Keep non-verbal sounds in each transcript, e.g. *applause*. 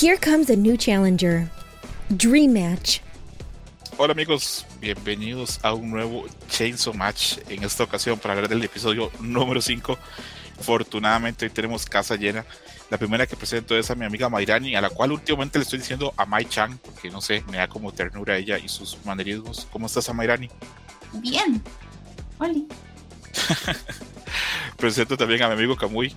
Here comes a new challenger. Dream Match. Hola amigos, bienvenidos a un nuevo Chainsaw Match. En esta ocasión para hablar del episodio número 5. Afortunadamente hoy tenemos casa llena. La primera que presento es a mi amiga Mayrani, a la cual últimamente le estoy diciendo a Mai Chan, porque no sé, me da como ternura ella y sus manerismos. ¿Cómo estás, Mayrani? Bien. Hola. *laughs* Presento también a mi amigo Kamui.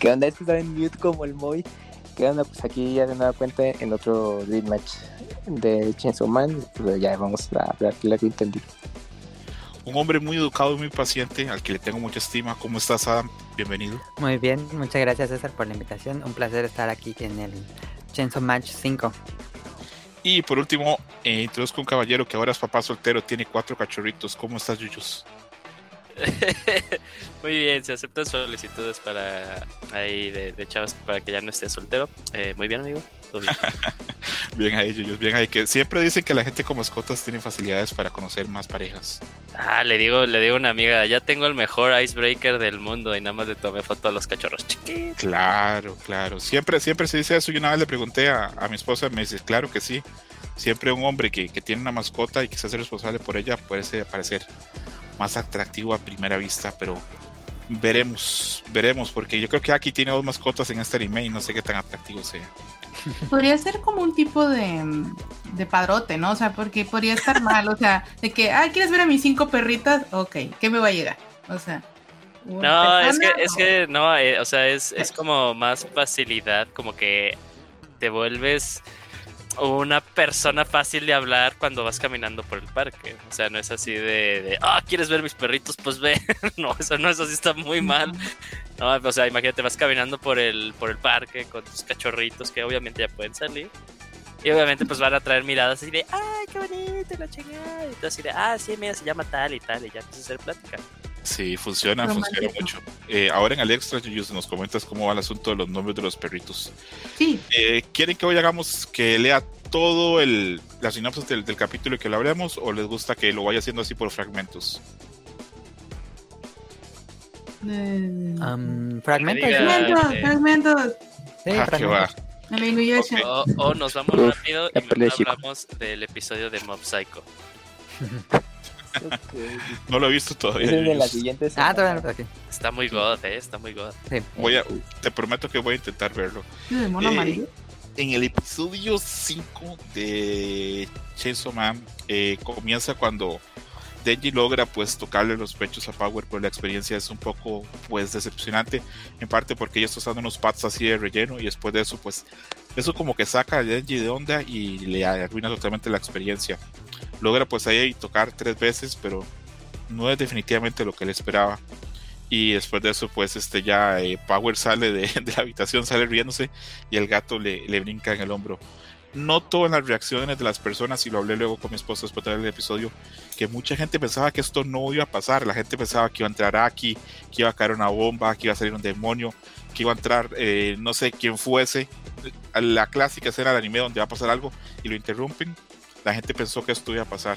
¿Qué onda? Esto está en mute como el Moy. ¿Qué onda? Pues aquí ya de nueva cuenta en otro Dream Match de Chainsaw Man. Pero ya vamos a hablar largo y tendido. Un hombre muy educado y muy paciente, al que le tengo mucha estima. ¿Cómo estás, Adam? Bienvenido. Muy bien, muchas gracias César por la invitación. Un placer estar aquí en el Chainsaw Match 5. Y por último, eh, introduzco un caballero que ahora es papá soltero, tiene cuatro cachorritos. ¿Cómo estás, Yuyus? *laughs* Muy bien, se aceptan solicitudes para ahí de, de chavos para que ya no esté soltero. Eh, muy bien, amigo. Todo bien. *laughs* Bien ahí, Yuyus, bien ahí. Que siempre dicen que la gente con mascotas tiene facilidades para conocer más parejas. Ah, le digo, le digo a una amiga, ya tengo el mejor icebreaker del mundo y nada más le tomé foto a los cachorros chiquitos. Claro, claro. Siempre, siempre se dice eso. Yo una vez le pregunté a, a mi esposa, me dice, claro que sí. Siempre un hombre que, que tiene una mascota y que se hace responsable por ella puede ser- parecer más atractivo a primera vista, pero veremos, veremos, porque yo creo que aquí tiene dos mascotas en este anime y no sé qué tan atractivo sea. Podría ser como un tipo de, de padrote, ¿no? O sea, porque podría estar mal. O sea, de que, ah, ¿quieres ver a mis cinco perritas? Ok, ¿qué me va a llegar? O sea. No, es que, es que no, eh, o sea, es, es como más facilidad, como que te vuelves una persona fácil de hablar cuando vas caminando por el parque. O sea, no es así de, ah, ¿quieres ver mis perritos? Pues ve. *laughs* no, eso no, eso sí está muy mal. No, o sea, imagínate, vas caminando por el, por el parque con tus cachorritos que obviamente ya pueden salir. Y obviamente pues van a traer miradas así de, ay, qué bonito, la chingada. Y tú así de, ah, sí, mira, se llama tal y tal. Y ya empiezas a hacer plática. Sí, funciona, funciona mucho. Eh, ahora en el extra, Yuyus, nos comentas cómo va el asunto de los nombres de los perritos. Sí, Eh, ¿Quieren que hoy hagamos que lea todo el, la sinopsis del, del capítulo y que lo hablemos o les gusta que lo vaya haciendo así por fragmentos? eh, Um, fragmentos. fragmentos, fragmentos. Sí, Ah, qué va. fragmentos. O, o nos vamos Uf, rápido y mejor hablamos del episodio de Mob Psycho. No lo he visto todavía. Ese es de la Yuyus. siguiente Ah, todavía no, ok. Está muy god, eh, está muy god. Sí. Voy a, te prometo que voy a intentar verlo. ¿De mono Eh, amarillo? En el episodio 5 de Chainsaw Man eh, comienza cuando Denji logra pues tocarle los pechos a Power, pero la experiencia es un poco pues decepcionante, en parte porque ella está usando unos pads así de relleno y después de eso pues eso como que saca a Denji de onda y le arruina totalmente la experiencia. Logra pues ahí tocar tres veces, pero no es definitivamente lo que él esperaba. Y después de eso, pues este ya eh, Power sale *laughs* de, la habitación, sale riéndose y el gato le, le brinca en el hombro. Noto en las reacciones de las personas, y lo hablé luego con mi esposa después del episodio, que mucha gente pensaba que esto no iba a pasar. La gente pensaba que iba a entrar Aki, que iba a caer una bomba, que iba a salir un demonio, que iba a entrar eh, no sé quién fuese. La clásica escena del anime donde va a pasar algo y lo interrumpen. La gente pensó que esto iba a pasar.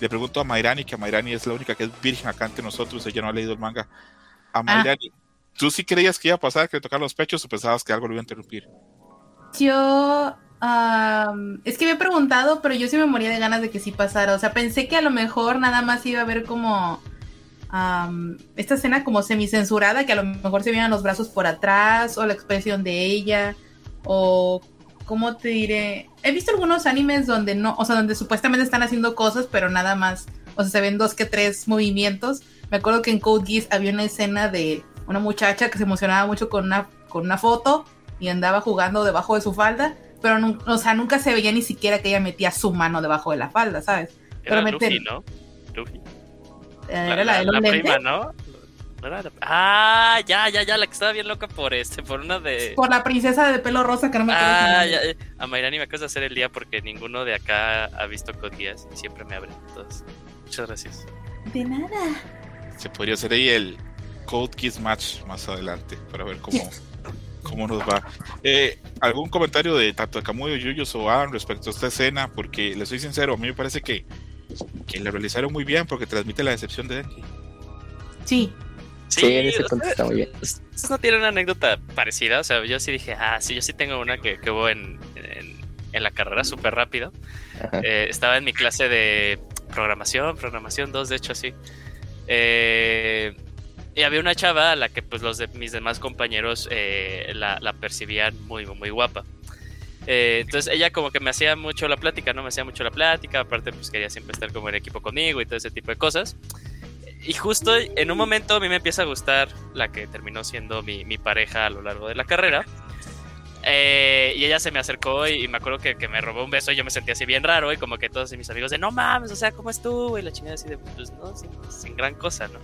Le pregunto a Mairani, que Mairani es la única que es virgen acá entre nosotros, ella no ha leído el manga. A Mayrani, ¿tú sí creías que iba a pasar, que le tocar los pechos o pensabas que algo lo iba a interrumpir? Yo. Am, es que me he preguntado, pero yo sí me moría de ganas de que sí pasara. O sea, pensé que a lo mejor nada más iba a haber como. esta escena como semicensurada, que a lo mejor se veían los brazos por atrás, o la expresión de ella, o. ¿Cómo te diré? He visto algunos animes donde no, o sea, donde supuestamente están haciendo cosas, pero nada más, o sea, se ven dos que tres movimientos. Me acuerdo que en Code Geass había una escena de una muchacha que se emocionaba mucho con una, con una foto y andaba jugando debajo de su falda, pero nun- o sea, nunca se veía ni siquiera que ella metía su mano debajo de la falda, ¿sabes? Era Pero meter- Luffy, ¿no? Luffy. Eh, La, Era la, la- de los la lentes. prima, ¿no? ¿No era la- Ah, ya, ya, ya, la que estaba bien loca por este, por una de... Por la princesa de pelo rosa que no me acuerdo. Ah, ya, eh, a Mayrani me acabas de hacer el día porque ninguno de acá ha visto Code Geass y siempre me abre. Entonces, muchas gracias. De nada. Se podría hacer ahí el Code Kiss Match más adelante para ver cómo, *laughs* cómo nos va. Eh, ¿Algún comentario de tanto de Camuyo, Yuyos o Adam respecto a esta escena? Porque les soy sincero, a mí me parece que, que la realizaron muy bien porque transmite la decepción de Denji. Sí. Sí, en ese punto está muy bien. ¿Ustedes no tienen una anécdota parecida? O sea, yo sí dije, ah, sí, yo sí tengo una que, que hubo en, en, en la carrera súper rápido. Eh, estaba en mi clase de programación, programación 2, de hecho, sí. Eh, y había una chava a la que pues los de mis demás compañeros eh, la, percibían muy, muy guapa. Eh, entonces ella como que me hacía mucho la plática, ¿no? Me hacía mucho la plática, aparte pues quería siempre estar como en equipo conmigo y todo ese tipo de cosas. Y justo en un momento a mí me empieza a gustar la que terminó siendo mi, mi pareja a lo largo de la carrera. Eh, y ella se me acercó y, me acuerdo que, que me robó un beso y yo me sentía así bien raro y como que todos mis amigos de no mames, o sea, ¿cómo estuvo? Y la chingada así de pues no, sin gran cosa, ¿no?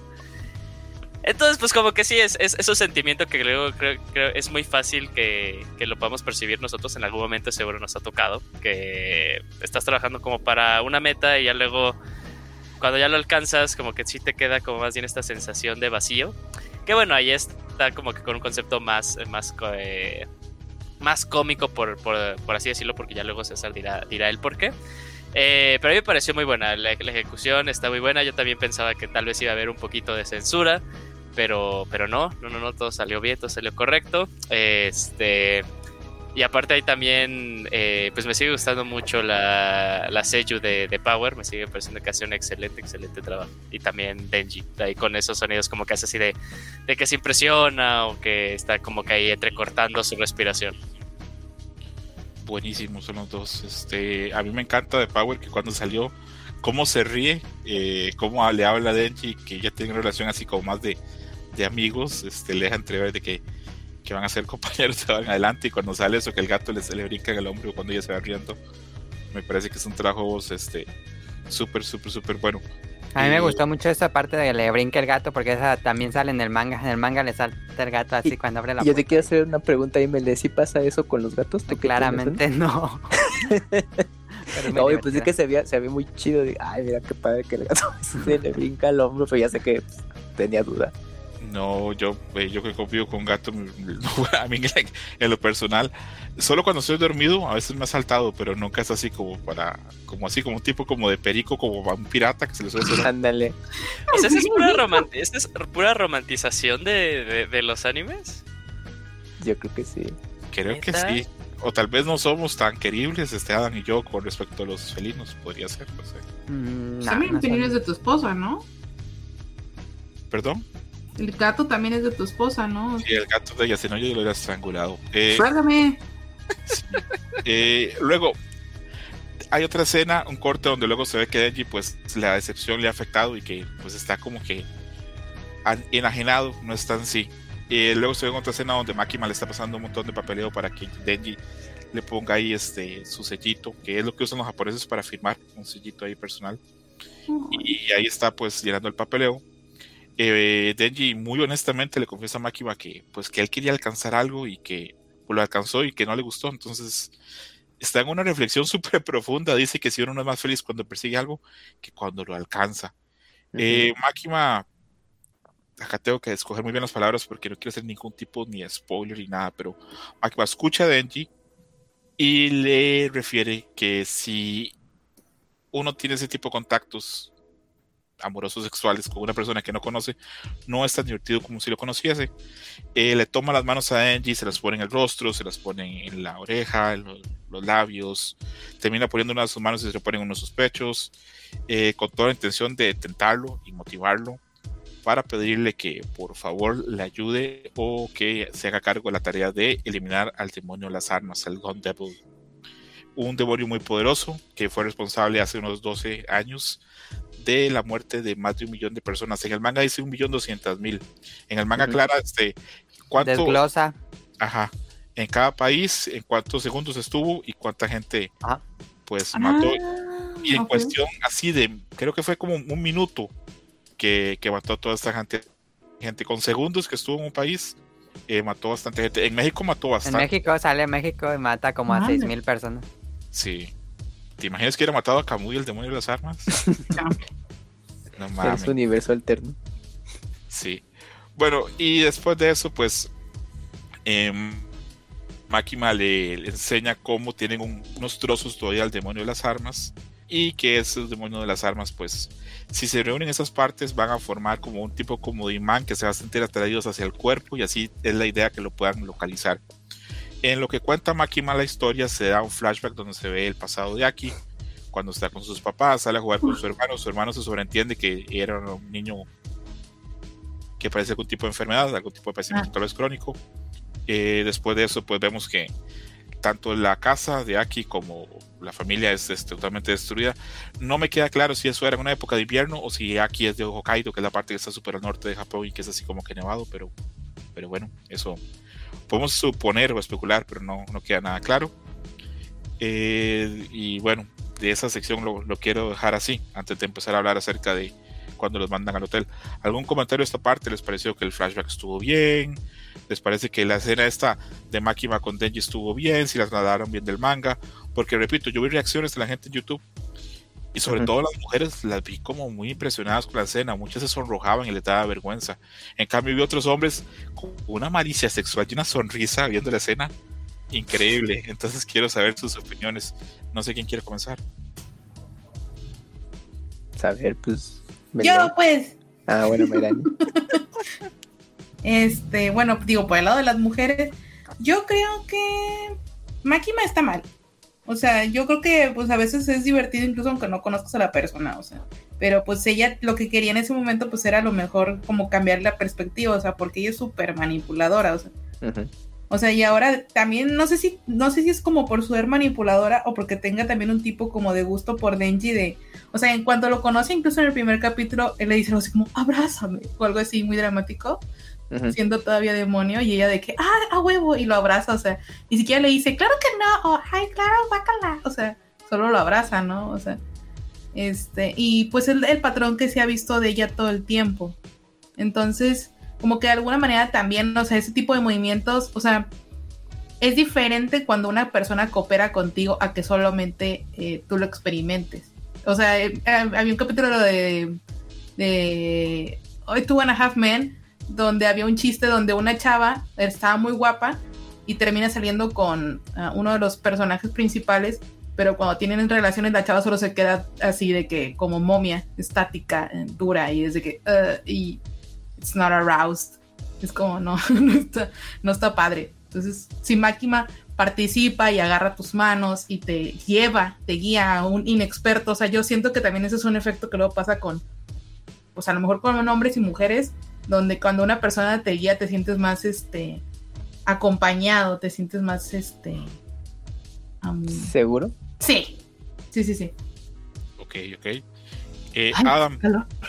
Entonces, pues como que sí, es, es, un sentimiento que creo, creo es muy fácil que, que, lo podamos percibir nosotros en algún momento, seguro nos ha tocado, que estás trabajando como para una meta y ya luego, cuando ya lo alcanzas, como que sí te queda como más bien esta sensación de vacío. Que bueno, ahí está como que con un concepto más, más, eh, más cómico, por, por, por, así decirlo, porque ya luego César dirá, dirá el por qué. Eh, pero a mí me pareció muy buena, la, ejecución está muy buena, yo también pensaba que tal vez iba a haber un poquito de censura, pero, pero no, no, no, no, todo salió bien, todo salió correcto. Este, y aparte ahí también, eh, pues me sigue gustando mucho la, la Seiyuu de, de, Power, me sigue pareciendo que hace un excelente, excelente trabajo. Y también Denji, ahí con esos sonidos como que hace así de, de que se impresiona o que está como que ahí entrecortando su respiración. Buenísimos son los dos. Este, a mí me encanta de Power que cuando salió, cómo se ríe, eh, cómo le habla a Denji, que ya tiene relación así como más de, de amigos, este, le deja entrever de que, que, van a ser *laughs* compañeros de van adelante y cuando sale eso que el gato le, le brinca en el hombro cuando ella se va riendo, me parece que es un trabajo este súper, súper, súper bueno. A mí me gustó mucho esa parte de que le brinque el gato porque esa también sale en el manga. En el manga le salta el gato así y, cuando abre la Yo te quiero hacer una pregunta, Imele. ¿Sí pasa eso con los gatos? ¿Tú Claramente no. *laughs* no, pues es que se veía, se muy chido. De, Ay, mira qué padre que el gato *laughs* se le brinca el hombro, pero ya sé que pues, tenía duda. No, yo, eh, yo que confío con gato, *laughs* a mí en lo personal, solo cuando estoy dormido a veces me ha saltado, pero nunca es así como para, como así, como un tipo como de perico, como un pirata que se le suele hacer. Ándale. O *laughs* sea, ¿esa es pura, romant ¿esa es pura romantización de, de, de, los animes? Yo creo que sí. Creo que sí. O tal vez no somos tan queribles, este Adam y yo, con respecto a los felinos, podría ser, no sé. Mm, También no, opiniones de tu esposa, ¿no? ¿Perdón? El gato también es de tu esposa, ¿no? Sí, el gato de ella, si no yo lo hubiera estrangulado. Eh. Sí. Eh, luego, hay otra escena, un corte donde luego se ve que Denji, pues la decepción le ha afectado y que pues está como que enajenado, no es tan sí. Eh, luego se ve en otra escena donde Makima le está pasando un montón de papeleo para que Denji le ponga ahí este su sellito, que es lo que usan los japoneses para firmar, un sellito ahí personal. Y ahí está pues llenando el papeleo eh, Denji muy honestamente le confiesa a Makima que pues que él quería alcanzar algo y que pues, lo alcanzó y que no le gustó. Entonces está en una reflexión *laughs* súper profunda. Dice que si uno no es más feliz cuando persigue algo que cuando lo alcanza. Uh -huh. eh, Makima acá tengo que escoger muy bien las palabras porque no quiero hacer ningún tipo ni spoiler ni nada pero Makima escucha a Denji y le refiere que si uno tiene ese tipo de contactos amorosos sexuales con una persona que no conoce no es tan divertido como si lo conociese. Eh, le toma las manos a Angie, se las pone en el rostro, se las pone en la oreja, en los, labios, termina poniendo una de sus manos y se le ponen unos sus pechos, eh, con toda la intención de tentarlo y motivarlo para pedirle que por favor le ayude o que se haga cargo de la tarea de eliminar al demonio de las armas, el Gun Devil. Un demonio muy poderoso que fue responsable hace unos 12 años de la muerte de más de un millón de personas. En el manga dice un millón doscientas mil. En el manga, Clara, este, ¿cuánto? Desglosa. Ajá. En cada país, en cuántos segundos estuvo y cuánta gente, ah. pues, mató. Ah, y en okay. cuestión así de, creo que fue como un minuto que, que mató a toda esta gente, gente. Con segundos que estuvo en un país, eh, mató bastante gente. En México mató bastante. En México sale México y mata como a seis mil personas. Sí. ¿Te imaginas que hubiera matado a Camuy, el demonio de las armas? *laughs* no mames. Es un universo alterno. Sí. Bueno, y después de eso, pues. Eh, Máquima le, le, enseña cómo tienen un, unos trozos todavía al demonio de las armas. y que esos demonios de las armas, pues, si se reúnen esas partes, van a formar como un tipo como de imán que se va a sentir atraídos hacia el cuerpo y así es la idea que lo puedan localizar. En lo que cuenta Makima la historia, se da un flashback donde se ve el pasado de Aki, cuando está con sus papás, sale a jugar con su hermano, su hermano se sobreentiende que era un niño que parece algún tipo de enfermedad, algún tipo de padecimiento tal vez crónico. Eh, después de eso, pues vemos que tanto la casa de Aki como la familia es, totalmente destruida. No me queda claro si eso era en una época de invierno o si Aki es de Hokkaido, que es la parte que está súper al norte de Japón y que es así como que nevado, pero, pero bueno, eso podemos suponer o especular, pero no, no queda nada claro. Eh, y bueno, de esa sección lo, lo, quiero dejar así, antes de empezar a hablar acerca de cuando los mandan al hotel. ¿Algún comentario de esta parte? ¿Les pareció que el flashback estuvo bien? ¿Les parece que la escena esta de Makima con Denji estuvo bien? Si las nadaron bien del manga. Porque repito, yo vi reacciones de la gente en YouTube y sobre todo las mujeres las vi como muy impresionadas con la escena. Muchas se sonrojaban y les daba vergüenza. En cambio, vi otros hombres con una malicia sexual y una sonrisa viendo la escena increíble. Entonces quiero saber sus opiniones. No sé quién quiere comenzar. Saber, pues. Yo, pues. Ah, bueno, *laughs* este, bueno, digo, por el lado de las mujeres, yo creo que Makima está mal. O sea, yo creo que pues a veces es divertido incluso aunque no conozcas a la persona, o sea, pero pues ella lo que quería en ese momento pues era a lo mejor como cambiar la perspectiva, o sea, porque ella es súper manipuladora, o sea. O sea, y ahora también no sé si no sé si es como por ser manipuladora o porque tenga también un tipo como de gusto por Denji de, o sea, en cuanto lo conoce incluso en el primer capítulo él le dice algo así como abrázame o algo así muy dramático siendo todavía demonio, y ella de que, ah, a huevo, y lo abraza, o sea, ni siquiera le dice, claro que no, o ay, claro, guácala, o sea, solo lo abraza, ¿no? O sea, este, y pues el, el patrón que se ha visto de ella todo el tiempo. Entonces, como que de alguna manera también, o sea, ese tipo de movimientos, o sea, es diferente cuando una persona coopera contigo a que solamente eh, tú lo experimentes. O sea, eh, había un capítulo de, de Hoy Two and a Half Men donde había un chiste donde una chava estaba muy guapa y termina saliendo con ah, uno de los personajes principales, pero cuando tienen relaciones la chava solo se queda así de que como momia, estática, eh, dura y es de que uh, y it's not aroused. Es como no, *laughs* no está, no está padre. Entonces, si Máquina participa y agarra tus manos y te lleva, te guía a un inexperto, o sea, yo siento que también ese es un efecto que luego pasa con, pues a lo mejor con hombres y mujeres, donde cuando una persona te guía te sientes más este acompañado, te sientes más este ¿Seguro? Sí, sí, sí, sí. Ok, ok. Eh, Adam,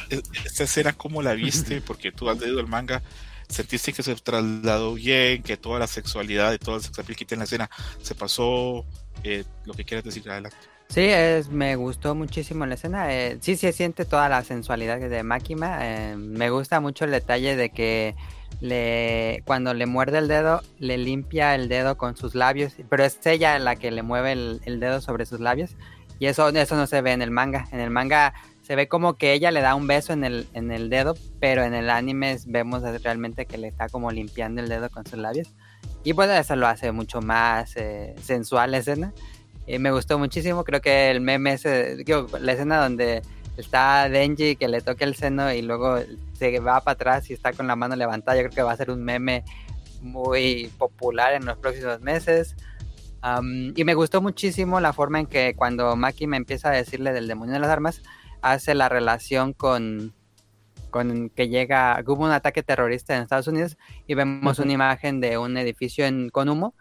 e-, ¿esta escena cómo la viste? Porque tú has leído el manga, ¿sentiste que se trasladó bien, que toda la sexualidad y todo el sexapil que en la escena se pasó? Eh, lo que quieras decir, adelante. Sí, es, me gustó muchísimo la escena. Eh, sí se siente toda la sensualidad de Makima. Eh, me gusta mucho el detalle de que cuando le muerde el dedo, le limpia el dedo con sus labios, pero es ella la que le mueve el, dedo sobre sus labios. Y eso, eso no se ve en el manga. En el manga se ve como que ella le da un beso en el, en el dedo, pero en el anime vemos realmente que le está como limpiando el dedo con sus labios. Y pues eso lo hace mucho más eh, sensual la escena. Y me gustó muchísimo, creo que el meme ese, la escena donde está Denji que le toca el seno y luego se va para atrás y está con la mano levantada, yo creo que va a ser un meme muy popular en los próximos meses. y me gustó muchísimo la forma en que cuando Maki me empieza a decirle del demonio de las armas, hace la relación con, con que llega, hubo un ataque terrorista en Estados Unidos y vemos una imagen de un edificio en, con humo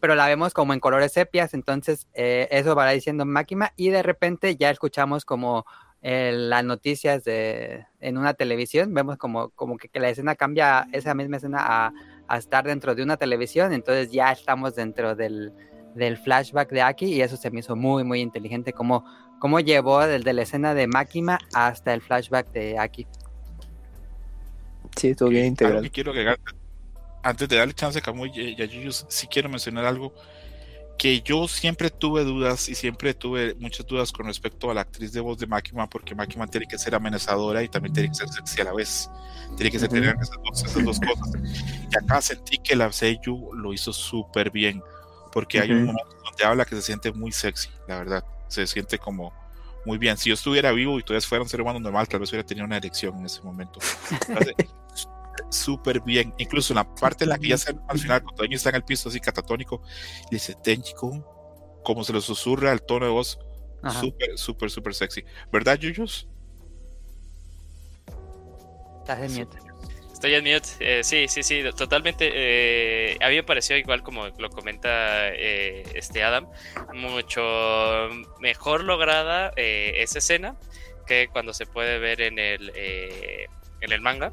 pero la vemos como en colores sepias, entonces eh, eso va diciendo Máquina y de repente ya escuchamos como eh, las noticias de, en una televisión, vemos como, como que, la escena cambia, esa misma escena a, estar dentro de una televisión, entonces ya estamos dentro del, flashback de Aki y eso se me hizo muy, muy inteligente, como, como llevó desde la escena de Máquina hasta el flashback de Aki. Sí, estuvo bien integrado. quiero antes de darle chance a Camuy y a Yuyus, sí quiero mencionar algo que yo siempre tuve dudas y siempre tuve muchas dudas con respecto a la actriz de voz de Makima, porque Makima tiene que ser amenazadora y también tiene que ser sexy a la vez. Tiene que ser tener esas dos, cosas. Y acá sentí que la Seiyu lo hizo súper bien, porque hay un momento donde habla que se siente muy sexy, la verdad. Se siente como muy bien. Si yo estuviera vivo y todavía fuera un ser humano normal, tal vez hubiera tenido una erección en ese momento. *laughs* Súper bien. Incluso en la parte en la que ya se al final, cuando Denji está en el piso así catatónico, le dice Denji como se lo susurra el tono de voz. Súper, súper, súper sexy. ¿Verdad, Yuyos? Estás en mute. Estoy en mute. Eh, sí, sí, sí, totalmente. Eh, a mí me pareció igual como lo comenta eh, este Adam, mucho mejor lograda esa escena que cuando se puede ver en el en el manga.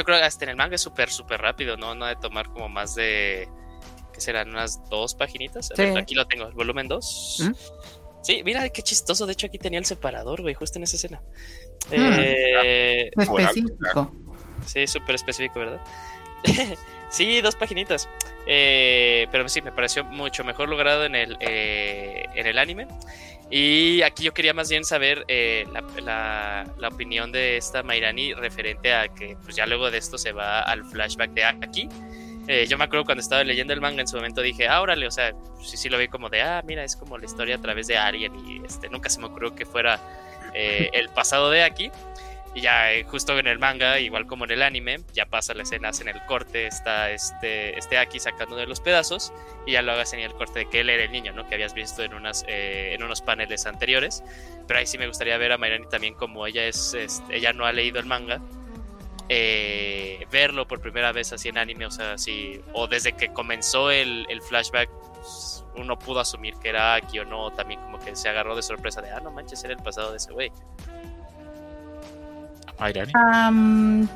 Yo creo que hasta en el manga es súper, súper rápido, ¿no? No de tomar como más de. ¿Qué serán? Unas dos paginitas. aquí lo tengo, el volumen 2. ¿Mm? Sí, mira qué chistoso. De hecho, aquí tenía el separador, güey, justo en esa escena. Hmm. Eh, específico. Sí, súper específico, ¿verdad? *laughs* sí, dos paginitas. Eh, pero sí, me pareció mucho mejor logrado en el, eh, en el anime. Y aquí yo quería más bien saber eh, la, opinión de esta Mairani referente a que pues ya luego de esto se va al flashback de aquí. Eh, yo me acuerdo cuando estaba leyendo el manga en su momento dije, ah, órale, o sea, sí, sí lo vi como de, ah, mira, es como la historia a través de Arien y este, nunca se me ocurrió que fuera eh, el pasado de aquí. Y ya eh, justo en el manga, igual como en el anime, ya pasa la escena, en el corte, está este, este Aki sacando de los pedazos y ya lo hagas en el corte de que él era el niño, ¿no? Que habías visto en, unas, eh, en unos paneles anteriores. Pero ahí sí me gustaría ver a Mayrani también como ella es, ella no ha leído el manga. Eh, verlo por primera vez así en anime, o sea, así, o desde que comenzó el, el flashback, pues, uno pudo asumir que era Aki o no, también como que se agarró de sorpresa de, ah, no manches, era el pasado de ese güey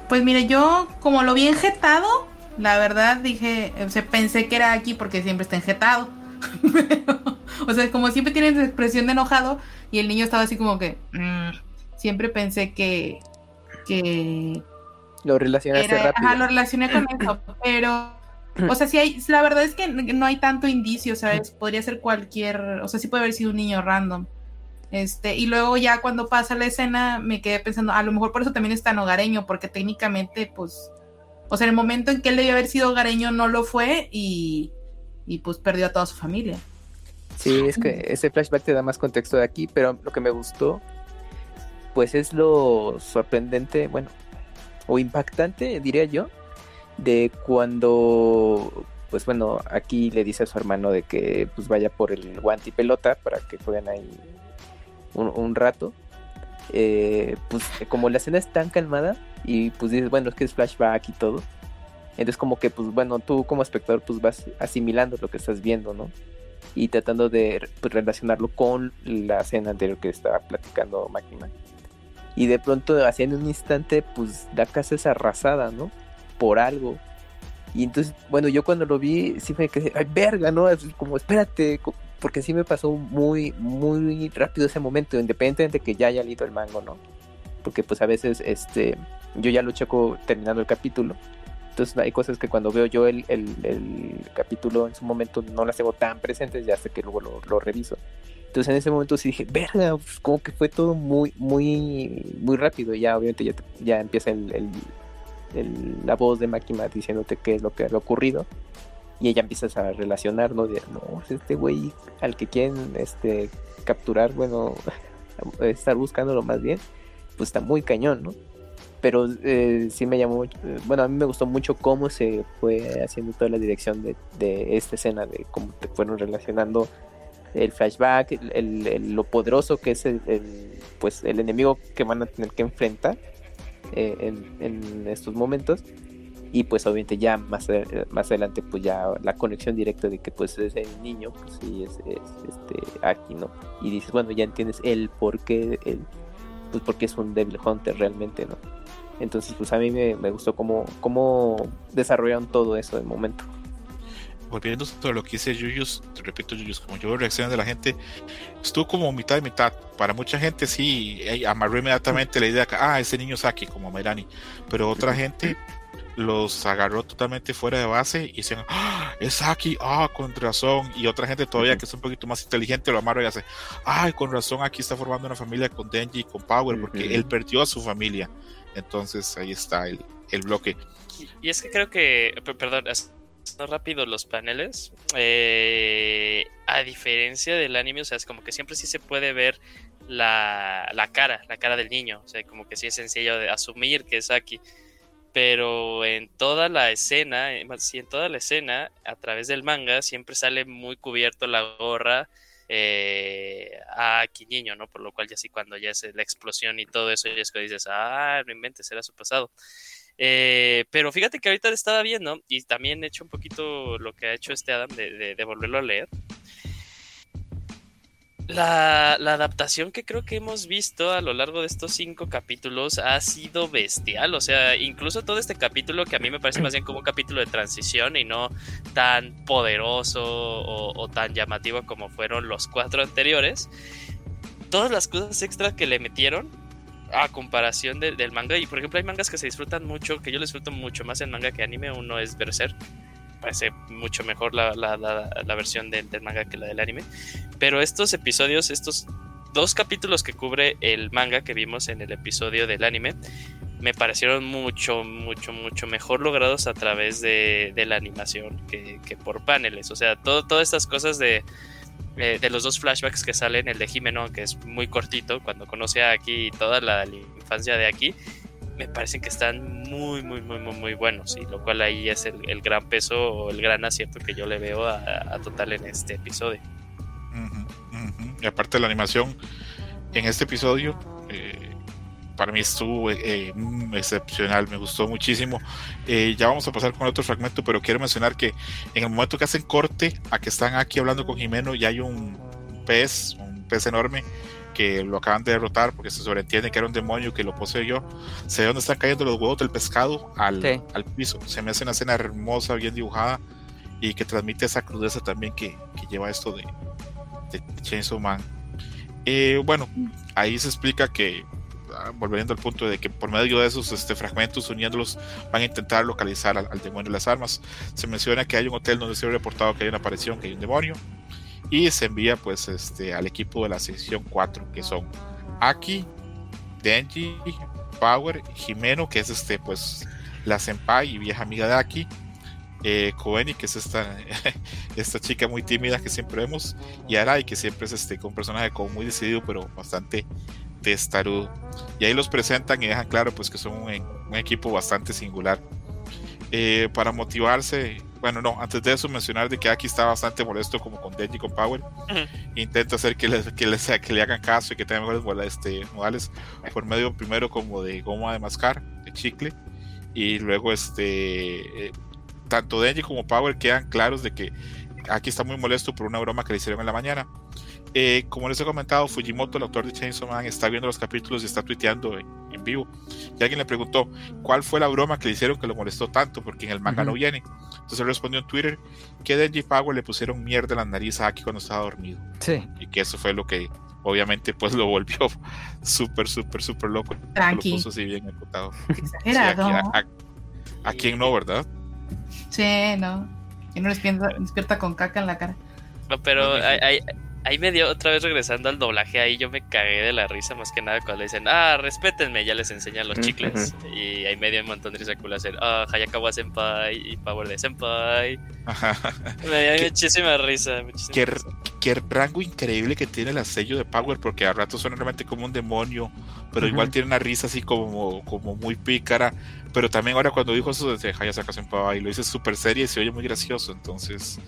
pues mire, yo como lo vi enjetado, la verdad dije, o sea, pensé que era aquí porque siempre está enjetado. *laughs* o sea, como siempre tiene expresión de enojado y el niño estaba así como que... Mm, siempre pensé que... que lo relacionaste rápido. Ajá, lo relacioné con eso, *clears throat* pero... O sea, sí hay, la verdad es que no hay tanto indicio, ¿sabes? Podría ser cualquier, o sea, sí puede haber sido un niño random. Este, y luego ya cuando pasa la escena me quedé pensando, a lo mejor por eso también es tan hogareño, porque técnicamente, pues, o sea, en el momento en que él debió haber sido hogareño no lo fue y, y pues perdió a toda su familia. Sí, es que ese flashback te da más contexto de aquí, pero lo que me gustó, pues es lo sorprendente, bueno, o impactante, diría yo, de cuando, pues bueno, aquí le dice a su hermano de que pues vaya por el guante y pelota para que jueguen ahí un, rato, eh, pues como la escena es tan calmada y pues dices, bueno, es que es flashback y todo. Entonces como que pues bueno, tú como espectador pues vas asimilando lo que estás viendo, ¿no? Y tratando de pues, relacionarlo con la escena anterior que estaba platicando Máquina. Y de pronto, así en un instante, pues la casa es arrasada, ¿no? Por algo. Y entonces, bueno, yo cuando lo vi, sí me quedé, ay, verga, ¿no? Es como, espérate, porque sí me pasó muy, muy rápido ese momento, independientemente de que ya haya leído el mango, ¿no? Porque pues a veces este, yo ya lo checo terminando el capítulo. Entonces hay cosas que cuando veo yo el, el, capítulo en su momento no las tengo tan presentes, ya sé que luego lo, reviso. Entonces en ese momento sí dije, verga, pues, como que fue todo muy, muy, muy rápido. Y ya obviamente ya, ya empieza el, la voz de Makima diciéndote qué es lo que ha ocurrido y ella empieza a relacionar, ¿no? De, no, este güey al que quieren este, capturar, bueno, *laughs* estar buscándolo más bien, pues está muy cañón, ¿no? Pero eh, sí me llamó, bueno, a mí me gustó mucho cómo se fue haciendo toda la dirección de, de esta escena, de cómo te fueron relacionando el flashback, el, lo poderoso que es el, pues el enemigo que van a tener que enfrentar eh, en, en estos momentos y pues obviamente ya más, más adelante pues ya la conexión directa de que pues es el niño pues sí es, este aquí no y dices bueno ya entiendes el por qué el pues porque es un Devil Hunter realmente no entonces pues a mí me, gustó cómo, cómo desarrollaron todo eso de momento volviendo sobre lo que dice Yuyus, te repito Yuyus, como yo veo reacciones de la gente, estuvo como mitad y mitad. Para mucha gente sí, amarró inmediatamente la idea que, ah, ese niño es aquí, como Mayrani. Pero otra gente los agarró totalmente fuera de base y dicen, ¡Ah, es aquí, ah, con razón. Y otra gente todavía que es un poquito más inteligente lo amarra y hace, ay, con razón, aquí está formando una familia con Denji y con Power, porque él perdió a su familia. Entonces ahí está el, el bloque. Y, es que creo que, perdón, no rápido los paneles. Eh, a diferencia del anime, o sea, es como que siempre sí se puede ver la, la cara, la cara del niño. O sea, como que sí es sencillo de asumir que es Aki. Pero en toda la escena, sí, en toda la escena, a través del manga, siempre sale muy cubierto la gorra eh, a Aki niño, ¿no? Por lo cual ya sí cuando ya es la explosión y todo eso, ya es que dices, ah, no inventes, era su pasado. Eh, pero fíjate que ahorita estaba viendo y también he hecho un poquito lo que ha hecho este Adam de, de volverlo a leer. La, adaptación que creo que hemos visto a lo largo de estos cinco capítulos ha sido bestial. O sea, incluso todo este capítulo que a mí me parece más bien como un capítulo de transición y no tan poderoso o, tan llamativo como fueron los cuatro anteriores. Todas las cosas extra que le metieron a comparación del manga. Y por ejemplo, hay mangas que se disfrutan mucho, que yo disfruto mucho más en manga que anime. Uno es Berserk parece mucho mejor la, versión del, manga que la del anime. Pero estos episodios, estos dos capítulos que cubre el manga que vimos en el episodio del anime, me parecieron mucho, mucho, mucho mejor logrados a través de, la animación que, por paneles. O sea, todo, todas estas cosas de, eh, de los dos flashbacks que salen, el de Jimeno, que es muy cortito, cuando conoce a Aki toda la, la infancia de Aki, me parecen que están muy, muy, muy, muy, muy buenos. Y lo cual ahí es el, gran peso o el gran acierto que yo le veo a, Total en este episodio. Y aparte de la animación, en este episodio, eh, para mí estuvo eh, mm, excepcional, me gustó muchísimo. Eh, ya vamos a pasar con otro fragmento, pero quiero mencionar que en el momento que hacen corte a que están aquí hablando con Jimeno, ya hay un pez, un pez enorme que lo acaban de derrotar porque se sobreentiende que era un demonio que lo poseyó. Se ve dónde están cayendo los huevos del pescado al, al piso. Se me hace una escena hermosa, bien dibujada y que transmite esa crudeza también que, que lleva esto de, de Chainsaw Man. Eh, bueno, ahí se explica que, ah, volviendo al punto de que por medio de esos este, fragmentos, uniéndolos, van a intentar localizar al, al demonio de las armas. Se menciona que hay un hotel donde se ha reportado que hay una aparición, que hay un demonio y se envía pues este al equipo de la sección 4 que son Aki, Denji, Power, Jimeno que es este pues la senpai y vieja amiga de Aki, eh, Koeni que es esta, *laughs* esta chica muy tímida que siempre vemos y Arai que siempre es este un personaje como muy decidido pero bastante testarudo. Y ahí los presentan y dejan claro pues que son un, equipo bastante singular eh, para motivarse bueno, no, antes de eso mencionar de que aquí está bastante molesto como con Denji con Power. Intenta hacer que, les, que, les, que le hagan caso y que tengan mejores este, modales por medio primero como de goma de mascar, de chicle, y luego este eh, tanto Denji como Power quedan claros de que aquí está muy molesto por una broma que le hicieron en la mañana. Eh, como les he comentado, Fujimoto, el autor de Chainsaw Man, está viendo los capítulos y está tuiteando en, vivo. Y alguien le preguntó cuál fue la broma que le hicieron que lo molestó tanto, porque en el manga no viene. Entonces él respondió en Twitter que Denji Power le pusieron mierda en la nariz a Aki cuando estaba dormido. Sí. Y que eso fue lo que obviamente pues lo volvió *laughs* súper, súper, súper loco. Tranqui. Lo puso así bien ejecutado. Exagerado. a, quién no, ¿verdad? Sí, no. Y no despierta, despierta con caca en la cara. No, pero hay, ahí me dio otra vez regresando al doblaje, ahí yo me cagué de la risa más que nada cuando le dicen, ah, respétenme, ya les enseñan los chicles. Y ahí me dio un montón de risa cool hacer, ah, Hayakawa Senpai y Power de Senpai. *laughs* Me dio muchísima risa. qué, rango increíble que tiene el sello de Power, porque a rato suena realmente como un demonio, pero igual tiene una risa así como, como muy pícara. Pero también ahora cuando dijo eso de Hayakawa Senpai, lo dice súper serio y se oye muy gracioso, entonces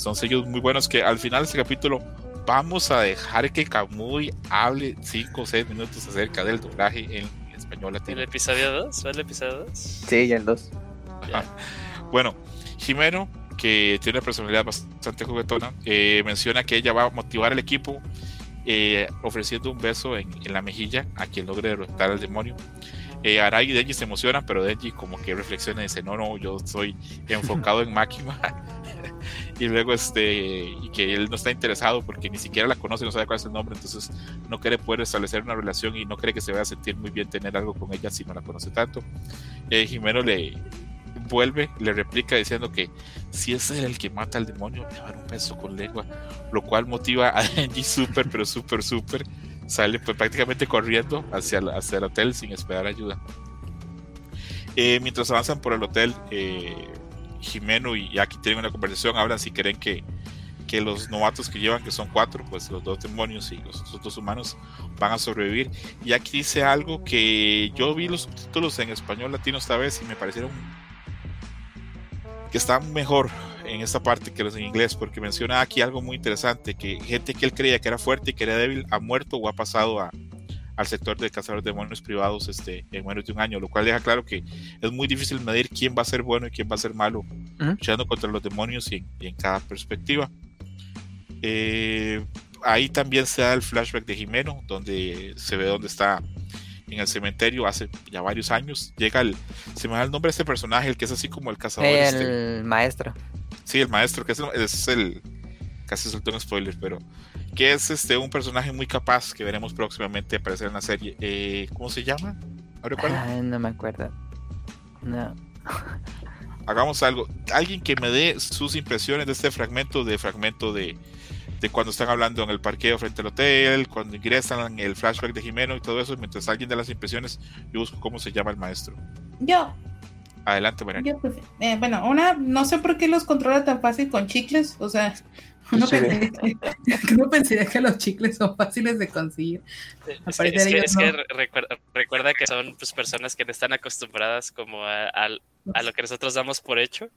son sellos muy buenos que al final de este capítulo vamos a dejar que Kamui hable 5 o 6 minutos acerca del doblaje en español latino. ¿El episodio 2? ¿Va el episodio 2? Sí, ya el 2. Bueno, Jimeno, que tiene una personalidad bastante juguetona, eh, menciona que ella va a motivar al equipo eh, ofreciendo un beso en, en, la mejilla a quien logre derrotar al demonio. Eh, Arai y Denji se emocionan, pero Denji como que reflexiona y dice, no, no, yo estoy enfocado en Makima y luego este y que él no está interesado porque ni siquiera la conoce no sabe cuál es el nombre entonces no quiere poder establecer una relación y no cree que se vaya a sentir muy bien tener algo con ella si no la conoce tanto. Eh, Jimeno le vuelve le replica diciendo que si es él el que mata al demonio le va a dar un beso con lengua lo cual motiva a Denji súper pero súper súper. Sale pues prácticamente corriendo hacia, hacia el hotel sin esperar ayuda. Eh, mientras avanzan por el hotel eh, Jimeno y aquí tienen una conversación, hablan si creen que, que los novatos que llevan, que son cuatro, pues los dos demonios y los, los dos humanos van a sobrevivir. Y aquí dice algo que yo vi los subtítulos en español latino esta vez y me parecieron que están mejor en esta parte que los en inglés, porque menciona aquí algo muy interesante, que gente que él creía que era fuerte y que era débil ha muerto o ha pasado a, al sector de cazadores de demonios privados este, en menos de un año, lo cual deja claro que es muy difícil medir quién va a ser bueno y quién va a ser malo, luchando contra los demonios y en, y en cada perspectiva. Eh, ahí también se da el flashback de Jimeno, donde se ve dónde está en el cementerio hace ya varios años. Llega el. Se me da el nombre de este personaje, el que es así como el cazador. El este. maestro. Sí, el maestro, que es, es el. Casi soltó un spoiler, pero. Que es este un personaje muy capaz que veremos próximamente aparecer en la serie. Eh, ¿Cómo se llama? Ay, no me acuerdo. No. *laughs* Hagamos algo. Alguien que me dé sus impresiones de este fragmento, de fragmento de, de cuando están hablando en el parqueo frente al hotel, cuando ingresan el flashback de Jimeno y todo eso, mientras alguien da las impresiones, yo busco cómo se llama el maestro. Yo. Adelante, Mariana. Yo, pues, eh, bueno, una, no sé por qué los controla tan fácil con chicles, o sea, uno, Sí. uno *laughs* pensaría que los chicles son fáciles de conseguir. Es que, es parecer que- ellos es que no. re- recuerda, recuerda que son pues, personas que no están acostumbradas como a, al- a lo que nosotros damos por hecho.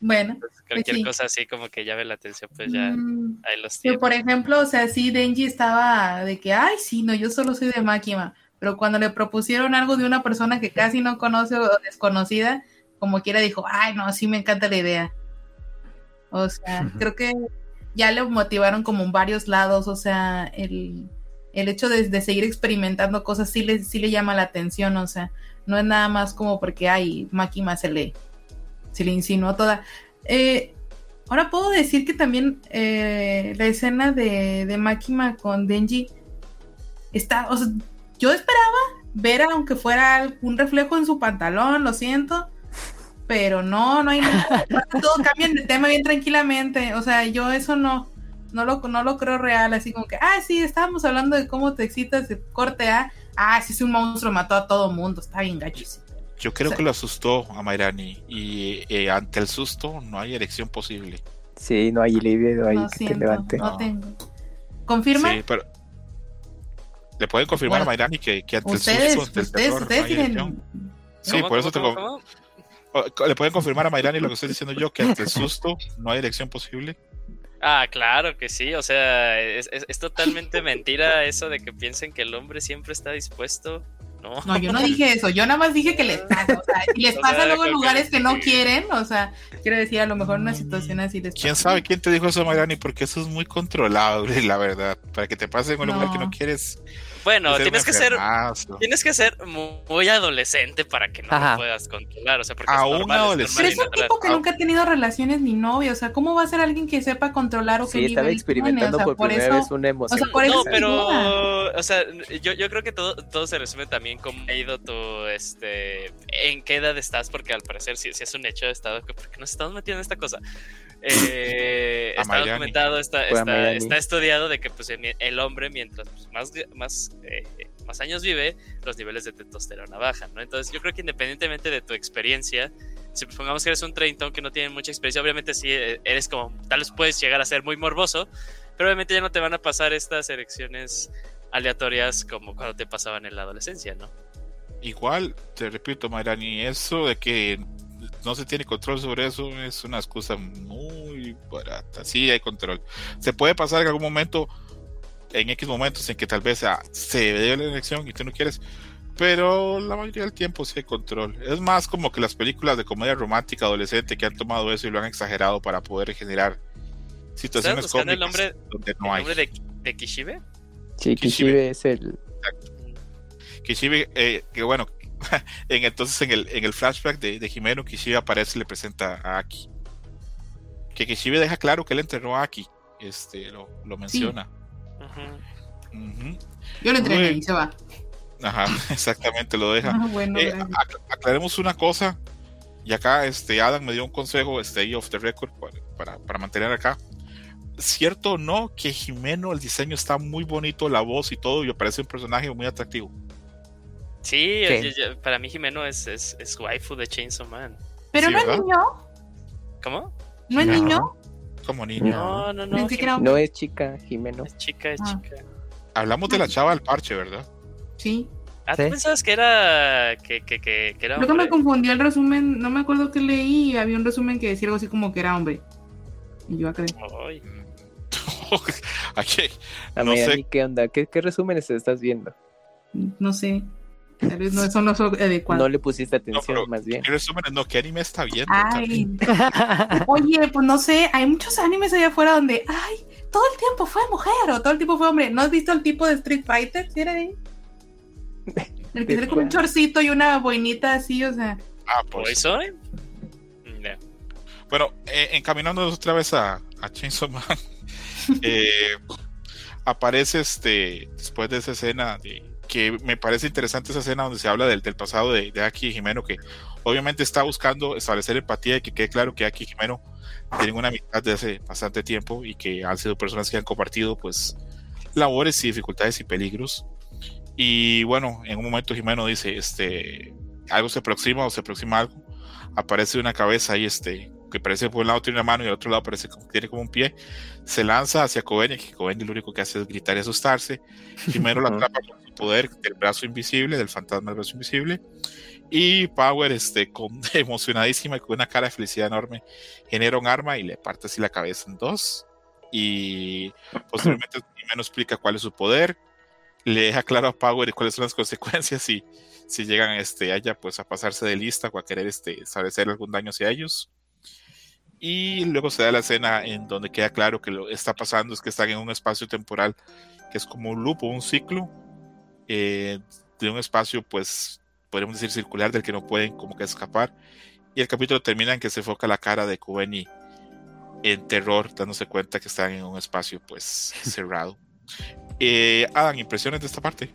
Bueno, Entonces, cualquier sí. cosa así como que llame la atención, pues ya mm, ahí los tiene. por ejemplo, o sea, sí, Denji estaba de que, ay, sí, no, yo solo soy de Máquina, pero cuando le propusieron algo de una persona que casi no conoce o desconocida, como quiera dijo, ay, no, sí me encanta la idea. O sea, creo que ya le motivaron como en varios lados, o sea, el, el hecho de, de seguir experimentando cosas sí le, sí le llama la atención, o sea, no es nada más como porque, ay, Máquina se le, se le insinuó toda. Eh, ahora puedo decir que también eh, la escena de, de Máquina con Denji está, o sea, yo esperaba ver aunque fuera un reflejo en su pantalón, lo siento, pero no, no hay nada. *laughs* Todo cambian de tema bien tranquilamente, o sea, yo eso no, no lo, no lo creo real, así como que, ah, sí, estábamos hablando de cómo te excitas de corte A, ah, sí, es un monstruo, mató a todo mundo, está bien gachísimo. Yo creo que lo asustó a Mayrani y eh, ante el susto no hay erección posible. Sí, no hay alivio ahí No que te siento, levante. no tengo. ¿Confirma? Sí, pero le pueden confirmar Bueno, a Mayrani que, que ante Ustedes, el susto, ante el ustedes, terror, hay tienen. Sí, ¿Cómo, por eso te le pueden confirmar a Mayrani lo que estoy diciendo yo, que ante el susto no hay erección posible. Ah, claro que sí, o sea, es, es- es totalmente mentira eso de que piensen que el hombre siempre está dispuesto. No, No, yo no dije eso, yo nada más dije que les pasa, o sea, y les *laughs* O pasa sea, luego en que lugares que no quieren, o sea, quiero decir, a lo mejor una situación así les ¿Quién sabe quién te dijo eso, Mayrani? Porque eso es muy controlable, la verdad. Para que te pase en un lugar que no No. quieres. Bueno, es tienes que ser tienes que ser mu- muy adolescente para que no Ajá. lo puedas controlar, o sea, porque A es un normal, es adolescente. Pero es un tipo que nunca ha tenido relaciones ni novio, o sea, ¿cómo va a ser alguien que sepa controlar o qué Sí, estaba experimentando? O sea, por primera eso- vez una emoción. o sea, por eso No, sin pero, o sea, yo, yo creo que todo, todo se resume también cómo ha ido tu, este, en qué edad estás, porque al parecer si, es un hecho de estado, que ¿por qué nos estamos metiendo en esta cosa? Eh, *laughs* está Miami. documentado, está, está, está estudiado de que pues, el, el hombre mientras pues, más, más, eh, más años vive, los niveles de testosterona bajan, ¿no? Entonces yo creo que independientemente de tu experiencia, si supongamos que eres un treintón que no tiene mucha experiencia, obviamente sí eh, eres como, tal vez puedes llegar a ser muy morboso, pero obviamente ya no te van a pasar estas erecciones aleatorias como cuando te pasaban en la adolescencia, ¿no? Igual, te repito, Mayrani, eso de que no se tiene control sobre eso es una excusa muy barata. Sí, hay control. Se puede pasar en algún momento, en X momentos en que tal vez ah, se dé la elección y tú no quieres, pero la mayoría del tiempo sí hay control. Es más como que las películas de comedia romántica adolescente que han tomado eso y lo han exagerado para poder generar situaciones buscando el cómicas nombre- donde no ¿El hay. nombre de, de Kishibe? Sí, Kishibe. Kishibe es el. Kishibe, eh, que bueno, *laughs* en, entonces en el, en el flashback de, de Jimeno, Kishibe aparece y le presenta a Aki. Que Kishibe deja claro que él enterró a Aki. Este, lo, lo menciona. Yo lo entrené y se va. Ajá, *laughs* exactamente, lo deja. Ah, *laughs* bueno, Eh, aclaremos una cosa. Y acá este, Adam me dio un consejo, este, off the record, para, para, para mantener acá. ¿Cierto o no que Jimeno, el diseño está muy bonito, la voz y todo, y parece un personaje muy atractivo? Sí, Sí. yo- yo- para mí Jimeno es, es, es waifu de Chainsaw Man. Pero sí, no es niño, ¿Cómo? no es No. niño. Como niño. No, no, no. Era No es chica, Jimeno. Es chica, es Ah. chica. Hablamos de la chava del parche, ¿verdad? Sí. Ah, ¿tú Sí. pensabas que era. que, que, que, que era Creo que me hombre? confundió el resumen. No me acuerdo que leí. y Había un resumen que decía algo así como que era hombre. Y yo acá. Ay, *laughs* Aquí, A No mí, a sé. mí, ¿qué onda? ¿Qué, qué resúmenes estás viendo? No sé. Tal vez no son los adecuados. No le pusiste atención, pero- más bien. ¿qué resúmenes? No, ¿qué anime está viendo? Ay, oye, pues no sé, hay muchos animes allá afuera donde, ay, todo el tiempo fue mujer o todo el tiempo fue hombre. ¿No has visto el tipo de Street Fighter? ¿Sí era ahí? *laughs* El que ¿De sale con un chorcito y una boinita así, o sea. Ah, pues. ¿Poison? No. Bueno, eh, encaminándonos otra vez a, a Chainsaw Man, *laughs* eh, aparece este después de esa escena de, que me parece interesante esa escena donde se habla del, del pasado de, de Aki y Jimeno, que obviamente está buscando establecer empatía y que quede claro que Aki y Jimeno tienen una amistad de hace bastante tiempo y que han sido personas que han compartido pues labores y dificultades y peligros. Y bueno, en un momento Jimeno dice, este, algo se aproxima o se aproxima algo, aparece una cabeza ahí, este, que parece por un lado tiene una mano y al otro lado parece como, tiene como un pie, se lanza hacia Coven, que Coven lo único que hace es gritar y asustarse. Primero la atrapa con poder del brazo invisible, del fantasma del brazo invisible. Y Power, este, con, *laughs* emocionadísima y con una cara de felicidad enorme, genera un arma y le parte así la cabeza en dos. Y posteriormente *laughs* Jimeno explica cuál es su poder, le deja claro a Power cuáles son las consecuencias y si llegan este, allá pues a pasarse de lista o a querer este, establecer algún daño hacia ellos. Y luego se da la escena en donde queda claro que lo que está pasando es que están en un espacio temporal que es como un loop o un ciclo eh, de un espacio, pues podríamos decir circular del que no pueden como que escapar. Y el capítulo termina en que se enfoca la cara de Kuveni en terror, dándose cuenta que están en un espacio pues *laughs* cerrado. Eh, Adam, impresiones de esta parte.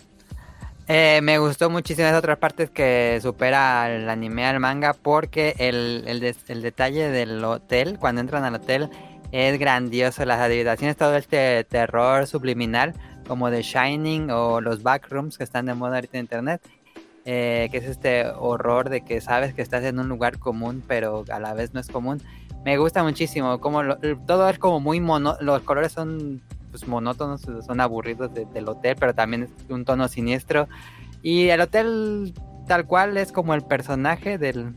Eh, me gustó muchísimo esas otras partes que supera al anime al manga porque el, el, el detalle del hotel, cuando entran al hotel, es grandioso. Las habitaciones, todo este terror subliminal, como The Shining o los backrooms que están de moda ahorita en internet, eh, que es este horror de que sabes que estás en un lugar común, pero a la vez no es común. Me gusta muchísimo, como lo- todo es como muy mono, los colores son pues monótonos, son aburridos de- del hotel, pero también es un tono siniestro. Y el hotel tal cual es como el personaje del,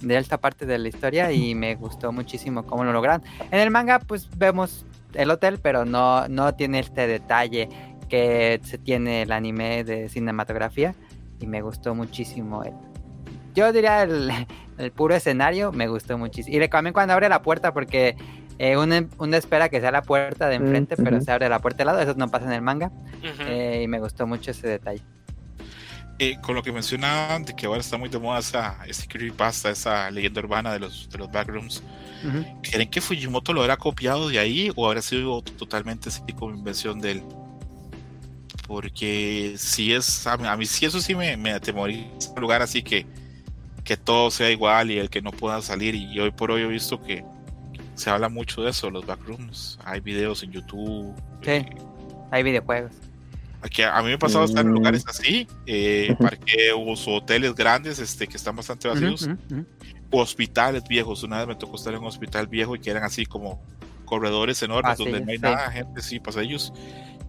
de esta parte de la historia y me gustó muchísimo cómo lo lograron. En el manga pues vemos el hotel, pero no, no tiene este detalle que se tiene el anime de cinematografía y me gustó muchísimo el... Yo diría el, *laughs* el puro escenario, me gustó muchísimo. Y también cuando abre la puerta, porque eh, uno, uno espera que sea la puerta de enfrente, pero se abre la puerta de lado, eso no pasa en el manga. Eh, y me gustó mucho ese detalle. Eh, con lo que mencionaban de que ahora está muy de moda esa, ese creepypasta, esa leyenda urbana de los, de los backrooms. ¿creen que Fujimoto lo habrá copiado de ahí o habrá sido totalmente así como invención de él? Porque si es, a mí, a mí sí eso sí me, me atemoriza un lugar así que, que todo sea igual y el que no pueda salir y hoy por hoy he visto que se habla mucho de eso, los backrooms, hay videos en YouTube. Sí. eh, Hay videojuegos. Aquí a a mí me ha pasado estar en lugares así, eh, parqueos o hoteles grandes este, que están bastante vacíos, hospitales viejos. Una vez me tocó estar en un hospital viejo y que eran así como corredores enormes donde no hay Pasillos, nada, gente, sí, pasillos,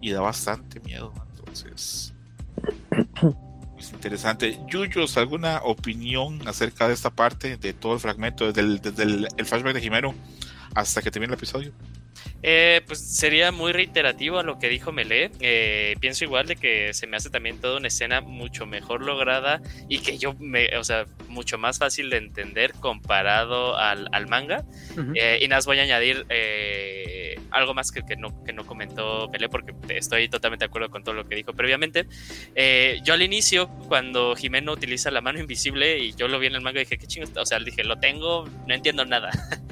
y da bastante miedo. Entonces, es interesante. Yuyos, ¿alguna opinión acerca de esta parte, de todo el fragmento, desde el, desde el, el flashback de Jimeno hasta que termine el episodio? Eh, pues sería muy reiterativo a lo que dijo Melee. Eh, pienso igual de que se me hace también toda una escena mucho mejor lograda y que yo me, o sea, mucho más fácil de entender comparado al, al manga. Eh, y nada, más voy a añadir eh, algo más que, que no, que no comentó Melee porque estoy totalmente de acuerdo con todo lo que dijo previamente. Eh, yo al inicio, cuando Jimeno utiliza la mano invisible y yo lo vi en el manga, dije, ¿qué chingo? O sea, dije, lo tengo, no entiendo nada. *laughs*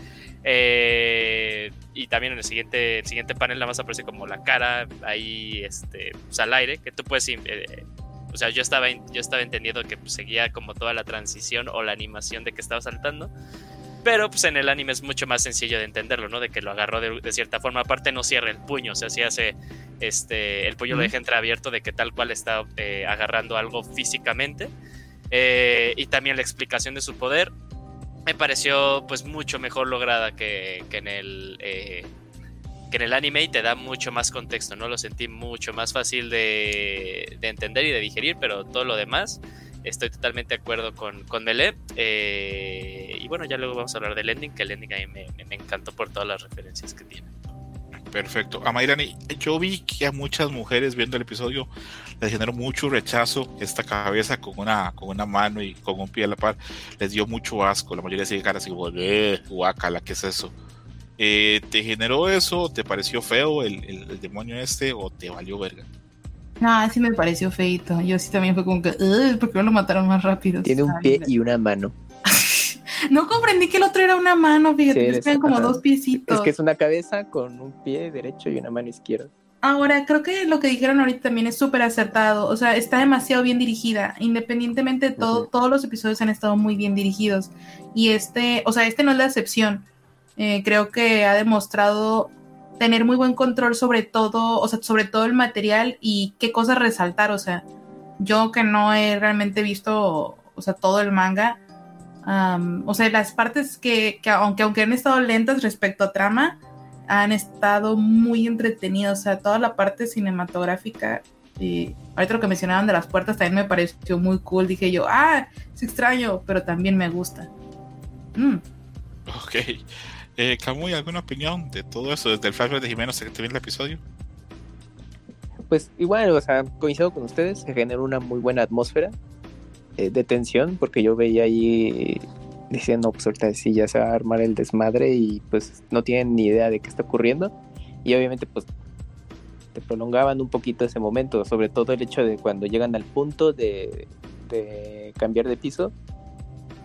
Eh, y también en el siguiente, el siguiente panel nada más aparece como la cara ahí este, pues, al aire, que tú puedes... eh, o sea, yo estaba, yo estaba entendiendo que pues, seguía como toda la transición o la animación de que estaba saltando. Pero pues en el anime es mucho más sencillo de entenderlo, ¿no? De que lo agarró de, de cierta forma. Aparte no cierra el puño, o sea, si hace este, el puño lo Ujú. deja entreabierto de que tal cual está eh, agarrando algo físicamente. Eh, y también la explicación de su poder me pareció pues mucho mejor lograda que, que en el eh, que en el anime y te da mucho más contexto, ¿no? Lo sentí mucho más fácil de, de entender y de digerir, pero todo lo demás estoy totalmente de acuerdo con, con. Eh, y bueno, ya luego vamos a hablar del ending, que el ending a mí me encantó por todas las referencias que tiene. Perfecto. A Mayrani, yo vi que a muchas mujeres viendo el episodio les generó mucho rechazo esta cabeza con una, con una mano y con un pie a la par. Les dio mucho asco. La mayoría sigue cara así, eh, guacala, ¿qué es eso? Eh, ¿Te generó eso? ¿Te pareció feo el, el, el, demonio este o te valió verga? No, sí me pareció feito. Yo sí también fue como que, ¿por qué no lo mataron más rápido? Tiene un pie y una mano. No comprendí que el otro era una mano, fíjate, sí, como dos piecitos. Es que es una cabeza con un pie derecho y una mano izquierda. Ahora, creo que lo que dijeron ahorita también es súper acertado. O sea, está demasiado bien dirigida. Independientemente de todo, uh -huh. todos los episodios han estado muy bien dirigidos. Y este, o sea, este no es la excepción. Eh, creo que ha demostrado tener muy buen control sobre todo, o sea, sobre todo el material y qué cosas resaltar. O sea, yo que no he realmente visto, o sea, todo el manga, Um, o sea, las partes que, que, aunque, aunque han estado lentas respecto a trama, han estado muy entretenidas. O sea, toda la parte cinematográfica. Y ahorita lo que mencionaban de las puertas también me pareció muy cool. Dije yo, ah, es extraño, pero también me gusta. Mm. Ok. Eh, Camuy, ¿alguna opinión de todo eso desde el flashback de Jiménez que te el episodio? Pues igual, o sea, coincido con ustedes, se generó una muy buena atmósfera eh, de tensión, porque yo veía ahí diciendo, pues ahorita sí ya se va a armar el desmadre y pues no tienen ni idea de qué está ocurriendo. Y obviamente pues te prolongaban un poquito ese momento, sobre todo el hecho de cuando llegan al punto de, de cambiar de piso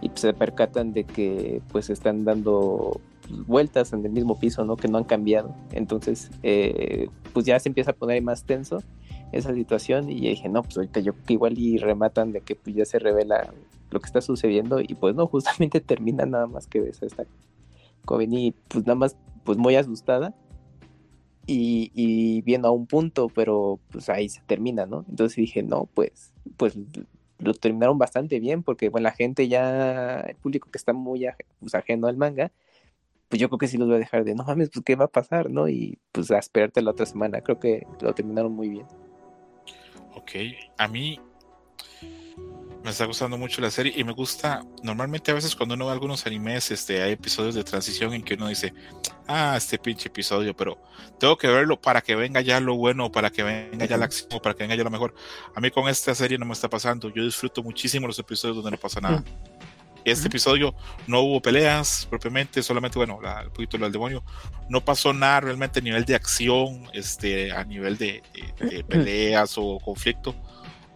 y pues, se percatan de que pues están dando vueltas en el mismo piso, ¿no? Que no han cambiado. Entonces, eh, pues ya se empieza a poner más tenso esa situación y dije, no, pues ahorita yo igual y rematan de que pues ya se revela lo que está sucediendo y pues no, *laughs* justamente termina nada más que ves a esta joven y pues nada más pues muy asustada y, y, viendo a un punto, pero pues ahí se termina, ¿no? Entonces dije, no, pues, pues lo terminaron bastante bien porque bueno, la gente ya, el público que está muy aj pues, ajeno al manga, pues yo creo que sí los voy a dejar de, no mames, pues qué va a pasar, ¿no? Y pues a esperarte la otra semana, creo que lo terminaron muy bien. Ok, a mí me está gustando mucho la serie y me gusta, normalmente a veces cuando uno ve algunos animes, este, hay episodios de transición en que uno dice, ah, este pinche episodio, pero tengo que verlo para que venga ya lo bueno, para que venga ya la acción, para que venga ya lo mejor. A mí con esta serie no me está pasando, yo disfruto muchísimo los episodios donde no pasa nada. Este episodio no hubo peleas propiamente, solamente, bueno, la, el poquito del demonio. No pasó nada realmente a nivel de acción, este, a nivel de, de, de peleas o conflicto,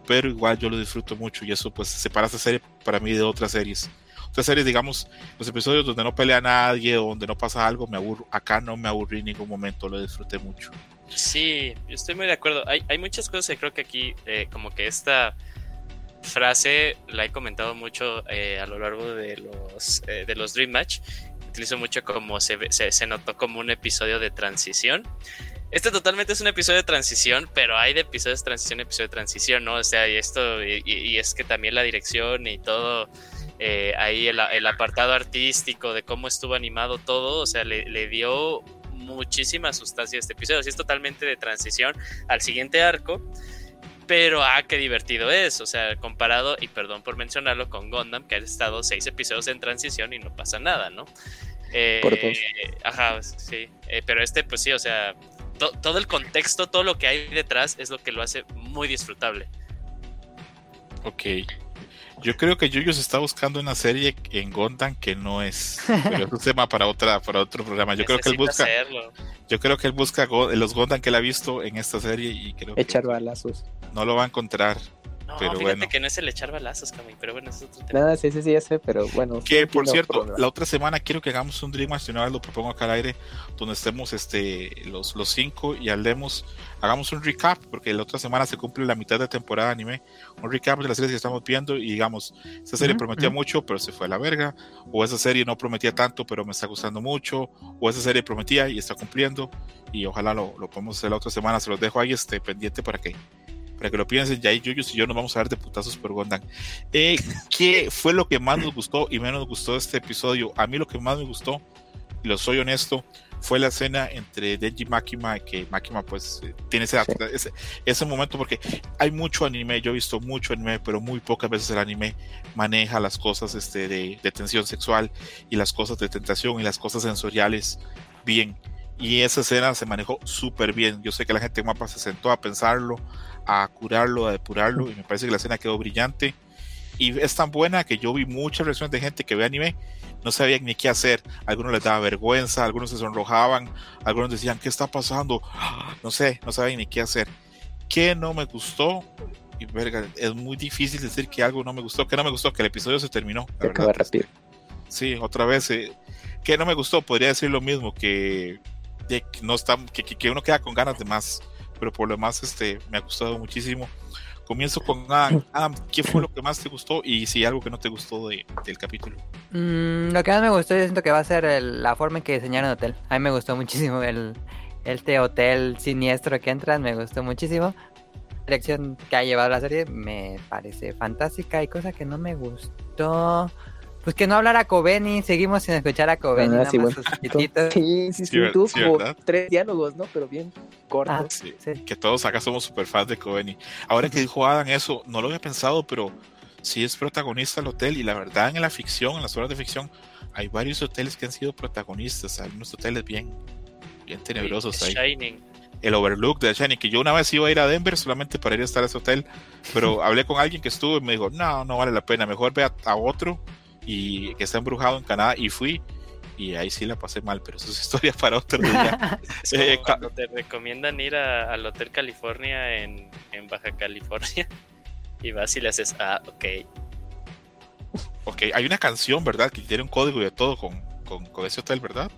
pero igual yo lo disfruto mucho y eso pues separa esta serie para mí de otras series. Otras series, digamos, los episodios donde no pelea nadie o donde no pasa algo, me aburro. Acá no me aburrí en ningún momento, lo disfruté mucho. Sí, estoy muy de acuerdo. Hay, hay muchas cosas que creo que aquí, eh, como que esta frase la he comentado mucho eh, a lo largo de los, eh, de los Dream Match. Utilizo mucho como se, se, notó como un episodio de transición. Este totalmente es un episodio de transición, pero hay de episodios de transición, episodio de transición, ¿no? O sea, y esto, y, es que también la dirección y todo, eh, ahí el, apartado artístico de cómo estuvo animado todo, o sea, le, le dio muchísima sustancia a este episodio. Sí, es totalmente de transición al siguiente arco. Pero, ah, qué divertido es. O sea, comparado, y perdón por mencionarlo, con Gundam, que ha estado seis episodios en transición y no pasa nada, ¿no? Eh, por ajá, sí. Eh, pero este, pues sí, o sea, to todo el contexto, todo lo que hay detrás es lo que lo hace muy disfrutable. Ok. Yo creo que Yuyos está buscando una serie en Gundam que no es. Pero es un *laughs* tema para otra, para otro programa. Yo creo que él busca. Hacerlo. Yo creo que él busca los Gundam que él ha visto en esta serie y creo Echar que balazos. No lo va a encontrar. No, pero fíjate bueno. que no es el echar balazos, Camille, pero bueno, es otro tema. Nada, sí, sí, sí, ya sé, pero bueno. Que por cierto, problema. la otra semana quiero que hagamos un Dream vez lo propongo acá al aire, donde estemos este, los, los cinco y hablemos, hagamos un recap, porque la otra semana se cumple la mitad de temporada de anime, un recap de las series que estamos viendo y digamos, esa serie uh -huh, prometía uh -huh. mucho, pero se fue a la verga, o esa serie no prometía tanto, pero me está gustando mucho, o esa serie prometía y está cumpliendo, y ojalá lo, lo podemos hacer la otra semana, se los dejo ahí este, pendiente para que para que lo piensen, ya y Yuyos y yo nos vamos a ver de putazos por Gondan. Eh, *laughs* ¿Qué fue lo que más nos gustó y menos nos gustó de este episodio? A mí lo que más me gustó, y lo soy honesto, fue la escena entre Denji y Makima, que Makima pues eh, tiene ese, ese, ese, momento porque hay mucho anime, yo he visto mucho anime, pero muy pocas veces el anime maneja las cosas este, de, de tensión sexual y las cosas de tentación y las cosas sensoriales bien. Y esa escena se manejó súper bien. Yo sé que la gente de Mapa se sentó a pensarlo, a curarlo, a depurarlo, y me parece que la escena quedó brillante. Y es tan buena que yo vi muchas reacciones de gente que ve anime, no sabían ni qué hacer. Algunos les daba vergüenza, algunos se sonrojaban, algunos decían, ¿qué está pasando? *gasps* No sé, no sabían ni qué hacer. ¿Qué no me gustó? Y verga, es muy difícil decir que algo no me gustó. ¿Qué no me gustó? Que el episodio se terminó. Verdad. rápido. Sí, otra vez. Eh, ¿Qué no me gustó? Podría decir lo mismo, que de que no está, que, que, uno queda con ganas de más, pero por lo demás este, me ha gustado muchísimo. Comienzo con Adam. ¿qué fue lo que más te gustó y si algo que no te gustó de, del capítulo? Mm, lo que más me gustó, yo siento que va a ser la forma en que diseñaron el hotel. A mí me gustó muchísimo el, este hotel siniestro que entran, me gustó muchísimo. La dirección que ha llevado la serie me parece fantástica y cosa que no me gustó. Pues que no hablara Coveni, seguimos sin escuchar a Coveni. Ah, sí, bueno. sí, sí, sí, tuvo como tres diálogos, ¿no? Pero bien cortos. Ah, sí, Que todos acá somos super fans de Coveni. Ahora que dijo Adam eso, no lo había pensado, pero sí es protagonista el hotel y la verdad en la ficción, en las obras de ficción, hay varios hoteles que han sido protagonistas, hay unos hoteles bien, bien tenebrosos ahí. Shining. El Overlook de Shining, que yo una vez iba a ir a Denver solamente para ir a estar a ese hotel, pero *laughs* hablé con alguien que estuvo y me dijo, no, no vale la pena, mejor ve a otro y que está embrujado en Canadá y fui y ahí sí la pasé mal, pero eso es *laughs* historia para otro día. *laughs* eh, cuando te recomiendan ir a, al Hotel California en, en, Baja California *laughs* y vas y le haces, ah, ok. Ok, hay una canción, ¿verdad? Que tiene un código y de todo con, con, con ese hotel, ¿verdad?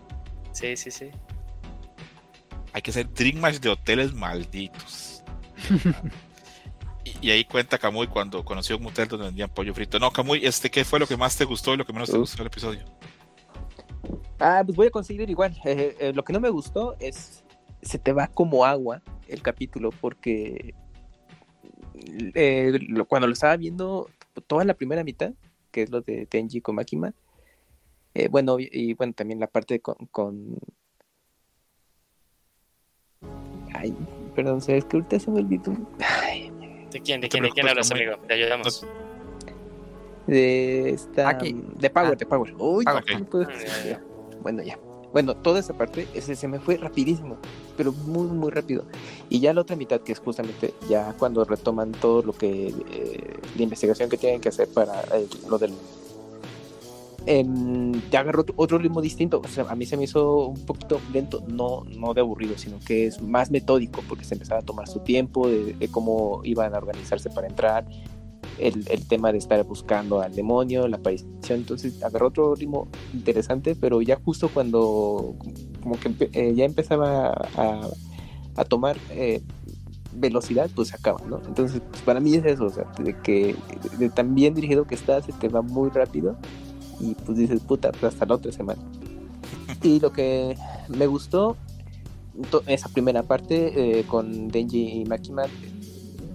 Sí, sí, sí. Hay que hacer Dream Match de hoteles malditos. Y ahí cuenta Camuy cuando conoció un motel donde vendían pollo frito. No, Camuy, este, ¿qué fue lo que más te gustó y lo que menos te gustó del episodio? Ah, pues voy a conseguir igual. Eh, eh, lo que no me gustó es se te va como agua el capítulo porque eh, cuando lo estaba viendo toda la primera mitad, que es lo de Tenji con Makima, bueno, y, bueno, también la parte con, con... Ay, perdón, es que ahorita se me olvidó. Ay, ¿De quién? ¿De quién? ¿De quién hablas, amigo? Te ayudamos. De esta. Aquí. De Power, ah. de Power. Uy, ah, Bueno, ya. Bueno, toda esa parte ese se me fue rapidísimo, pero muy, muy rápido. Y ya la otra mitad, que es justamente ya cuando retoman todo lo que. Eh, la investigación que tienen que hacer para eh, lo del ya agarró otro ritmo distinto. O sea, a mí se me hizo un poquito lento, no, no de aburrido, sino que es más metódico, porque se empezaba a tomar su tiempo de, cómo iban a organizarse para entrar, el, el, tema de estar buscando al demonio, la aparición. Entonces agarró otro ritmo interesante, pero ya justo cuando como que eh, ya empezaba a, tomar eh, velocidad, pues se acaba, ¿no? Entonces, pues, para mí es eso, o sea, de que de tan bien dirigido que está, se te va muy rápido y pues dices, puta, pues hasta la otra semana. Y lo que me gustó, esa primera parte eh, con Denji y Makima,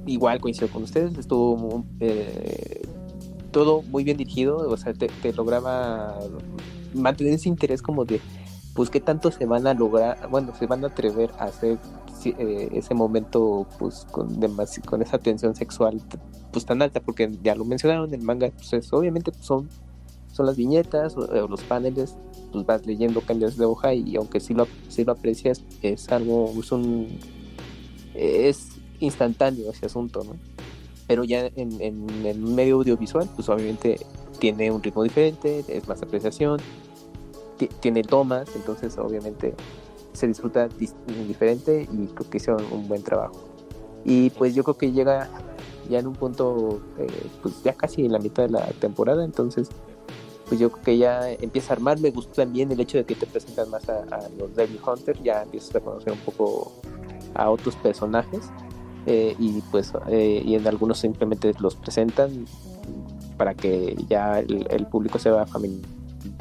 igual coincido con ustedes, estuvo eh, todo muy bien dirigido, o sea, te, lograba mantener ese interés como de, pues qué tanto se van a lograr, bueno, se van a atrever a hacer eh, ese momento pues con, con esa tensión sexual pues tan alta, porque ya lo mencionaron en el manga, pues obviamente pues, son son las viñetas o, los paneles, pues vas leyendo, cambias de hoja y aunque sí lo, sí lo aprecias, es algo, es un, es instantáneo ese asunto, ¿no? Pero ya en, en el medio audiovisual, pues obviamente tiene un ritmo diferente, es más apreciación, tiene tomas, entonces obviamente se disfruta diferente y creo que hicieron un buen trabajo. Y pues yo creo que llega ya en un punto, eh, pues ya casi en la mitad de la temporada, entonces pues yo creo que ya empieza a armar. Me gustó también el hecho de que te presentan más a, los Devil Hunter, ya empiezas a conocer un poco a otros personajes eh, y pues eh, y en algunos simplemente los presentan para que ya el, público se vea familiar.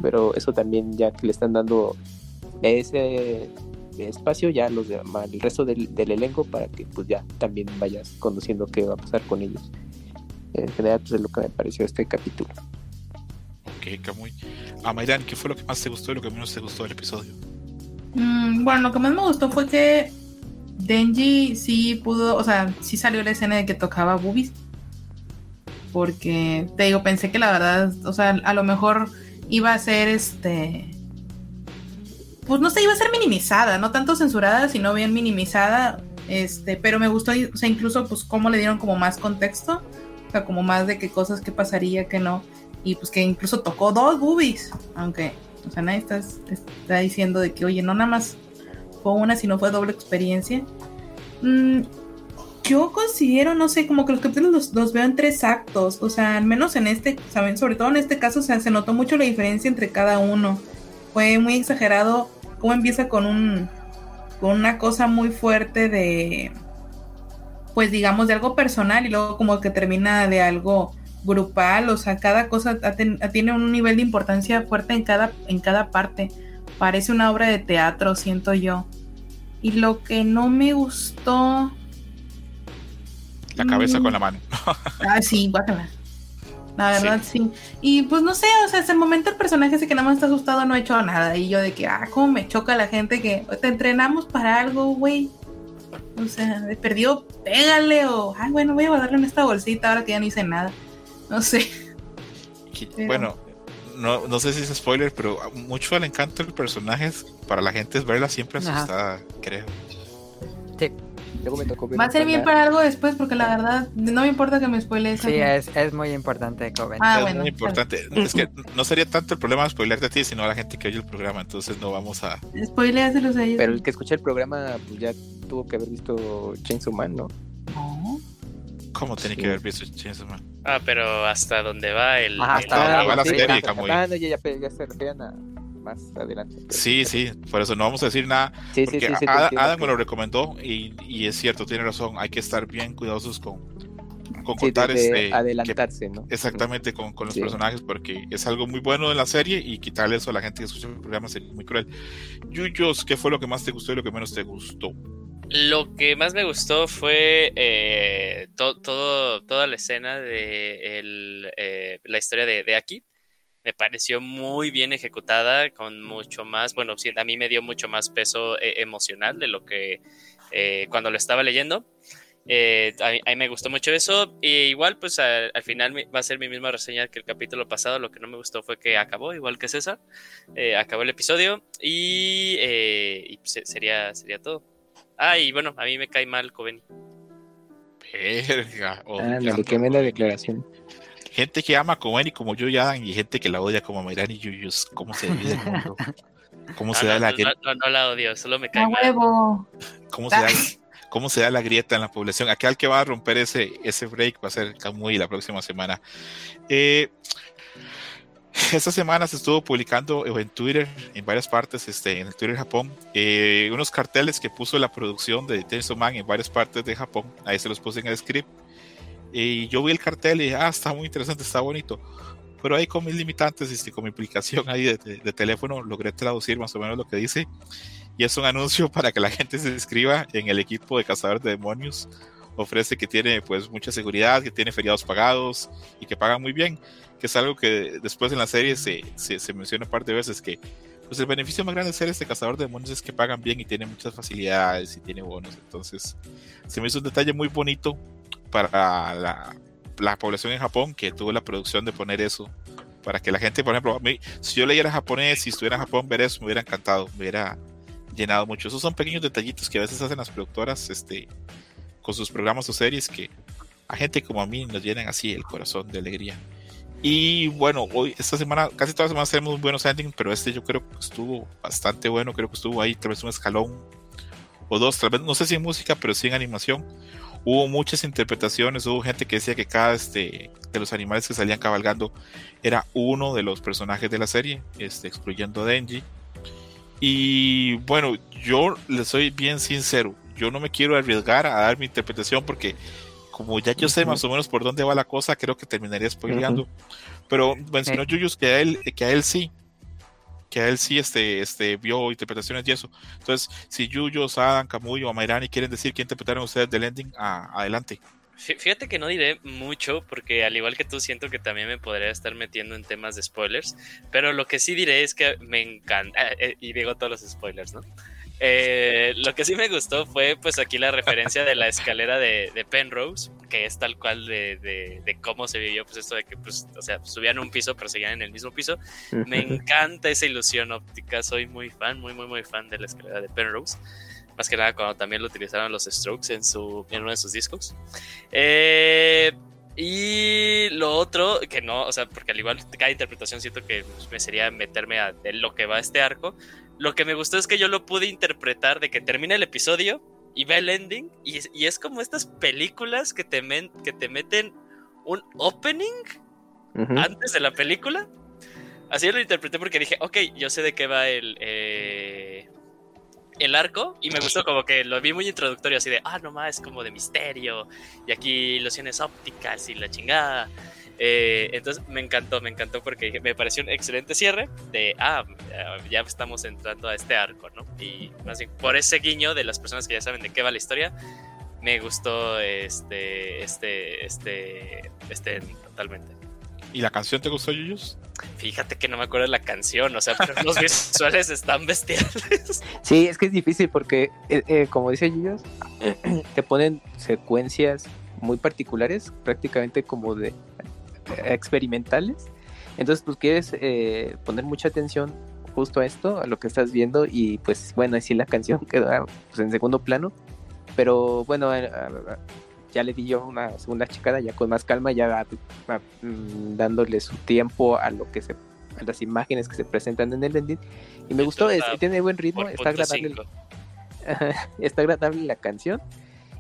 Pero eso también ya que le están dando ese espacio ya los de, el resto del, del, elenco para que pues ya también vayas conociendo qué va a pasar con ellos. En general, pues es lo que me pareció este capítulo. Camuy. A Mayran, ¿qué fue lo que más te gustó y lo que menos te gustó del episodio? Mm, bueno, lo que más me gustó fue que Denji sí pudo, o sea, sí salió la escena de que tocaba boobies. Porque, te digo, pensé que la verdad, o sea, a lo mejor iba a ser este. Pues no sé, iba a ser minimizada, no tanto censurada, sino bien minimizada. Este, pero me gustó, o sea, incluso pues cómo le dieron como más contexto. O sea, como más de qué cosas que pasaría, que no. Y pues que incluso tocó dos boobies. Aunque, o sea, nadie está, está diciendo de que, oye, no nada más fue una, sino fue doble experiencia. Mm, yo considero, no sé, como que los capítulos los, veo en tres actos, o sea, al menos en este, ¿saben? Sobre todo en este caso, o sea, se notó mucho la diferencia entre cada uno. Fue muy exagerado cómo empieza con un, con una cosa muy fuerte de, pues digamos, de algo personal y luego como que termina de algo grupal, o sea, cada cosa tiene un nivel de importancia fuerte en cada, en cada parte. Parece una obra de teatro, siento yo. Y lo que no me gustó. La cabeza con la mano. *laughs* ah, sí, guácala. La verdad, sí. Y pues no sé, o sea, hasta el momento el personaje ese que nada más está asustado no ha hecho nada. Y yo de que, ah, cómo me choca la gente que te entrenamos para algo, güey. O sea, de perdido, pégale o, ah, bueno, voy a guardarle en esta bolsita ahora que ya no hice nada. No sé. Bueno, no, no sé si es spoiler, pero mucho el encanto del personaje para la gente es verla siempre asustada, creo. Sí. Va a ser bien para algo después porque la verdad no me importa que me spoilees. Sí, es, es, muy importante, Coven. Ah, es bueno, muy importante. es que no sería tanto el problema de spoilearte a ti, sino a la gente que oye el programa. Entonces no vamos a. Spoileaselos a ellos. Pero el que escucha el programa, pues ya tuvo que haber visto Chainsaw Man. No. ¿Cómo tiene que haber visto Chainsaw Man? Ah, pero hasta dónde va el. Ajá, hasta el- va la sí, serie, Camuy. no, ya, ya, ya se referían a más adelante. Sí, sí, por eso no vamos a decir nada. sí, Porque sí, sí, Adam me lo recomendó y, y es cierto, tiene razón. Hay que estar bien cuidadosos con, con sí, contar este, que- adelantarse, ¿no? exactamente con, con los Sí. personajes porque es algo muy bueno de la serie y quitarle eso a la gente que escucha el programa sería muy cruel. Yuyos, ¿qué fue lo que más te gustó y lo que menos te gustó? Lo que más me gustó fue eh, toda la escena de eh, la historia de, de Aki. Me pareció muy bien ejecutada, con mucho más, bueno, a mí me dio mucho más peso eh, emocional de lo que cuando lo estaba leyendo. Eh, a, mí, me gustó mucho eso. Y igual, pues al final va a ser mi misma reseña que el capítulo pasado. Lo que no me gustó fue que acabó, igual que César. Acabó el episodio y, y se- sería, sería todo. Ah, y bueno, a mí me cae mal Coven. Verga. oh, Ándale, ya. qué buena declaración. Gente que ama él y como yo y Adam y gente que la odia como Mayrani y Yuyos. ¿Cómo se divide el mundo? ¿Cómo *laughs* se No, da no, la grieta? no, no la odio, solo me cae A mal. huevo. ¿Cómo se da, cómo se da la grieta en la población? Aquel que va a romper ese, ese break va a ser Kamui la próxima semana. Eh, *laughs* esta semana se estuvo publicando en Twitter, en varias partes, este, en el Twitter Japón, eh, unos carteles que puso la producción de Chainsaw Man en varias partes de Japón. Ahí se los puse en el script. Y yo vi el cartel y dije, ah, está muy interesante, está bonito. Pero ahí con mis limitantes, este, con mi aplicación ahí de, de- de teléfono, logré traducir más o menos lo que dice. Y es un anuncio *laughs* para que la gente se inscriba en el equipo de cazadores de demonios. Ofrece que tiene pues mucha seguridad, que tiene feriados pagados y que pagan muy bien. Que es algo que después en la serie se, se, se menciona un par de veces que pues el beneficio más grande de ser este cazador de demonios es que pagan bien y tiene muchas facilidades y tiene bonos. Entonces se me hizo un detalle muy bonito para la, la población en Japón que tuvo la producción de poner eso. Para que la gente, por ejemplo, a mí, si yo leyera japonés, si estuviera en Japón, ver eso, me hubiera encantado, me hubiera llenado mucho. Esos son pequeños detallitos que a veces hacen las productoras este, con sus programas o series que a gente como a mí nos llenan así el corazón de alegría. Y bueno, hoy, esta semana, casi todas las semanas tenemos buenos endings, pero este yo creo que estuvo bastante bueno, creo que estuvo ahí, tal vez un escalón o dos, tal vez, no sé si en música, pero sí en animación. Hubo muchas interpretaciones, hubo gente que decía que cada este, de los animales que salían cabalgando era uno de los personajes de la serie, este, excluyendo a Denji. Y bueno, yo le soy bien sincero, yo no me quiero arriesgar a dar mi interpretación porque como ya yo sé Ujú. más o menos por dónde va la cosa, creo que terminaría spoileando. Pero mencionó Yuyus que a él, que a él sí. que a él sí este, este, vio interpretaciones y eso. Entonces, si Yuyo, Sadan, Camuyo o Mayrani quieren decir qué interpretaron ustedes del ending, adelante. Fíjate que no diré mucho porque al igual que tú siento que también me podría estar metiendo en temas de spoilers, pero lo que sí diré es que me encanta, eh, eh, y digo todos los spoilers, ¿no? Eh, lo que sí me gustó fue pues aquí la referencia de la escalera de, Penrose, que es tal cual de, cómo se vivió pues esto de que pues, o sea, subían un piso pero seguían en el mismo piso. Me encanta esa ilusión óptica, soy muy fan, muy muy muy fan de la escalera de Penrose. Más que nada cuando también lo utilizaron los Strokes en, su, en uno de sus discos. Eh, y lo otro, que no, o sea, porque al igual cada interpretación siento que me sería meterme a lo que va este arco. Lo que me gustó es que yo lo pude interpretar de que termina el episodio y ve el ending y, es como estas películas que te, que te meten un opening antes de la película. Así lo interpreté porque dije, ok, yo sé de qué va el, eh, el arco y me gustó como que lo vi muy introductorio, así de, ah, no más, es como de misterio y aquí ilusiones ópticas y la chingada. Eh, entonces me encantó, me encantó porque me pareció un excelente cierre de, ah, ya estamos entrando a este arco, ¿no? Y más bien, por ese guiño de las personas que ya saben de qué va la historia, me gustó este, este, este, este totalmente. ¿Y la canción te gustó, Yuyus? Fíjate que no me acuerdo de la canción, o sea, pero los *laughs* visuales están bestiales. Sí, es que es difícil porque, eh, eh, como dice Yuyus, *clears throat* te ponen secuencias muy particulares, prácticamente como de eh, experimentales. Entonces, pues quieres poner mucha atención justo a esto, a lo que estás viendo, y pues bueno, así la canción *laughs* queda pues, en segundo plano. Pero bueno, ya le di yo una segunda checada ya con más calma, ya mm, dándole su tiempo a lo que se a las imágenes que se presentan en el ending y me gustó, tiene buen ritmo, está agradable. *laughs* está agradable la canción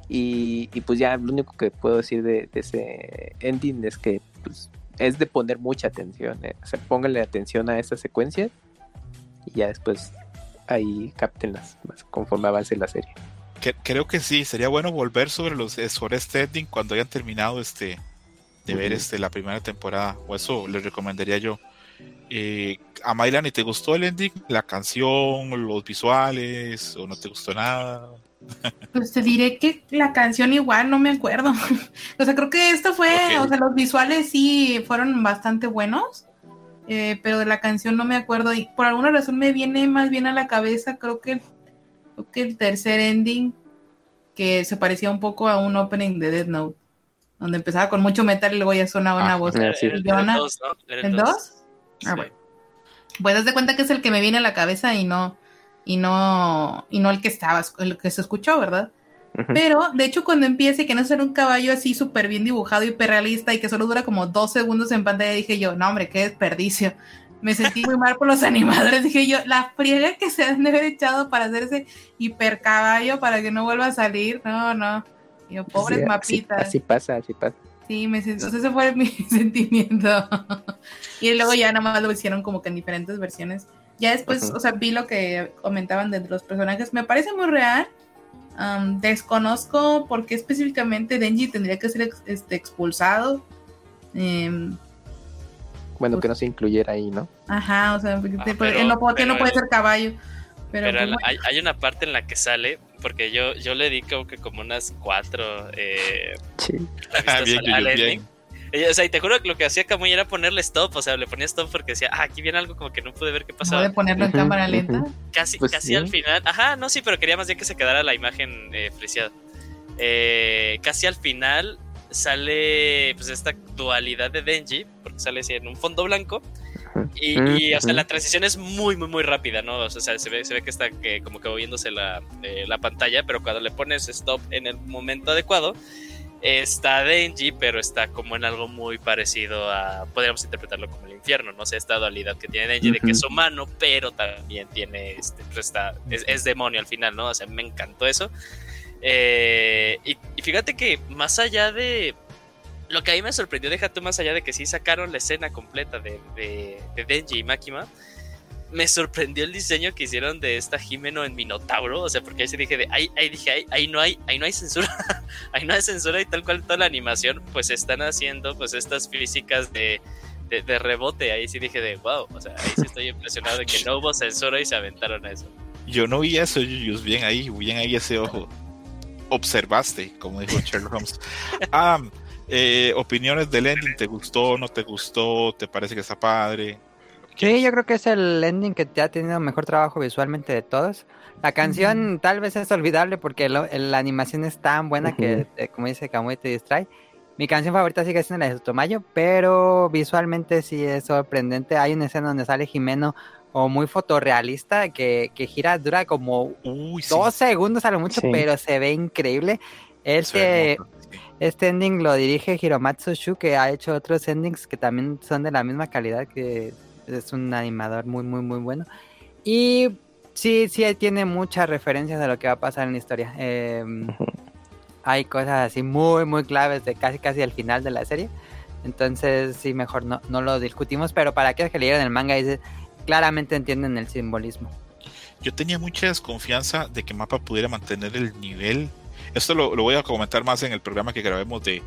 y, pues ya lo único que puedo decir de, ese ending es que pues, es de poner mucha atención, eh. o sea, pónganle atención a esa secuencia y ya después ahí captenlas conforme avance la serie creo que sí, sería bueno volver sobre los eh, sobre este ending cuando hayan terminado este de ver este la primera temporada, o eso les recomendaría yo. Eh, a Maylani, ¿te gustó el ending? ¿La canción, los visuales, o no te gustó nada? *laughs* Pues te diré que la canción igual, no me acuerdo. *laughs* o sea, creo que esto fue, o sea, los visuales sí fueron bastante buenos, eh, pero de la canción no me acuerdo y por alguna razón me viene más bien a la cabeza, creo que que el tercer ending, que se parecía un poco a un opening de Dead Note, donde empezaba con mucho metal y luego ya sonaba una ah, voz. ¿El 2? Ah, bueno. Pues de cuenta que es el que me viene a la cabeza y no, y no, y no el que estaba, el que se escuchó, ¿verdad? Pero, de hecho, cuando empieza y que no ser un caballo así súper bien dibujado, y realista y que solo dura como dos segundos en pantalla, dije yo, no, hombre, qué desperdicio me sentí muy mal por los *laughs* animadores. Dije yo, la friega que se han de haber echado para hacerse hiper caballo para que no vuelva a salir. No, no. yo, pobres mapitas. Así, pasa, así pasa. Sí, me sentí, ese fue mi *laughs* sentimiento. y luego ya nada más lo hicieron como que en diferentes versiones. Ya después, o sea, vi lo que comentaban de los personajes. Me parece muy real. desconozco por qué específicamente Denji tendría que ser este, expulsado. Eh, bueno, que no se incluyera ahí, ¿no? Ajá, o sea, ah, él no, puede, no puede ser caballo. Pero, pues hay, hay, una parte en la que sale, porque yo, yo le di como que como unas cuatro eh, sí. Ah, bien, O sea, y te juro que lo que hacía Camuy era ponerle stop, o sea, le ponía stop porque decía, ah, aquí viene algo como que no pude ver qué pasaba. ¿Puede ponerlo en cámara lenta? Casi, pues casi al final, ajá, no, sí, pero quería más bien que se quedara la imagen eh, Eh, casi al final sale pues esta dualidad de Denji, porque sale así en un fondo blanco. Y, o sea, la transición es muy, muy, muy rápida, ¿no? O sea, se ve, se ve que está que, como que moviéndose la, eh, la pantalla, pero cuando le pones stop en el momento adecuado, está Denji, pero está como en algo muy parecido a, podríamos interpretarlo como el infierno, no sé, esta dualidad que tiene Denji de que es humano, pero también tiene, este, pues está, es, es, demonio al final, ¿no? O sea, me encantó eso. Eh, y, fíjate que más allá de... Lo que a mí me sorprendió, déjate más allá de que sí sacaron la escena completa de, de, Denji y Makima, me sorprendió el diseño que hicieron de esta Jimeno en Minotauro, o sea, porque ahí se dije de, ahí, ahí dije, ahí, no hay, ahí no hay censura, *laughs* ahí no hay censura y tal cual toda la animación, pues están haciendo pues estas físicas de de, de rebote, ahí sí dije de wow, o sea, ahí sí estoy impresionado de que no hubo censura y se aventaron a eso. Yo no vi eso, Yuyus, bien ahí, bien ahí ese ojo. Observaste, como dijo Sherlock Holmes. Ah, eh, opiniones del ending, ¿te gustó, no te gustó? ¿Te parece que está padre? Sí, yo creo que es el ending que te ha tenido mejor trabajo visualmente de todos. La canción tal vez es olvidable porque lo- la animación es tan buena que, eh, como dice Kamui, te distrae. Mi canción favorita sigue siendo la de Sotomayo, pero visualmente sí es sorprendente. Hay una escena donde sale Jimeno o muy fotorrealista que, que gira, dura como Uy, sí. dos segundos a lo mucho, Sí. pero se ve increíble. Este, este ending lo dirige Hiromatsu Shu, que ha hecho otros endings que también son de la misma calidad, que es un animador muy, muy, muy bueno. Y sí, sí tiene muchas referencias a lo que va a pasar en la historia. Eh, hay cosas así muy, muy claves de casi, casi al final de la serie. Entonces, sí, mejor no, no lo discutimos, pero para aquellos que leyeron el manga, dice, claramente entienden el simbolismo. Yo tenía mucha desconfianza de que Mapa pudiera mantener el nivel. Esto lo, lo voy a comentar más en el programa que grabemos de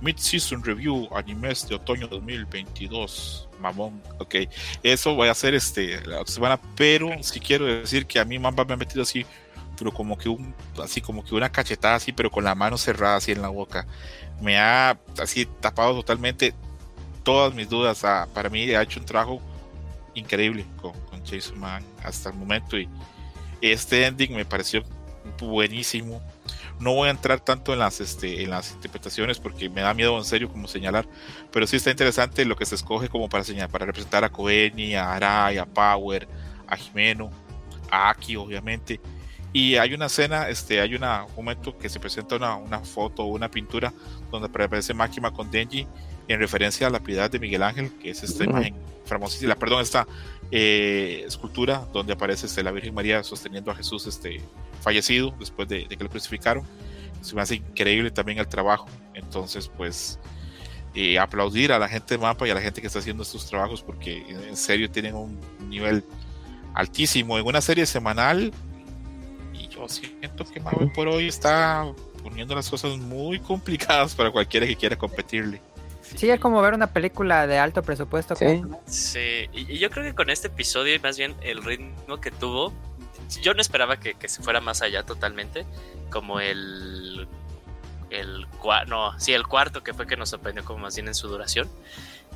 Mid-Season Review Animes de Otoño 2022. Mamón, ok. Eso voy a hacer este, la semana, pero sí quiero decir que a mí Mapa me ha metido así, pero como que un, así como que una cachetada así, pero con la mano cerrada así en la boca. Me ha así tapado totalmente todas mis dudas. Ah, para mí ha hecho un trabajo increíble con, con Jason Man hasta el momento y este ending me pareció buenísimo. No voy a entrar tanto en las, este, en las interpretaciones porque me da miedo en serio como señalar, pero sí está interesante lo que se escoge como para señalar, para representar a Koeni, a Arai, a Power, a Jimeno, a Aki obviamente. Y hay una escena, este, hay una, un momento que se presenta una, una foto o una pintura donde aparece Máquina con Denji en referencia a la piedad de Miguel Ángel, que es esta imagen famosísima, perdón, esta eh, escultura donde aparece este, la Virgen María sosteniendo a Jesús este, fallecido después de, de que lo crucificaron. Se me hace increíble también el trabajo. Entonces, pues, eh, aplaudir a la gente de Mapa y a la gente que está haciendo estos trabajos porque en, en serio tienen un nivel altísimo. En una serie semanal, y yo siento que Mapa por hoy está poniendo las cosas muy complicadas para cualquiera que quiera competirle. Sí, es como ver una película de alto presupuesto. Sí. y, y yo creo que con este episodio y más bien el ritmo que tuvo, yo no esperaba que, que se fuera más allá totalmente, como el el cua- no, sí, el cuarto que fue que nos sorprendió como más bien en su duración.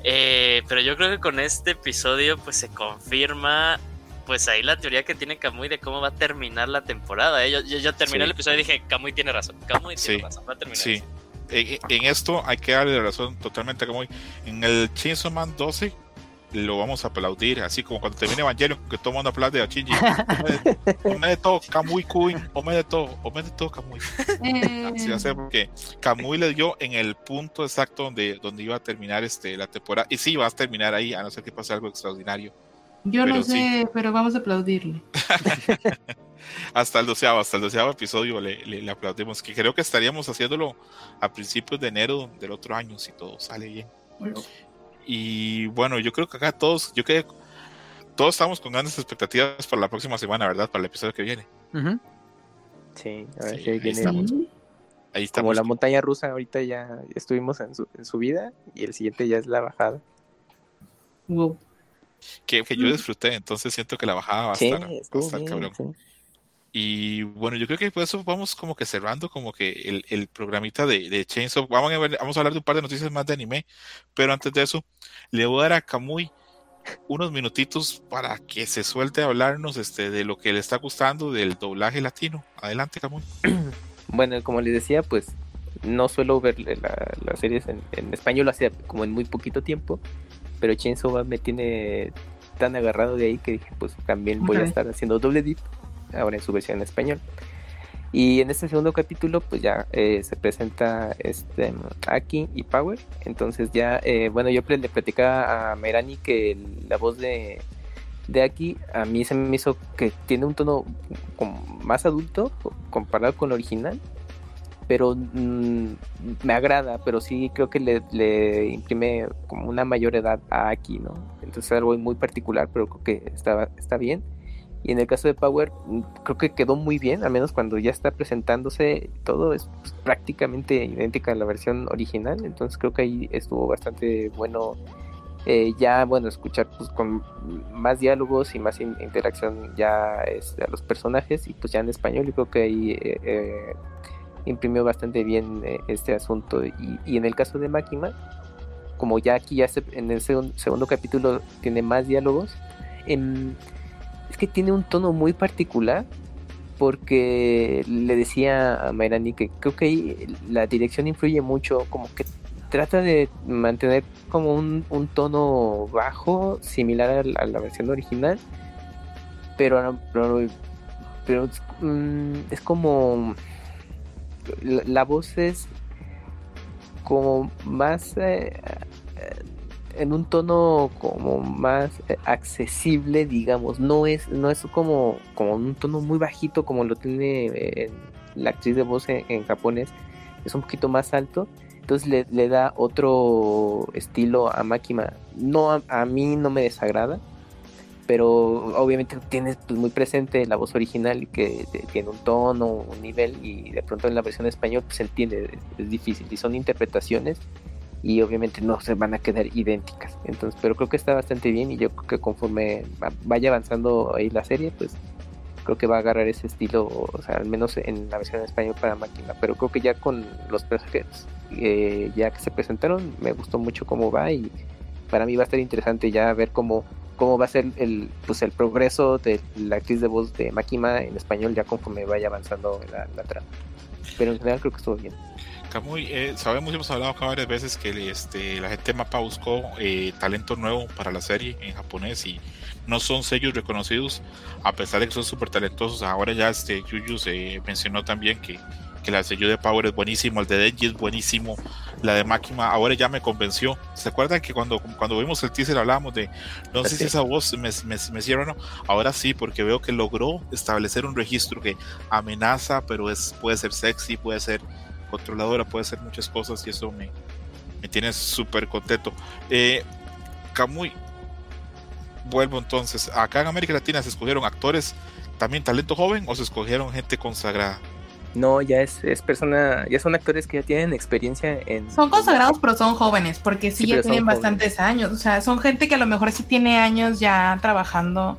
Eh, pero yo creo que con este episodio pues se confirma pues ahí la teoría que tiene Kamui de cómo va a terminar la temporada. ¿eh? Yo, yo, yo terminé Sí. el episodio y dije, Kamui tiene razón, Kamui tiene Sí, razón, va a terminar Sí. así". En, en esto hay que darle razón totalmente a Kamui. En el Chainsaw Man 12 lo vamos a aplaudir, así como cuando termine Evangelion, que todo el mundo aplaude a Shinji. *laughs* Ome de todo, Kamui Kuin, ome de todo, ome de todo, Kamui. Así va a ser porque Kamui le dio en el punto exacto donde, donde iba a terminar este, la temporada. Y sí, va a terminar ahí, a no ser que pase algo extraordinario. Yo no Pero sé, sí. pero vamos a aplaudirle. *laughs* Hasta el doceavo, hasta el doceavo episodio le, le- le aplaudimos. Que creo que estaríamos haciéndolo a principios de enero del otro año, si todo sale bien. Y bueno, yo creo que acá todos, yo que todos estamos con grandes expectativas para la próxima semana, ¿verdad? Para el episodio que viene. Sí, a ver Sí, si ahí viene estamos. Ahí estamos. como la montaña rusa, ahorita ya estuvimos en su, en subida y el siguiente ya es la bajada. Wow. que, que yo disfruté, entonces siento que la bajada va a Sí, estar, va a estar bien, cabrón. sí. Y bueno, yo creo que por eso vamos como que cerrando como que el, el programita de, de Chainsaw. Vamos a, ver- vamos a hablar de un par de noticias más de anime, pero antes de eso, le voy a dar a Kamui unos minutitos para que se suelte a hablarnos este, de lo que le está gustando del doblaje latino. Adelante, Kamui. *clears throat* Bueno, como les decía, pues no suelo ver la- las series en, en español hace como en muy poquito tiempo, pero Chainsaw me tiene tan agarrado de ahí que dije, pues también voy a estar haciendo doble dip ahora en su versión en español. Y en este segundo capítulo, pues ya eh, se presenta este Aki y Power. Entonces ya, eh, bueno, yo le platicaba a Merani que la voz de, de Aki a mí se me hizo que tiene un tono como más adulto comparado con el original. Pero mm, me agrada, pero sí creo que le, le imprime como una mayor edad a Aki, ¿no? Entonces es algo muy particular, pero creo que está, está bien. Y en el caso de Power, mm, creo que quedó muy bien, al menos cuando ya está presentándose todo, es pues, prácticamente idéntica a la versión original. Entonces creo que ahí estuvo bastante bueno Eh, ya, bueno, escuchar pues, con más diálogos y más in- interacción ya este, a los personajes y pues ya en español, yo creo que ahí eh, eh, imprimió bastante bien este asunto. Y, y en el caso de Máquina, como ya aquí ya se- en el segun- segundo capítulo tiene más diálogos, em, es que tiene un tono muy particular porque le decía a Mayrani que creo que la dirección influye mucho, como que trata de mantener como un, tono bajo, similar a la, versión original, pero, pero, pero es, mm, es como la, voz es como más eh, en un tono como más eh, accesible digamos. No es no es como como un tono muy bajito como lo tiene eh, la actriz de voz en, en japonés. Es un poquito más alto. Entonces le, le da otro estilo a Makima. No a, mí no me desagrada pero obviamente tienes pues, muy presente la voz original que te- tiene un tono, un nivel y de pronto en la versión español pues se entiende, es, es difícil. Y son interpretaciones y obviamente no se van a quedar idénticas. Entonces, pero creo que está bastante bien y yo creo que conforme va- vaya avanzando ahí la serie, pues creo que va a agarrar ese estilo, o sea, al menos en la versión en español para máquina, pero creo que ya con los personajes eh, ya que se presentaron, me gustó mucho cómo va y para mí va a estar interesante ya ver cómo cómo va a ser el pues el progreso de la actriz de voz de Makima en español ya conforme vaya avanzando la, la trama. Pero en general creo que estuvo bien. Kamui, eh, sabemos, hemos hablado acá varias veces que este, la gente Mapa buscó eh, talento nuevo para la serie en japonés y no son sellos reconocidos, a pesar de que son súper talentosos. Ahora ya este Yuyu se mencionó también que, que la sello de Power es buenísimo, el de Denji es buenísimo, la de Makima ahora ya me convenció. ¿Se acuerdan que cuando, cuando vimos el teaser hablábamos de no sé si esa voz me, me, me cierra o no? Ahora sí, porque veo que logró establecer un registro que amenaza, pero es, puede ser sexy, puede ser controladora, puede ser muchas cosas y eso me, me tiene súper contento. Eh, Kamui, vuelvo entonces. Acá en América Latina se escogieron actores también talento joven o se escogieron gente consagrada. No, ya es, es persona, ya son actores que ya tienen experiencia en Son consagrados, pero son jóvenes, porque sí, Sí, ya tienen jóvenes. bastantes años. O sea, son gente que a lo mejor sí tiene años ya trabajando.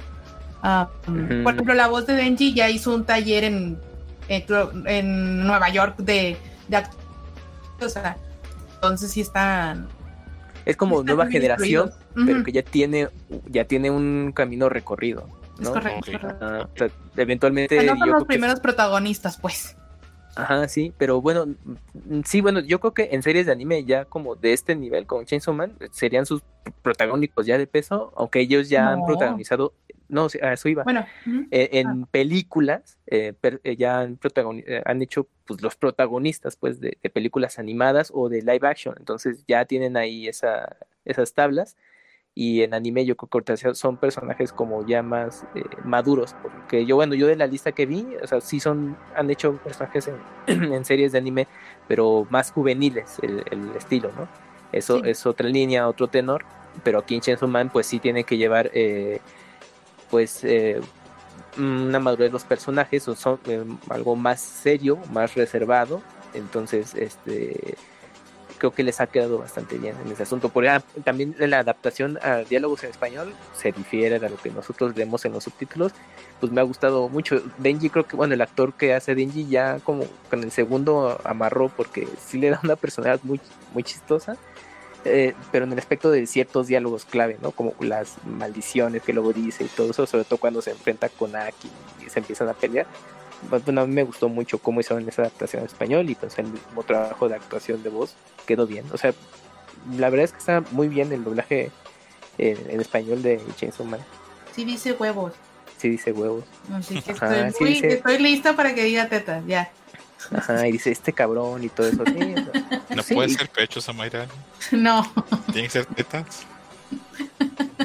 Ah, Ujú. Por ejemplo, la voz de Denji ya hizo un taller en, en, en Nueva York de, de O sea, entonces sí están. es como están nueva generación, pero que ya tiene ya tiene un camino recorrido, Es ¿no? correcto. Ok. es correcto. Ah, o sea, eventualmente no son los que- primeros protagonistas, pues. Ajá, sí, pero bueno, sí, bueno, yo creo que en series de anime ya como de este nivel, como Chainsaw Man, serían sus protagónicos ya de peso, aunque ellos ya han protagonizado, no, a eso iba. Bueno. Eh, en películas eh, per- eh, ya han, eh, han hecho pues los protagonistas pues de, de películas animadas o de live action, entonces ya tienen ahí esa, esas tablas y en anime yo creo que son personajes como ya más maduros, porque yo bueno, yo de la lista que vi, o sea, sí son, han hecho personajes en, *clears throat* en series de anime, pero más juveniles el, el estilo, ¿no? Eso Sí. es otra línea, otro tenor, pero aquí en Chainsaw Man pues sí tiene que llevar eh, pues eh, una madurez de los personajes son eh, algo más serio, más reservado, entonces este creo que les ha quedado bastante bien en ese asunto. Por ah, también la adaptación a diálogos en español se difiere de lo que nosotros vemos en los subtítulos, pues me ha gustado mucho. Denji creo que bueno, el actor que hace Denji ya como con el segundo amarró porque sí le da una personalidad muy muy chistosa. Eh, pero en el aspecto de ciertos diálogos clave, ¿no? Como las maldiciones que luego dice y todo eso, sobre todo cuando se enfrenta con Aki y se empiezan a pelear. Pues, Bueno, a mí me gustó mucho cómo hicieron esa adaptación en español y pues el mismo trabajo de actuación de voz quedó bien. O sea, la verdad es que está muy bien el doblaje en, en español de Chainsaw Man. Sí dice huevos. Sí dice huevos. Así que Ajá, estoy, sí muy- dice- estoy lista para que diga tetas, ya. Ajá, y dice este cabrón y todo eso. Sí, No sí, puede ser pechos, Amairani. No. Tiene que ser tetas. *laughs*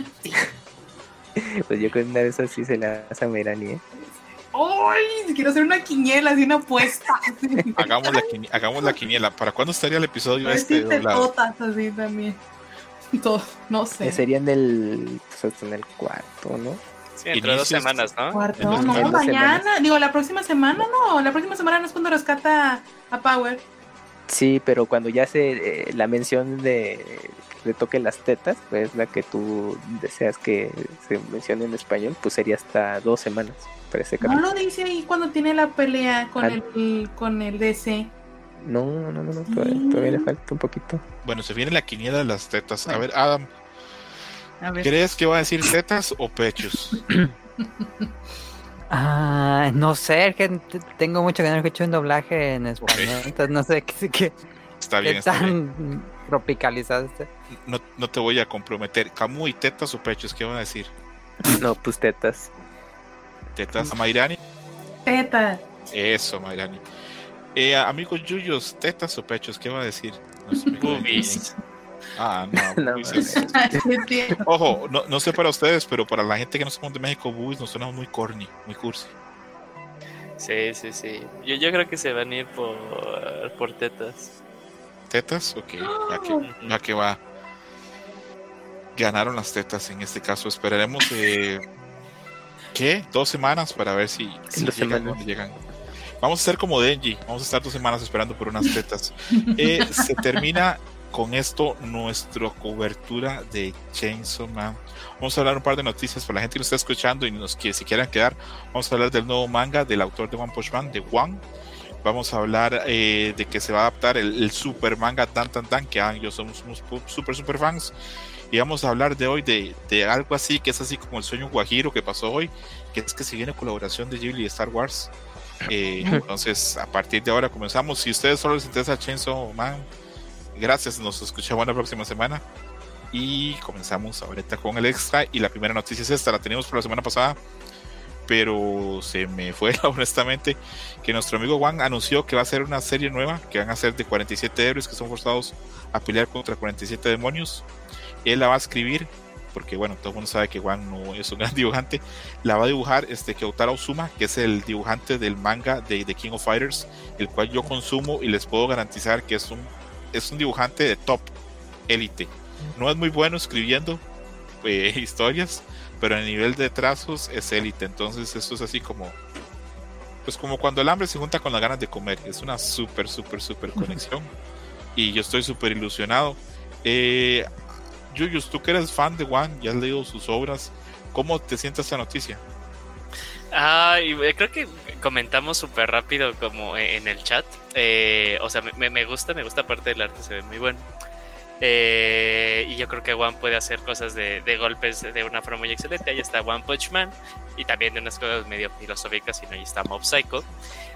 Pues yo creo que una de esas sí se la hace a Merani, ¿eh? ¡Ay! Quiero hacer una quiniela, así una apuesta. Hagamos la, quini- hagamos la quiniela. ¿Para cuándo estaría el episodio A ver este si te doblado? totas así también. *laughs* Todo, no sé. Sería en el, pues, hasta en el cuarto, ¿no? Sí, de dos Inicios- semanas, ¿no? Cuarto, no, mañana. semanas. Digo, la próxima semana no. La próxima semana no es cuando rescata a Power. Sí, pero cuando ya se eh, la mención de que le toque las tetas, pues la que tú deseas que se mencione en español, pues sería hasta dos semanas para ese No lo dice ahí cuando tiene la pelea con Ah. el con el DC. No, no, no, no, todavía, todavía le falta un poquito. Bueno, se viene la quiniela de las tetas. A ver, Adam, A ver. ¿crees que va a decir tetas o pechos? *clears throat* Ah, no sé, que tengo mucho que no escucho un doblaje en español, entonces no sé qué, qué, Está qué bien, está bien. tan tropicalizado esté. No, no te voy a comprometer. Camu y tetas o pechos, ¿qué van a decir? No, pues tetas. Tetas. Mayrani. Teta. Eso, Mayrani. Eh, amigos Yuyos, tetas o pechos, ¿qué va a decir? Boobies. Ah, no, *laughs* No, boobies es- Es cierto. Ojo, no, no sé para ustedes, pero para la gente que no somos de México, boobies nos suena muy corny, muy cursi. Sí, sí, sí. Yo, yo creo que se van a ir por, por tetas. ¿Tetas? Ok, ya que, ya que va. Ganaron las tetas en este caso. Esperaremos, eh, ¿qué? Dos semanas para ver si, si dos llegan semanas. o no llegan. Vamos a ser como Denji. Vamos a estar dos semanas esperando por unas tetas. Eh, se termina con esto nuestra cobertura de Chainsaw Man. Vamos a hablar un par de noticias para la gente que nos está escuchando y nos que quieran quedar. Vamos a hablar del nuevo manga del autor de One Punch Man, de One. Vamos a hablar eh, de que se va a adaptar el, el super manga Tan Tan Tan, que ah, yo somos unos super super fans. Y vamos a hablar de hoy de, de algo así, que es así como el sueño guajiro que pasó hoy, que es que se viene colaboración de Ghibli y Star Wars. Eh, *laughs* entonces, a partir de ahora comenzamos. Si ustedes solo les interesa Chainsaw Man, gracias, nos escuchamos la próxima semana. Y comenzamos ahorita con el extra. Y la primera noticia es esta, la teníamos por la semana pasada, pero se me fue *laughs* honestamente, que nuestro amigo Juan anunció que va a hacer una serie nueva, que van a ser de 47 héroes que son forzados a pelear contra 47 demonios. Él la va a escribir, porque bueno, todo el mundo sabe que Juan no es un *laughs* gran dibujante. La va a dibujar este Kyoutaro Uzuma, que es el dibujante del manga de The King of Fighters, el cual yo consumo y les puedo garantizar que es un, es un dibujante de top, élite. No es muy bueno escribiendo eh, *laughs* historias, pero a nivel de trazos es élite. Entonces, esto es así como. Pues como cuando el hambre se junta con las ganas de comer. Es una súper, súper, súper conexión. Y yo estoy súper ilusionado. Eh, Yuyus, tú que eres fan de Juan, ya has leído sus obras. ¿Cómo te sientes esta noticia? Ah, y eh, creo que comentamos súper rápido como e- en el chat. Eh, o sea, me- me, gusta, me gusta parte del arte, se ve muy bueno. Eh, y yo creo que One puede hacer cosas de, de golpes de una forma muy excelente. Ahí está One Punch Man y también de unas cosas medio filosóficas. Y no, ahí está Mob Psycho.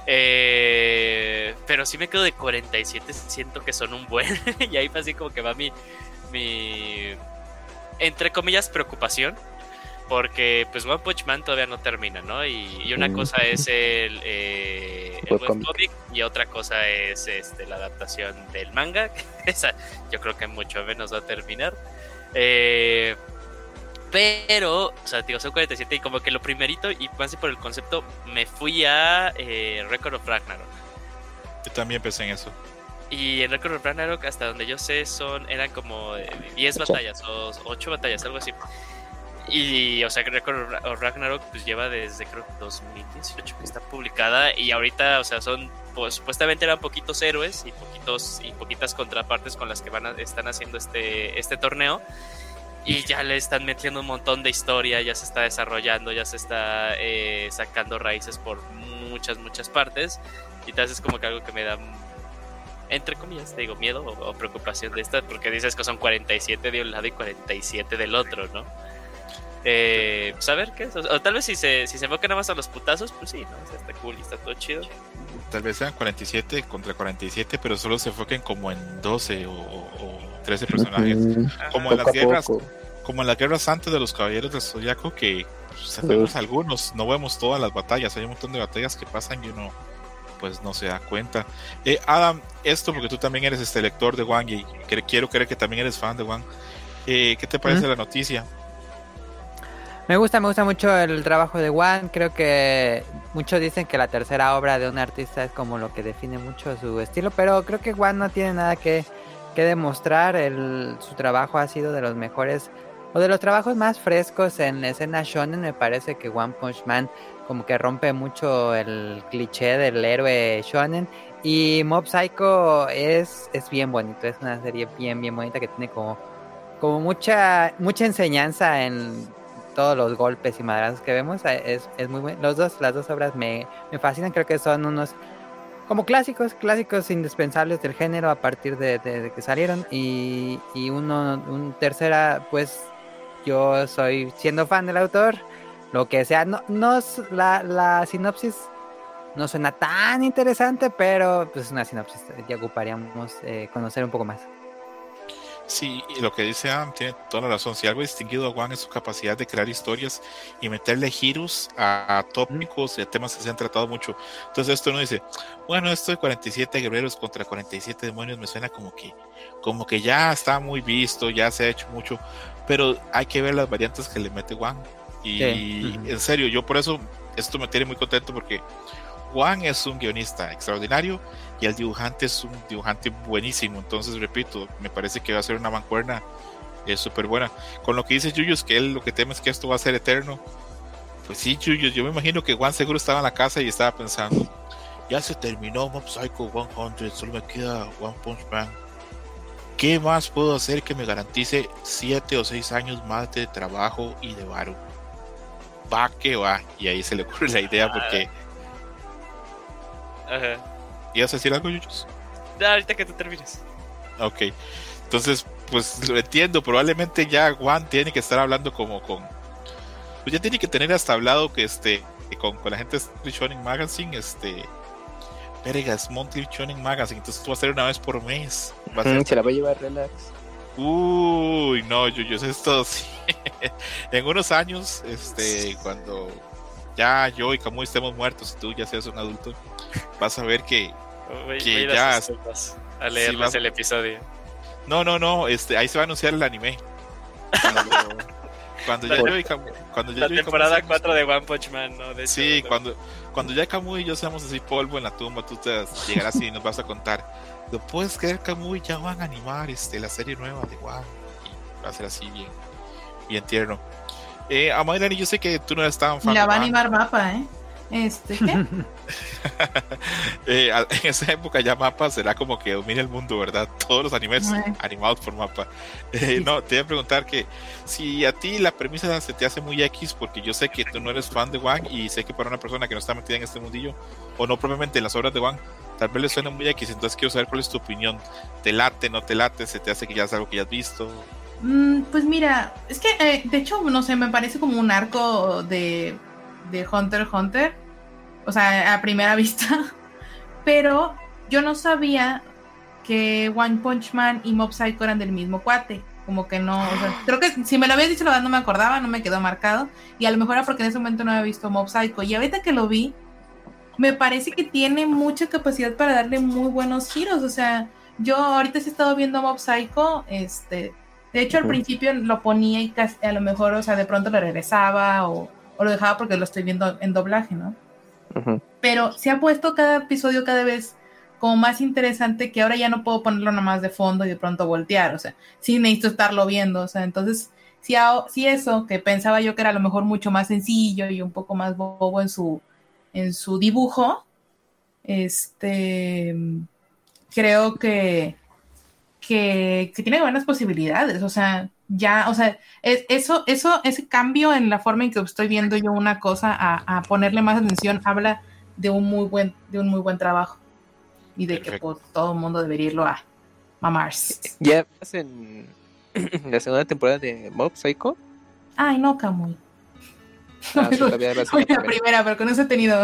Eh, pero sí me quedo de 47. Siento que son un buen. *laughs* y ahí así como que va mi, mi entre comillas, preocupación. Porque pues One Punch Man todavía no termina, ¿no? Y, y una Mm. cosa es el, eh, el Webcomic. y otra cosa es este, la adaptación del manga. *laughs* Esa yo creo que mucho menos va a terminar. Eh, pero, o sea, digo, son 47 y como que lo primerito y más por el concepto, me fui a eh, Record of Ragnarok. Yo también pensé en eso. Y en Record of Ragnarok, hasta donde yo sé, son eran como eh, 10 Ocho. batallas o 8 batallas, algo así. Y, o sea, que Record of Ragnarok pues lleva desde creo que 2018 que está publicada. Y ahorita, o sea, son pues supuestamente eran poquitos héroes y poquitos y poquitas contrapartes con las que van a- están haciendo este este torneo. Y ya le están metiendo un montón de historia, ya se está desarrollando, ya se está eh, sacando raíces por muchas muchas partes. Y entonces es como que algo que me da entre comillas, te digo, miedo o, o preocupación de esta, porque dices que son 47 de un lado y 47 del otro, ¿no? Eh, pues a ver qué es. O, o tal vez si se, si se enfoca nada más a los putazos, pues sí, ¿no? O sea, está cool y está todo chido. Tal vez sean 47 contra 47, pero solo se enfoquen como en 12 o, o 13 personajes. Mm, Como en las guerras, poco. como en las guerras antes de los caballeros del Zodiaco, que pues, vemos Uf. algunos, no vemos todas las batallas. Hay un montón de batallas que pasan y uno pues no se da cuenta. Eh, Adam, esto porque tú también eres este lector de Wang y que- quiero creer que también eres fan de Wang. Eh, ¿Qué te parece ¿Mm? la noticia? Me gusta, me gusta mucho el trabajo de Juan. Creo que muchos dicen que la tercera obra de un artista es como lo que define mucho su estilo, pero creo que Juan no tiene nada que, que demostrar. El, su trabajo ha sido de los mejores o de los trabajos más frescos en la escena shonen, me parece que One Punch Man como que rompe mucho el cliché del héroe shonen y Mob Psycho es, es bien bonito, es una serie bien bien bonita que tiene como como mucha mucha enseñanza en todos los golpes y madrazos que vemos, eh, es, es muy bueno. Los dos, las dos obras me, me fascinan, creo que son unos como clásicos, clásicos indispensables del género a partir de, que salieron. Y, y uno, un tercera, pues yo soy siendo fan del autor, lo que sea, no, no la, la sinopsis no suena tan interesante, pero pues es una sinopsis, ya ocuparíamos eh, conocer un poco más. Sí, y lo que dice Adam tiene toda la razón. Si algo ha distinguido a Juan es su capacidad de crear historias y meterle giros a, a tópicos y a temas que se han tratado mucho. Entonces esto no dice, bueno, esto de 47 guerreros contra 47 demonios me suena como que, como que ya está muy visto, ya se ha hecho mucho, pero hay que ver las variantes que le mete Juan. Y Sí. En serio, yo por eso esto me tiene muy contento porque Juan es un guionista extraordinario y el dibujante es un dibujante buenísimo. Entonces, repito, me parece que va a ser una mancuerna es súper buena. Con lo que dice Yuyos, que él lo que teme es que esto va a ser eterno. Pues sí, Yuyos, yo me imagino que Juan seguro estaba en la casa y estaba pensando, ya se terminó Mob Psycho 100, solo me queda One Punch Man. ¿Qué más puedo hacer que me garantice 7 o 6 años más de trabajo y de varo? Va que va. Y ahí se le ocurre la idea porque... Ajá. ¿Ibas a decir algo, Yuyos? Ya, ahorita que tú termines. Ok. Entonces, pues lo entiendo. Probablemente ya Juan tiene que estar hablando como con. Pues ya tiene que tener hasta hablado que este. que Con, con la gente de Shonen Magazine, este. Vergas, Monthly Shonen Magazine. Entonces esto va a ser una vez por mes. Va a ser- Mm, se la va a llevar relax. Uy, no, Yuyos, esto *laughs* sí. en unos años, este, cuando ya yo y Camuy estemos muertos y tú ya seas un adulto, vas a ver que Voy, Que voy a ir a ya- sus tumbas a leerles vas- el episodio. No, no, no, este, ahí se va a anunciar el anime. Cuando, *laughs* cuando ya La- yo y Camu- cuando ya La yo y Camu temporada seamos- 4 de One Punch Man, ¿no? De Sí, hecho, cuando, cuando ya Camu y yo seamos así polvo en la tumba, tú te llegarás y nos vas a contar. ¿Lo puedes creer, Camu? Ya van a animar este, la serie nueva de One. Y va a ser así bien, bien tierno. Eh, Amairani, yo sé que tú no eres tan fan La va a animar mapa, ¿eh? Este, *laughs* ¿qué? *laughs* Eh, en esa época ya Mapa será como que domina el mundo, ¿verdad? *laughs* Todos los animes animados por Mapa. Eh, no, te voy a preguntar que si a ti la premisa se te hace muy X, porque yo sé que tú no eres fan de Wang y sé que para una persona que no está metida en este mundillo, o no propiamente en las obras de Wang, tal vez le suena muy X, entonces quiero saber cuál es tu opinión. ¿Te late, no te late? ¿Se te hace que ya es algo que ya has visto? Mm, pues mira, es que eh, de hecho, no sé, me parece como un arco de, de Hunter x Hunter. O sea, a primera *laughs* vista. Pero yo no sabía que One Punch Man y Mob Psycho eran del mismo cuate. Como que no, o sea, creo que si me lo habías dicho, la verdad no me acordaba, no me quedó marcado. Y a lo mejor era porque en ese momento no había visto Mob Psycho. Y ahorita que lo vi, me parece que tiene mucha capacidad para darle muy buenos giros. O sea, yo ahorita sí he estado viendo Mob Psycho, este, de hecho, al principio lo ponía y casi- a lo mejor, o sea, de pronto lo regresaba o, o lo dejaba porque lo estoy viendo en doblaje, ¿no? Pero se ha puesto cada episodio cada vez como más interesante que ahora ya no puedo ponerlo nomás de fondo y de pronto voltear, o sea, sí necesito estarlo viendo, o sea, entonces, si, a- si eso, que pensaba yo que era a lo mejor mucho más sencillo y un poco más bobo en su, en su dibujo, este, creo que, que, que tiene buenas posibilidades, o sea, ya, o sea, es- eso, eso, ese cambio en la forma en que estoy viendo yo una cosa a, a ponerle más atención habla de un muy buen, de un muy buen trabajo y de que Perfecto. pues, todo el mundo debería irlo a mamarse. Ya hacen *clears throat* la segunda temporada de Mob Psycho. Ay, no, Camuy. Ah, la primera. pero con eso he tenido.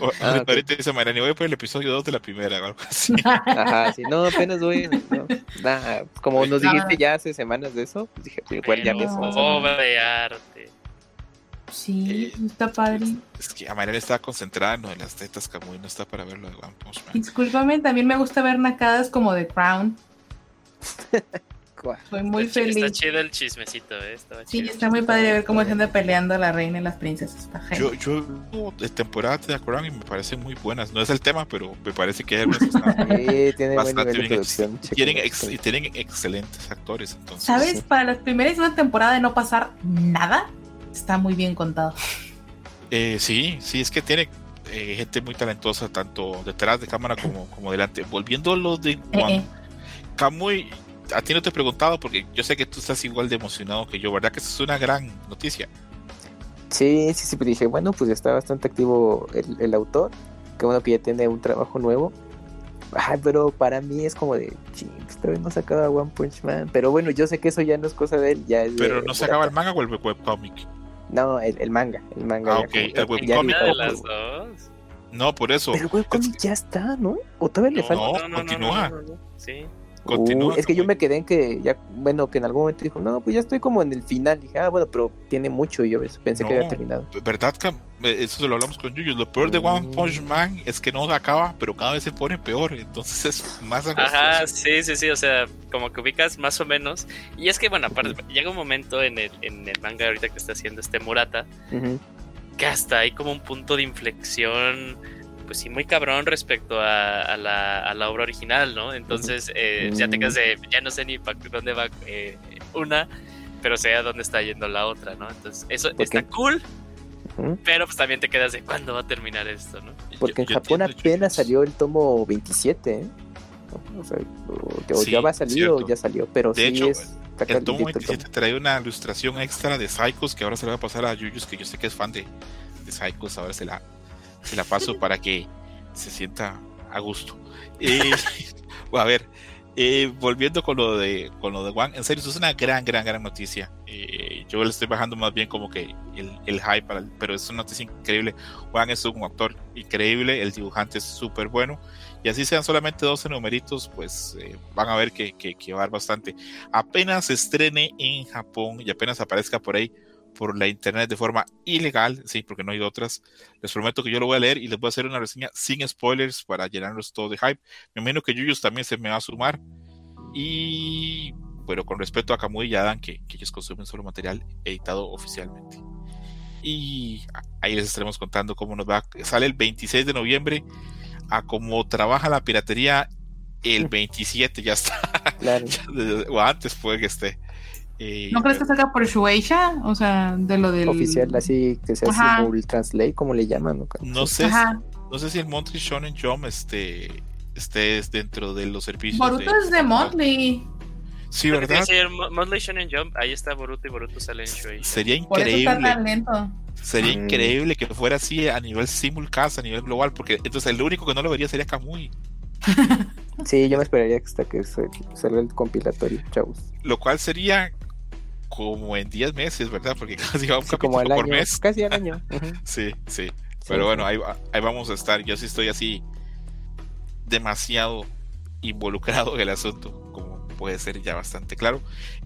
O- Ah. Ahorita dice Mayrani, voy por el episodio 2 de la primera o algo así. Ajá, sí, no, apenas voy. no, nah, como nos dijiste ya hace semanas de eso, pues dije, pues, igual ya me obra de arte. sí, está padre. Es que Amairani estaba concentrada en lo de las tetas, Camuy, no está para ver lo de One Punch Man. Discúlpame, también me gusta ver nacadas como The Crown. *laughs* Muy está, feliz. Está chido el chismecito, ¿eh? Estaba Sí, chido. está muy padre ver cómo se anda peleando la reina y las princesas. Está Yo, genial. yo temporadas de Crown y me parecen muy buenas. No es el tema, pero me parece que están Sí, tiene buen bastante bien producción. Y tienen, chéquenlo, ex- y chéquenlo. tienen excelentes actores. Entonces, ¿Sabes? sí. Para las primeras una temporada de no pasar nada, está muy bien contado. Eh, sí, sí, es que tiene eh, gente muy talentosa, tanto detrás de cámara como, como delante. Volviendo a lo de Eh, Juan, eh. Kamui, a ti no te he preguntado porque yo sé que tú estás igual de emocionado que yo, ¿verdad? Que eso es una gran noticia. Sí, sí, sí, pero dije, bueno, pues está bastante activo el, el autor. Que bueno que ya tiene un trabajo nuevo. Ay, pero para mí es como de, ching, todavía no sacaba One Punch Man. Pero bueno, yo sé que eso ya no es cosa de él, ya es de Pero no acaba el manga o el webcomic. No, el, el manga, el manga. Ah, ya ok, como el webcomic ya de no, las dos. No, por eso. Pero el webcomic ya está, ¿no? ¿O todavía le No, falta? continúa. no, no. Sí. Continúa. Uh, es que yo me quedé en que ya, bueno, que en algún momento dijo, no, pues ya estoy como en el final. Dije, ah, bueno, pero tiene mucho y yo pensé que había terminado. ¿Verdad, Cam? Eh, Eso se lo hablamos con Yuyu. Lo peor de One Mm. Punch Man es que no acaba, pero cada vez se pone peor. Entonces es más Ajá, angustioso. sí, sí, sí, o sea, como que ubicas más o menos. Y es que, bueno, aparte, llega un momento en el, en el manga ahorita que está haciendo este Murata, que hasta hay como un punto de inflexión, pues sí, muy cabrón respecto a, a la, a la obra original, ¿no? Entonces, eh, ya te quedas de, ya no sé ni para dónde va eh, una, pero sé a dónde está yendo la otra, ¿no? Entonces, eso ¿Por está qué? cool, pero pues también te quedas de, ¿cuándo va a terminar esto, no? Porque en Yo- Japón entiendo, apenas salió el tomo 27, ¿eh? O sea, o, Sí, ya va a salir o ya salió, pero De sí hecho, es... El tomo calentito el 27 trae una ilustración extra de Psychos que ahora se le va a pasar a Yuyus, que yo sé que es fan de, de Psychos. Ahora se la, se la paso para que se sienta a gusto. Eh, *laughs* a ver, eh, volviendo con lo de con lo de Juan, en serio, eso es una gran, gran, gran noticia. Eh, yo le estoy bajando más bien como que el, el hype, pero es una noticia increíble. Juan es un actor increíble, el dibujante es súper bueno. Y así sean solamente 12 numeritos, pues eh, van a ver que, que, que va a dar bastante apenas estrene en Japón y apenas aparezca por ahí por la internet de forma ilegal, sí, porque no hay otras, les prometo que yo lo voy a leer y les voy a hacer una reseña sin spoilers para llenarlos todo de hype. Me imagino que Yuyos también se me va a sumar. Y bueno, con respeto a Kamui y Adam, que, que ellos consumen solo material editado oficialmente. Y ahí les estaremos contando cómo nos va. Sale el 26 de noviembre. A cómo trabaja la piratería, el 27 ya está. Claro. *laughs* o antes puede que esté. Eh, ¿No crees que saca por Shueisha? O sea, de lo del... Oficial, así que se hace. Google Translate, como le llaman. ¿no? no sé, Ajá. no sé si el Monthly Shonen Jump este, esté dentro de los servicios. Boruto es de Motley. Sí, ¿verdad? iba a decir, Mo- Motley Shonen Jump, ahí está Boruto y Boruto sale en Shueisha. Sería Por eso está increíble. Sería Mm. increíble que fuera así a nivel simulcast, a nivel global, porque entonces el único que no lo vería sería Kamui. Sí, yo me esperaría que hasta que salga el compilatorio, chavos. Lo cual sería como en 10 meses, ¿verdad? Porque *laughs* casi va un Sí, como al capítulo por año, mes. casi al año. *laughs* Sí, sí. Sí, Pero sí. bueno, ahí, va- ahí vamos a estar. Yo sí estoy así demasiado involucrado en el asunto, como puede ser ya bastante claro.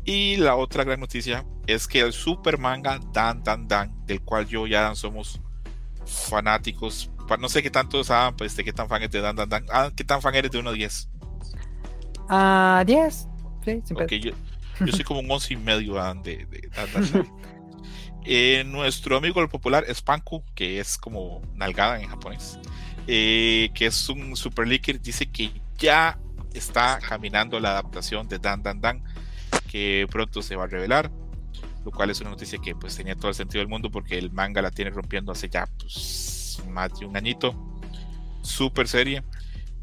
Y la otra gran noticia es que el super manga Dan Dan Dan, del cual yo y Adam somos fanáticos, no sé qué tanto saben, pues, de qué tan fan es de Dan Dan Dan. Ah, ¿Qué tan fan eres de 1 a 10? Ah, 10. Sí, sin Ok, yo, yo soy como un 11 y medio Adam, de, de Dan. *laughs* Eh, nuestro amigo el popular Spanku, que es como nalgada en japonés, eh, que es un super leaker, dice que ya está caminando la adaptación de Dan Dan Dan, que pronto se va a revelar, lo cual es una noticia que pues tenía todo el sentido del mundo porque el manga la tiene rompiendo hace ya pues, más de un añito, super serie.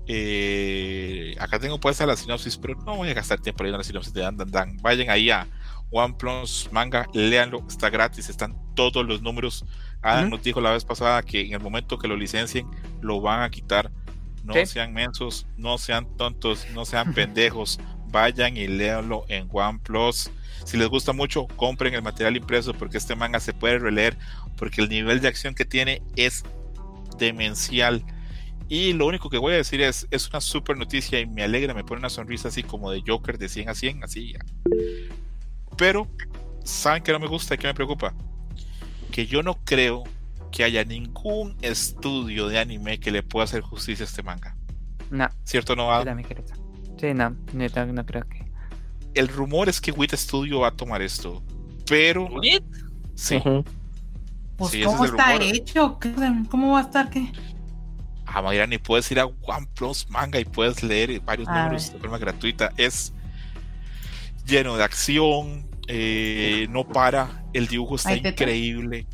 Eh, acá tengo puesta la sinopsis, pero no voy a gastar tiempo leyendo la sinopsis de Dan Dan Dan. Vayan ahí a One Plus Manga, léanlo, está gratis, están todos los números. Adam Ujú. nos dijo la vez pasada que en el momento que lo licencien, lo van a quitar. No Sí. sean mensos, no sean tontos, no sean *laughs* pendejos. Vayan y léanlo en One Plus. Si les gusta mucho, compren el material impreso porque este manga se puede releer porque el nivel de acción que tiene es demencial. Y lo único que voy a decir es, es una super noticia y me alegra, me pone una sonrisa así como de Joker de 100 a 100, así. ya. Pero, ¿saben que no me gusta y que me preocupa? Que yo no creo que haya ningún estudio de anime que le pueda hacer justicia a este manga. No, ¿Cierto, no? Adam? Sí, no, no, creo que. el rumor es que WIT Studio va a tomar esto, pero ¿Wit? sí. Pues, Sí, ¿cómo es está rumor. hecho? ¿Qué- ¿Cómo va a estar qué? Ah, Mayra, ni puedes ir a OnePlus Manga y puedes leer varios A números ver. de forma gratuita. Es lleno de acción, eh, no para, el dibujo está increíble.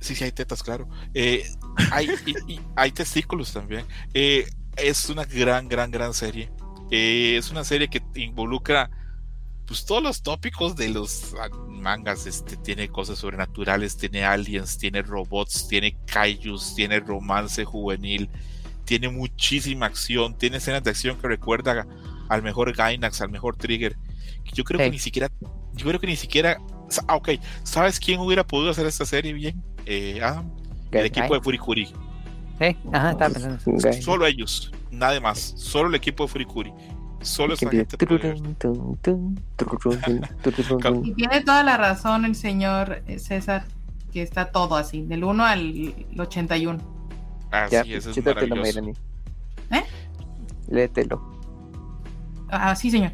Sí, sí, hay tetas, claro. Eh, hay, y- y hay testículos también. Eh, es una gran, gran, gran serie. Es una serie que involucra pues todos los tópicos de los mangas. Este tiene cosas sobrenaturales, tiene aliens, tiene robots, tiene kaijus, tiene romance juvenil, tiene muchísima acción, tiene escenas de acción que recuerda al mejor Gainax, al mejor Trigger. Yo creo Sí. que ni siquiera, yo creo que ni siquiera, ah, ok, ¿sabes quién hubiera podido hacer esta serie bien? Eh, Adam, el equipo de Furikuri. Sí, ajá, estaba pensando. Gai. Solo ellos, nada más. Solo el equipo de Furikuri. Solo esa gente. Y tiene toda la razón el señor eh, César, que está todo así, del 1 al 81. Así Ya, es, es maravilloso. ¿Eh? Léetelo. Ah, sí, señor.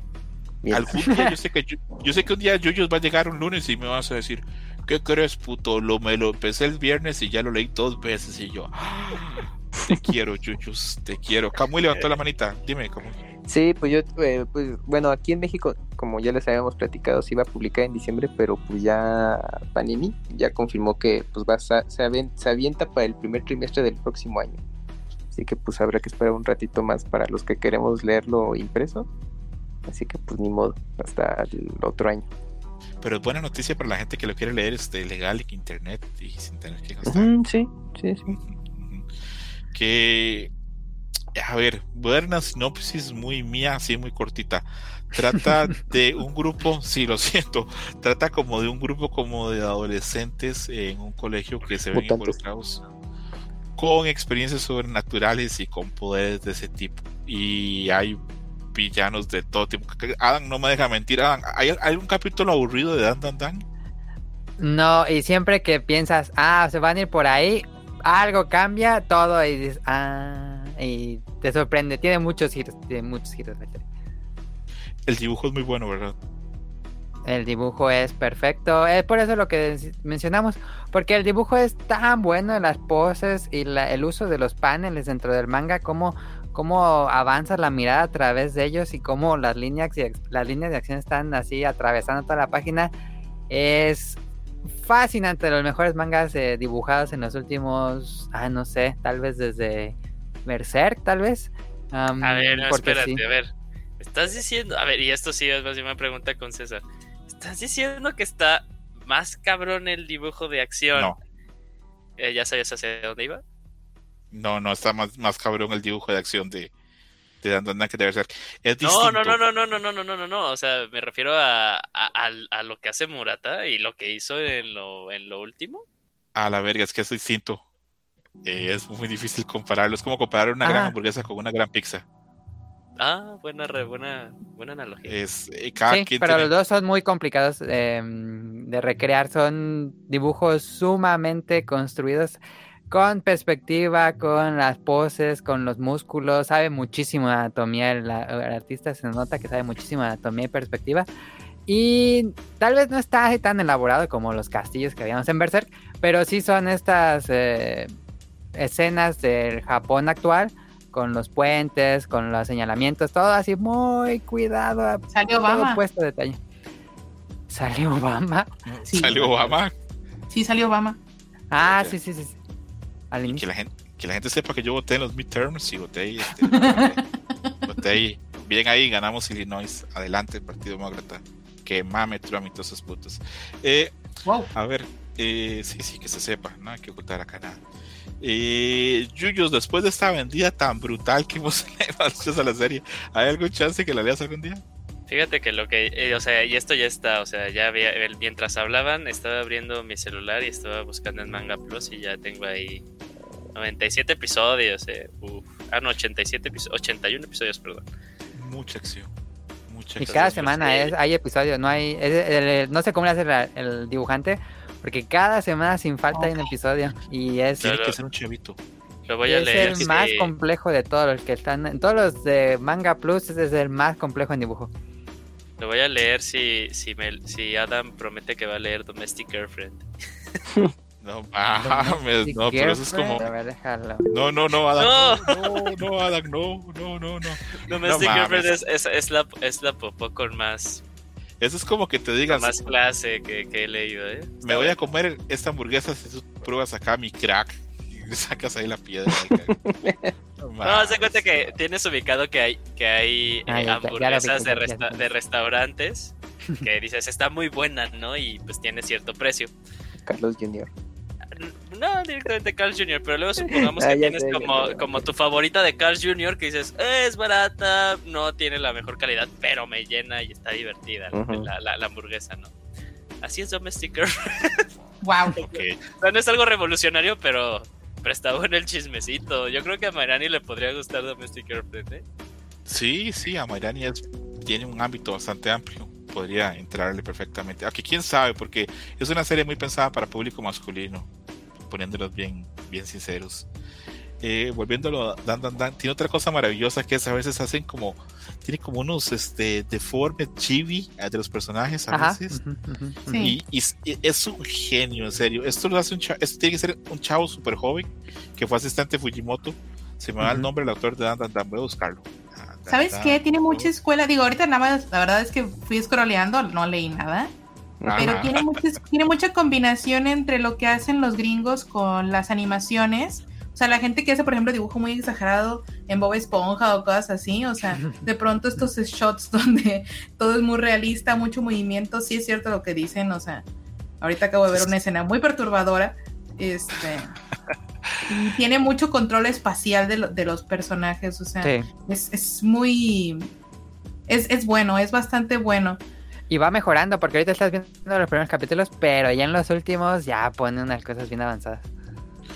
Bien. Algún día yo sé que yo, yo sé que un día Yuyos va a llegar un lunes y me vas a decir, ¿qué crees, puto? Lo me lo empecé el viernes y ya lo leí dos veces y yo, "Ah, te *laughs* quiero, Yuyos, te quiero. Camuy levantó la manita, dime, Camuy. Sí, pues yo, eh, pues bueno, aquí en México, como ya les habíamos platicado, se iba a publicar en diciembre, pero pues ya Panini ya confirmó que pues va a, se, avien- se avienta para el primer trimestre del próximo año. Así que pues habrá que esperar un ratito más para los que queremos leerlo impreso. Así que pues ni modo, hasta el otro año. Pero es buena noticia para la gente que lo quiere leer este, legal en internet y sin tener que gastar. Sí, sí, sí. Que, a ver, voy a dar una sinopsis muy mía, así muy cortita. Trata *laughs* de un grupo, sí, lo siento, trata como de un grupo como de adolescentes en un colegio que se ven Mutantes. involucrados con experiencias sobrenaturales y con poderes de ese tipo. Y hay villanos de todo tipo. Adam no me deja mentir. Adam, ¿hay, hay un capítulo aburrido de Dan Dan Dan? No, y siempre que piensas, ah, se van a ir por ahí, algo cambia, todo y dices, ah, y te sorprende. Tiene muchos giros, tiene muchos giros. la. El dibujo es muy bueno, ¿verdad? El dibujo es perfecto. Es por eso lo que mencionamos. Porque el dibujo es tan bueno, las poses y la- el uso de los paneles dentro del manga, cómo, cómo avanza la mirada a través de ellos y cómo las líneas, las líneas de acción están así atravesando toda la página. Es fascinante. De los mejores mangas eh, dibujados en los últimos, ah, no sé, tal vez desde Berserk, tal vez. A ver, no, espérate, sí. a ver. Estás diciendo, a ver, y esto sí es más bien una pregunta con César. ¿Estás diciendo que está más cabrón el dibujo de acción? No. Eh, ¿Ya sabías hacia dónde iba? No, no, está más, más cabrón el dibujo de acción de, de Dan Dan Dan que debe ser. Es No, distinto. no, no, no, no, no, no, no, no, no, no. O sea, me refiero a, a lo que hace Murata y lo que hizo en lo, en lo último. A la verga, es que es distinto. Eh, es muy difícil compararlo. Es como comparar una gran Ah. hamburguesa con una gran pizza. Ah, buena, re- buena, buena analogía. Es, eh, cada Sí, quien pero tiene- los dos son muy complicados eh, de recrear. Son dibujos sumamente construidos con perspectiva, con las poses, con los músculos. Sabe muchísimo anatomía. El, artista se nota que sabe muchísimo anatomía y perspectiva. Y tal vez no está tan elaborado como los castillos que habíamos en Berserk, pero sí son estas eh, escenas del Japón actual. Con los puentes, con los señalamientos, todo así muy cuidado, Salió todo Obama. puesto detalle. ¿Salió Obama? Sí. salió Obama. Sí, salió Obama. Ah, sí, sí, sí. sí. Al Que la, gente, que la gente sepa que yo voté en los midterms y voté ahí. este, *laughs* voté, ahí. Bien ahí, ganamos Illinois. Adelante, Partido Demócrata. Que mame Trump y todos esos putos. Eh, Wow. A ver, eh, sí, sí, que se sepa, no hay que ocultar acá nada. Eh, Yuyos, después de esta vendida tan brutal que hemos *laughs* hecho a la serie, ¿hay algún chance que la leas algún día? Fíjate que lo que, eh, o sea, y esto ya está, o sea, ya había, el- mientras hablaban, estaba abriendo mi celular y estaba buscando en Manga Plus y ya tengo ahí 97 episodios, eh, uf, ah, no, 87 episodios, 81 episodios, perdón. Mucha acción. Mucha Y acción. cada semana pues, es, hay episodios, no hay, es- el- el- no sé cómo le hace la- el dibujante, porque cada semana sin falta hay un episodio y es, Tiene Claro. que ser un chavito. Lo voy a es leer. el sí. más complejo de todos los que están, en todos los de Manga Plus es el más complejo en dibujo. Lo voy a leer si, si, me, si Adam promete que va a leer Domestic Girlfriend. *laughs* No mames, no, pero eso es como. No, no, no, Adam. No. No, no, no, Adam, no, no, no, no. Domestic No Girlfriend es, es, es la, es la popó con más, Eso es como que te digas, más clase que, que he leído, ¿eh? me voy a comer esta hamburguesa si tú pruebas acá mi crack y *laughs* sacas ahí la piedra. *laughs* No, de cuenta que tienes ubicado que hay, que hay eh, hamburguesas de, resta- de restaurantes *laughs* que dices está muy buena, ¿no? Y pues tiene cierto precio. Carlos Jr. No directamente Carl Jr., pero luego supongamos *laughs* Ah, que ya tienes sé, como, como tu favorita de Carl Jr. que dices "Eh, es barata, no tiene la mejor calidad, pero me llena y está divertida la- la, la- la hamburguesa, ¿no? Así es Domestic. Wow. *laughs* *laughs* Ok. O sea, no es algo revolucionario, pero, pero está bueno el chismecito. Yo creo que a Mayrani le podría gustar Domestic Girlfriend, ¿eh? Sí, sí, Amairani es- tiene un ámbito bastante amplio. Podría entrarle perfectamente. Aquí quién sabe, porque es una serie muy pensada para público masculino, poniéndolos bien, bien sinceros. Eh, volviéndolo a Dan Dan Dan, tiene otra cosa maravillosa que es a veces hacen como, tiene como unos este, deformes chibi eh, de los personajes a Ajá. veces. ujú, ujú, ujú. Sí. Y, y- y es un genio, en serio. Esto lo hace un chavo, esto tiene que ser un chavo súper joven que fue asistente de Fujimoto. Se me va el nombre del autor de Dan Dan Dan, voy a buscarlo. Dan Dan ¿Sabes Dan, qué? Tiene mucha escuela. Digo, ahorita nada más, la verdad es que fui scrolleando, no leí nada. Pero Ajá. tiene, muchas- tiene mucha combinación entre lo que hacen los gringos con las animaciones. O sea, la gente que hace, por ejemplo, dibujo muy exagerado en Bob Esponja o cosas así. O sea, *laughs* de pronto estos shots donde todo es muy realista, mucho movimiento. Sí es cierto lo que dicen. O sea, ahorita acabo de ver una escena muy perturbadora. Este. Y tiene mucho control espacial de, lo- de los personajes. O sea, Sí. es, es muy. Es, es bueno, es bastante bueno. Y va mejorando, porque ahorita estás viendo los primeros capítulos, pero ya en los últimos ya pone unas cosas bien avanzadas.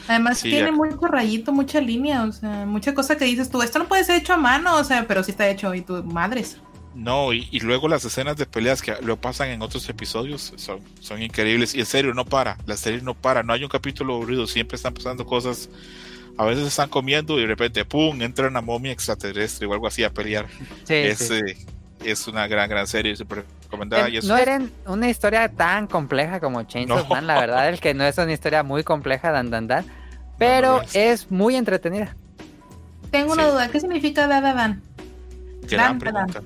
Además Sí, tiene ya- mucho rayito, mucha línea, o sea, mucha cosa que dices tú, esto no puede ser hecho a mano, o sea, pero sí está hecho y tu madres. No, y, y luego las escenas de peleas que lo pasan en otros episodios son, son increíbles. Y en serio, no para. La serie no para. No hay un capítulo aburrido. Siempre están pasando cosas. A veces están comiendo y de repente, ¡pum! entra una momia extraterrestre o algo así a pelear. Sí, es, sí. eh, es una gran, gran serie. Súper recomendada. y Eh, es- No era una historia tan compleja como Chainsaw No. Man, la verdad es que no es una historia muy compleja, dan, dan, dan, pero lo es. es muy entretenida. Tengo una Sí. duda, ¿qué significa Dada Dan? gran pregunta.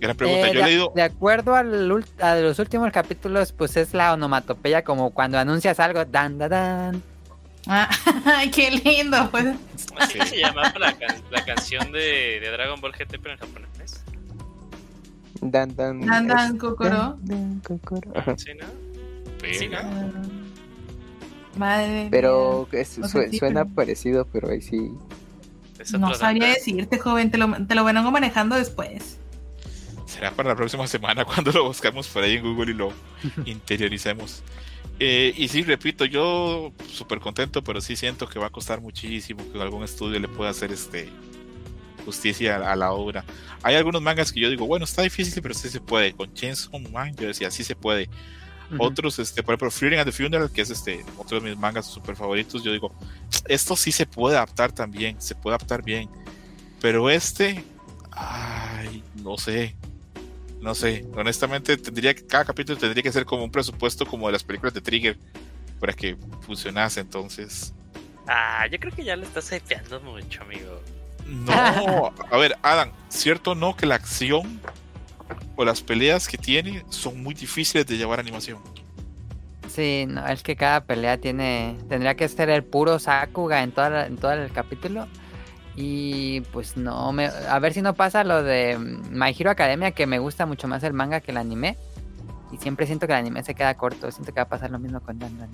Gran pregunta. Eh, Yo he de, leído. de acuerdo al ul- a los últimos capítulos, pues es la onomatopeya, como cuando anuncias algo, dan, dan, dan. Ah, *laughs* ay, qué lindo, pues. Así *laughs* se llamaba la, can- la canción de, de Dragon Ball GT, pero en japonés. Dan Dan. Dan Dan es- Kokoro. Dan, Dan Kokoro. ¿Sí, no? Venga. Sí, ¿no? Ah, Madre Pero es- sí, suena parecido, pero ahí sí. No sabría Dan. decirte, joven, te lo, te lo vengo manejando después. Será para la próxima semana cuando lo buscamos por ahí en Google y lo *laughs* interioricemos. Eh, y sí, repito, yo súper contento, pero sí siento que va a costar muchísimo que algún estudio le pueda hacer este justicia a, a la obra. Hay algunos mangas que yo digo, bueno, está difícil, pero sí se puede. Con Chainsaw Man, yo decía, sí se puede. Otros, este, por ejemplo, Freedom at the Funeral, que es este otro de mis mangas súper favoritos, yo digo, esto sí se puede adaptar también, se puede adaptar bien. Pero este, ay, no sé, no sé, honestamente tendría que, cada capítulo tendría que ser como un presupuesto como de las películas de Trigger para que funcionase, entonces. Ah, yo creo que ya le estás hypeando mucho, amigo. No, a ver, Adam, cierto no que la acción o las peleas que tiene son muy difíciles de llevar animación. Sí, no, es que cada pelea tiene. Tendría que ser el puro Sakuga en, toda en todo el capítulo. Y pues no, me, a ver si no pasa lo de mm, My Hero Academia, que me gusta mucho más el manga que el anime. Y siempre siento que el anime se queda corto. Siento que va a pasar lo mismo con Dan Dan.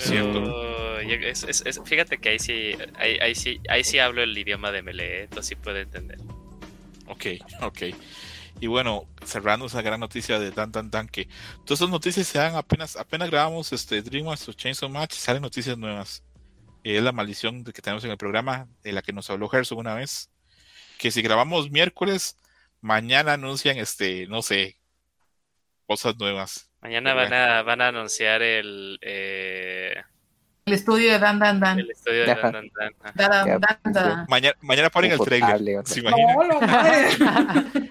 Cierto. Es- es- es- fíjate que ahí sí, ahí, ahí sí, ahí sí hablo el idioma de Melee, entonces sí puedo entender. Ok, ok. Y bueno, cerrando esa gran noticia de Dan Dan Dan, que todas esas noticias se dan apenas, apenas grabamos este Dreamers o Chainsaw Match, salen noticias nuevas. Eh, es la maldición que tenemos en el programa, de la que nos habló Gerson una vez, que si grabamos miércoles, mañana anuncian este, no sé, cosas nuevas. Mañana van a, van a anunciar el, eh, estudio de Dan Dan Dan. El estudio de. Dan Dan Dan. Dan, Dan, Dan, Dan. Mañana, mañana ponen el trailer. ¿Se imaginan?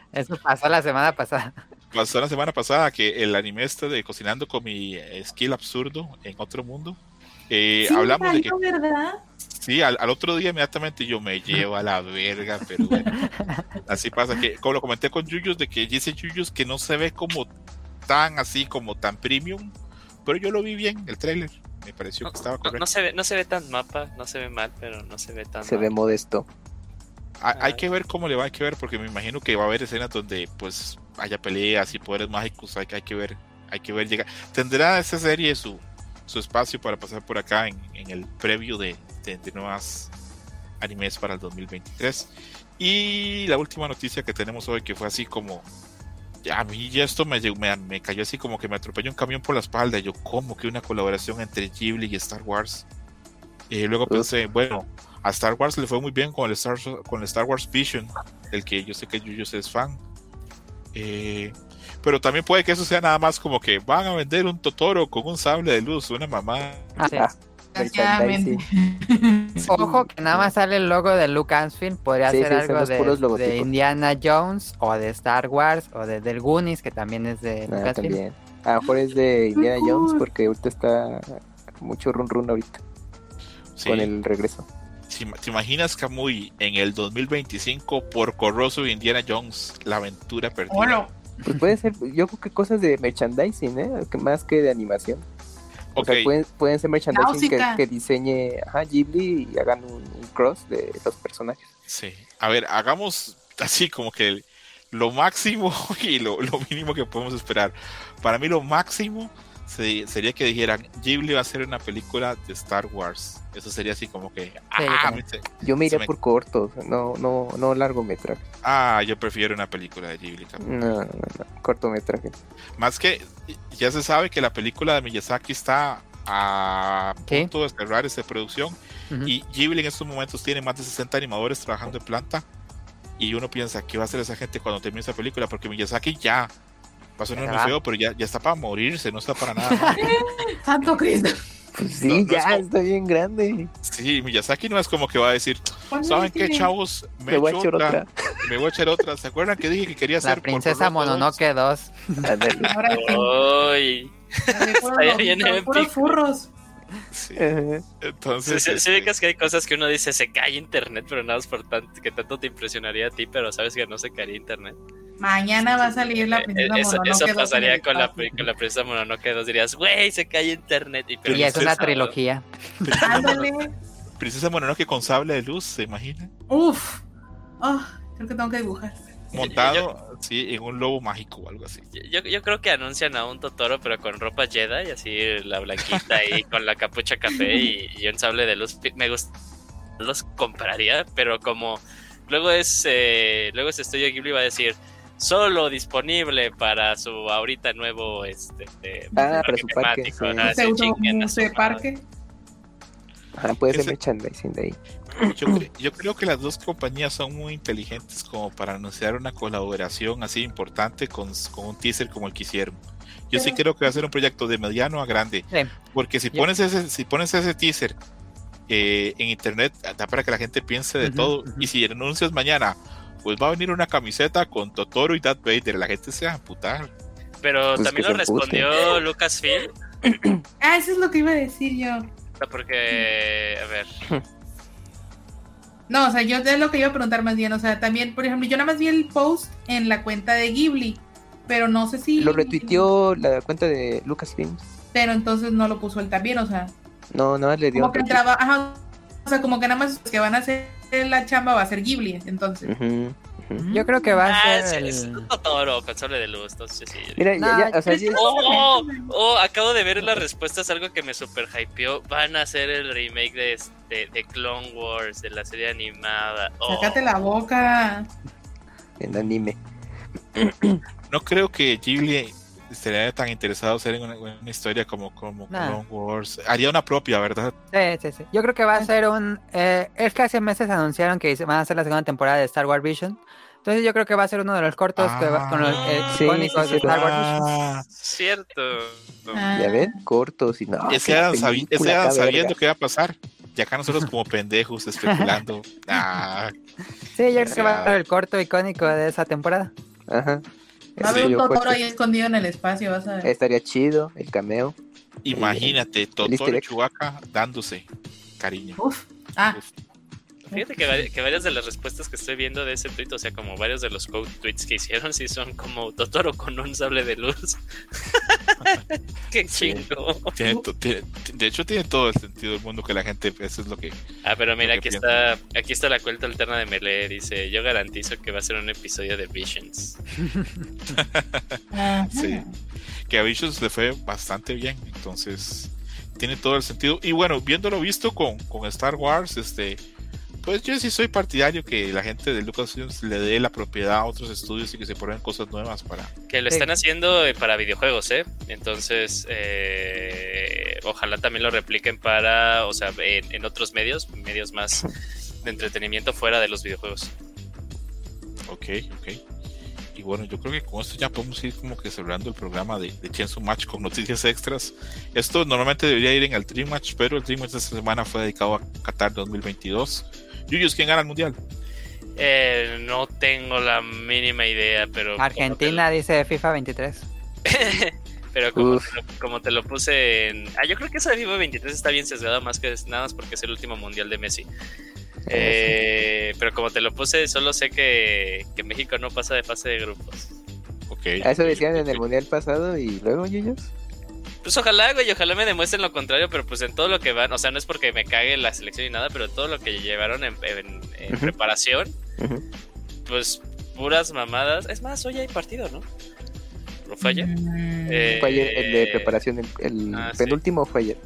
*laughs* Eso pasó la semana pasada. Pasó la semana pasada que el anime este de Cocinando con mi skill absurdo en otro mundo. eh, Sí, hablamos de que ¿verdad? sí, al, al otro día inmediatamente yo me llevo a la verga, pero bueno, así pasa que, como lo comenté con Yuyos, de que dice Yuyos que no se ve como tan así, como tan premium, pero yo lo vi bien, el trailer, me pareció No, que estaba no- correcto. no se ve, no se ve tan mapa, no se ve mal, pero no se ve tan Se mal. ve modesto. Hay, hay que ver cómo le va, hay que ver, porque me imagino que va a haber escenas donde pues haya peleas y poderes mágicos, hay, que- hay que ver, hay que ver llegar. Tendrá esa serie su, su espacio para pasar por acá en, en el previo de, de, de nuevas animes para el 2023. Y la última noticia que tenemos hoy, que fue así como, a mí ya esto me, me, me cayó así como que me atropelló un camión por la espalda. y Yo, como que una colaboración entre Ghibli y Star Wars? Y luego pensé, bueno, a Star Wars le fue muy bien con el Star, con el Star Wars Vision, del que yo sé que Yuyos es fan. Eh, pero también puede que eso sea nada más como que van a vender un Totoro con un sable de luz, una mamá. Ah, sí. Desgraciadamente. *laughs* Ojo que nada más sale el logo de Lucasfilm, podría Sí, ser sí, algo de. Indiana Jones o de Star Wars o de del Goonies, que también es de ah, Lucasfilm. también. A lo mejor es de Indiana. Jones porque ahorita está mucho run run ahorita Sí. con el regreso. Si- ¿Te imaginas, Kamui, en el 2025 por Corroso y Indiana Jones, la aventura perdida? Hola. Pues puede ser, yo creo que cosas de merchandising, ¿eh? Más que de animación. O Ok, sea, pueden, pueden ser merchandising que, que diseñe ajá, Ghibli y hagan un, un cross de los personajes. sí. A ver, hagamos así como que lo máximo *laughs* y lo, lo mínimo que podemos esperar. Para mí lo máximo sería que dijeran, Ghibli va a hacer una película de Star Wars. Eso sería así como que... yo ah, también. me- Yo me iría me- por cortos, no, no, no largometraje. ah, yo prefiero una película de Ghibli. Kamui. No, no, no, cortometraje. Más que ya se sabe que la película de Miyazaki está a Sí. punto de cerrar esta producción Ujú. y Ghibli en estos momentos tiene más de 60 animadores trabajando en planta y uno piensa qué va a hacer esa gente cuando termine esa película porque Miyazaki ya va a sonar muy feo pero ya, ya está para morirse no está para nada. *laughs* Santo Cristo. Pues sí, No, no es ya como- está bien grande. sí Miyazaki no es como que va a decir ¿Cuándo saben qué chavos me, Me voy a echar otra, *laughs* me voy a echar otra ¿se acuerdan que dije que quería La hacer princesa Porco Rosso Mononoke 2. Ándale. *laughs* Ahora sí. Uy. Bien puros furros. Sí, entonces Si este, ubicas que hay cosas que uno dice se cae internet, pero nada más por tanto que tanto te impresionaría a ti, pero sabes que no se caería internet. Mañana va a salir la Eh, princesa eso, Mononoke eso en pasaría con la, con la princesa Mononoke 2, dirías, güey, se cae internet. Y, pero Y es una trilogía. princesa, Ándale. princesa Mononoke con sable de luz ¿se imaginan? Uf. Oh, creo que tengo que dibujar. montado sí, en un lobo mágico o algo así. Yo, yo creo que anuncian a un Totoro, pero con ropa Jedi, así la blanquita ahí *laughs* con la capucha café y, y un sable de luz. Me gusta, los compraría, pero como luego es eh, luego ese estudio Ghibli va a decir solo disponible para su ahorita nuevo este eh, Ah, para su parque, temático, sí. museo madre. parque. Ajá, puede ser merchandising de ahí. Yo, cre- yo creo que las dos compañías son muy inteligentes como para anunciar una colaboración así importante con, con un teaser como el que hicieron. Yo sí creo que va a ser un proyecto de mediano a grande, Sí. porque si pones ese, si pones ese teaser eh, en internet, da para que la gente piense de todo. ujú. Y si anuncias mañana, pues va a venir una camiseta con Totoro y Darth Vader, la gente se va a amputar. Pero Pues también lo respondió *laughs* Lucasfilm, *clears throat* Ah, eso es lo que iba a decir yo. o sea, porque, a ver, No, o sea, yo es lo que iba a preguntar más bien. O sea, también, por ejemplo, yo nada más vi el post en la cuenta de Ghibli, pero no sé si. Lo retuiteó la cuenta de Lucasfilm. Pero entonces no lo puso él también, o sea, No, nada más le dio como que entraba, ajá, o sea, como que nada más que van a hacer la chamba va a ser Ghibli, entonces. Ujú. Yo creo que va a ah, ser es, es el... un Totoro con sable de luz, entonces sí. Mira, No, ya, ya, o sea, es ya- que- Oh, oh, acabo de ver las respuestas, algo que me super hypeó. Van a hacer el remake de, este, de Clone Wars, de la serie animada. Oh, Sácate la boca. en anime. No creo que Ghibli estaría tan interesado en hacer una, una historia como, como Nah. Clone Wars. Haría una propia, ¿verdad? Sí, sí, sí. Yo creo que va a ser un... eh, es que hace meses anunciaron que van a hacer la segunda temporada de Star Wars Vision, Entonces yo creo que va a ser uno de los cortos que va- con los eh, Ah, sí, icónicos sí, de. Star Wars. Ah, Cierto. Ah. Ya ven, cortos y no. ese eran sabi- ese eran sabiendo qué iba a pasar. Y acá nosotros como pendejos especulando. Ah, *laughs* Sí, yo creo que va a ser el corto icónico de esa temporada. Ajá. Va a haber un Totoro fuerte. ahí escondido en el espacio, vas a ver. Estaría chido el cameo. imagínate, Totoro y. Chewbacca dándose cariño. Uf. Ah, Uf. Fíjate que, vari- que varias de las respuestas que estoy viendo de ese tweet, o sea, como varios de los quote tweets que hicieron, sí son como Totoro con un sable de luz. *laughs* Qué Sí. chingo. Tiene to- tiene- de hecho, tiene todo el sentido del mundo que la gente, eso es lo que. Ah, pero mira, aquí está, aquí está la cuenta alterna de Melee. Dice, yo garantizo que va a ser un episodio de Visions. Sí. Que a Visions le fue bastante bien, entonces tiene todo el sentido. Y bueno, viéndolo visto con, con Star Wars, este. Pues yo sí soy partidario que la gente de Lucasfilms le dé la propiedad a otros estudios y que se prueben cosas nuevas para. Que lo Sí. están haciendo eh, para videojuegos, ¿eh? Entonces, eh, ojalá también lo repliquen para, o sea, en, en otros medios, medios más de entretenimiento fuera de los videojuegos. Ok, ok. Y bueno, yo creo que con esto ya podemos ir como que cerrando el programa de, de Chainsaw Match con noticias extras. Esto normalmente debería ir en el Dream Match, pero el Dream Match de esta semana fue dedicado a Qatar 2022. Yuyos, ¿quién gana el mundial? Eh, no tengo la mínima idea, pero... Argentina dice FIFA 23. te lo- pero como te, lo, como te lo puse en... Ah, yo creo que esa de FIFA 23 está bien sesgada más que nada más porque es el último mundial de Messi. Eh, pero como te lo puse, solo sé que, que México no pasa de fase de grupos. Ok. A eso decían en el mundial pasado y luego, Yuyos. Pues ojalá, güey, ojalá me demuestren lo contrario, pero pues en todo lo que van, o sea, no es porque me cague la selección ni nada, pero todo lo que llevaron en, en- en Ujú. preparación, pues puras mamadas. Es más, hoy hay partido, ¿no? ¿O fue ayer? Mm, Eh, Fue ayer el de preparación, el, el ah, sí. penúltimo fue ayer.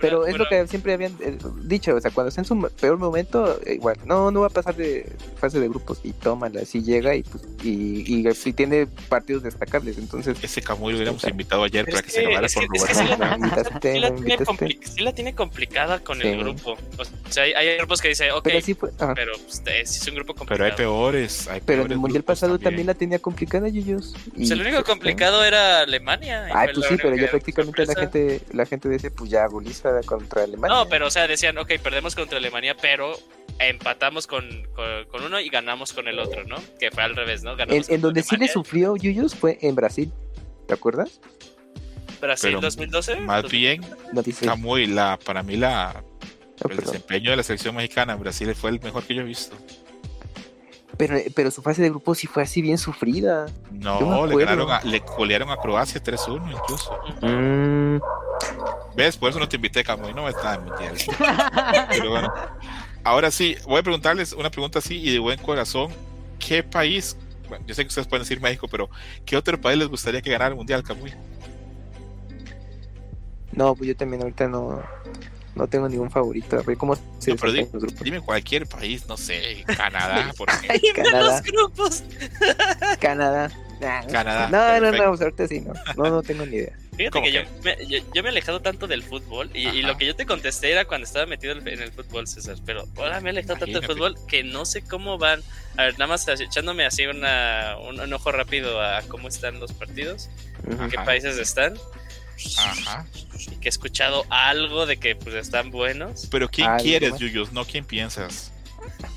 Pero es lo que siempre habían eh, dicho, o sea, cuando está en su peor momento, eh, igual, no, no va a pasar de fase de grupos y tómala, si llega y pues, y, y si tiene partidos destacables, entonces Ese Camuy lo hubiéramos O sea, invitado ayer para que, que- se grabara que Roberto. sí Sí la, tiene invitaste. compli- sí la tiene complicada con Sí. el grupo. O sea, hay, hay grupos que dicen, ok, Pero pero, sí fue, ajá. pues, es un grupo Pero complicado. hay peores. Hay pero en el mundial pasado también. la tenía complicada, Yuyos. Pues y, el único pues, complicado era Alemania. y Ay, fue pues sí, pero ya prácticamente la gente, la gente dice, pues ya goliza contra Alemania. No, pero o sea, decían, ok, perdemos contra Alemania, pero empatamos con, con, con uno y ganamos con el otro, ¿no? Que fue al revés, ¿no? En, Ganamos en contra donde sí le Alemania. sufrió Yuyos fue en Brasil, ¿te acuerdas? Brasil Pero 2012. Más bien, No dice. Camuy, la, para mí la, el perdón. desempeño de la selección mexicana en Brasil fue el mejor que yo he visto. Pero, pero su fase de grupo sí fue así bien sufrida. No, le ganaron a- le golearon a Croacia 3-1 incluso. Mm, ¿Ves? Por eso no te invité, Camuy, no me está en mundial. Pero bueno. Ahora sí, voy a preguntarles una pregunta así y de buen corazón. ¿Qué país, bueno, yo sé que ustedes pueden decir México, pero ¿qué otro país les gustaría que ganara el mundial, Camuy? no, pues yo también ahorita no, no tengo ningún favorito. Cómo se No, pero di- desempeñan los grupos. dime cualquier país, no sé, Canadá, *laughs* por ejemplo. Canadá. los grupos. Canadá. Nah, Canadá, No, no, no, perfecto. pues ahorita sí, no. No, no tengo ni idea. Fíjate ¿Cómo que yo me, yo, yo me he alejado tanto del fútbol y, lo que yo te contesté era cuando estaba metido en el fútbol, César. Pero ahora me he alejado tanto del fútbol que no sé cómo van. A ver, nada más echándome así una, un, un ojo rápido a cómo están los partidos, en qué países están. Ajá. Y que he escuchado algo de que pues están buenos. Pero ¿quién quieres, más. Yuyos? No, ¿quién piensas?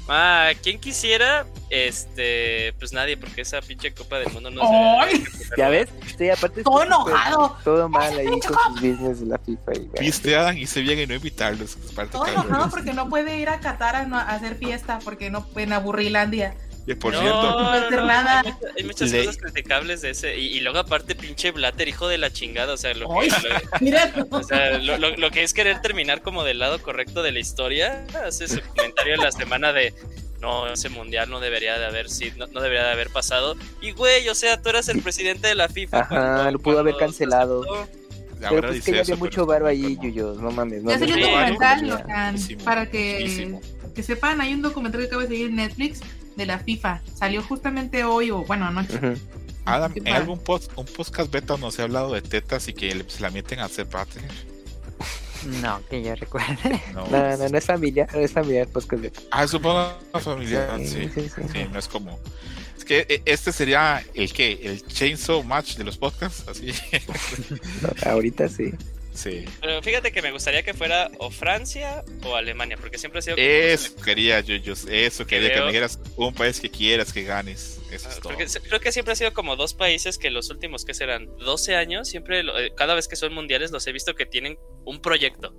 Ah, ¿quién quisiera? Este, pues nadie, porque esa pinche Copa del Mundo no ¡Ay! se ¿Ya ves? Sí, aparte Todo enojado. Todo mal ahí con sus business de la FIFA. Y, bueno. Viste, Adam, hice bien en no invitarlos. Todo enojado porque no puede ir a Qatar a, no- a hacer fiesta porque no en Aburrilandia. Y por no, cierto, No nada. Hay, muchas- hay muchas Le- cosas criticables de ese. Y, y luego, aparte, pinche Blatter, hijo de la chingada. O sea, lo que, lo- *laughs* Mira, o sea, lo, lo- lo que es querer terminar como del lado correcto de la historia. Hace su comentario en la semana de. No, ese mundial no debería de haber sido, no, no debería de haber pasado. Y güey, o sea, tú eras el presidente de la FIFA. Ajá, lo pudo haber cancelado. la Pero pues que ya había mucho varo ahí. Yuyos, no mames. No ya salió un documental, Locan, para que, que sepan, hay un documental que acaba de salir en Netflix de la FIFA. Salió justamente hoy, o bueno, anoche. Adam, en algún post, un podcast beta nos he hablado de tetas y que se la meten a hacer patria. No, que yo recuerde. No, No, no, no es familiar, no es familiar, pues que Ah, supongo familiar, sí. sí, sí. Sí, no es como. Es que eh, este sería el que, el chainsaw match de los podcasts, así. *laughs* No, ahorita sí. Sí. Pero fíjate que me gustaría que fuera o Francia o Alemania, porque siempre ha sido como Eso quería yo, yo eso quería que me dijeras un país que quieras que ganes. Eso es Ah, todo. Porque se- creo que siempre ha sido como dos países que los últimos que serán 12 años, siempre lo- eh, cada vez que son mundiales los he visto que tienen un proyecto.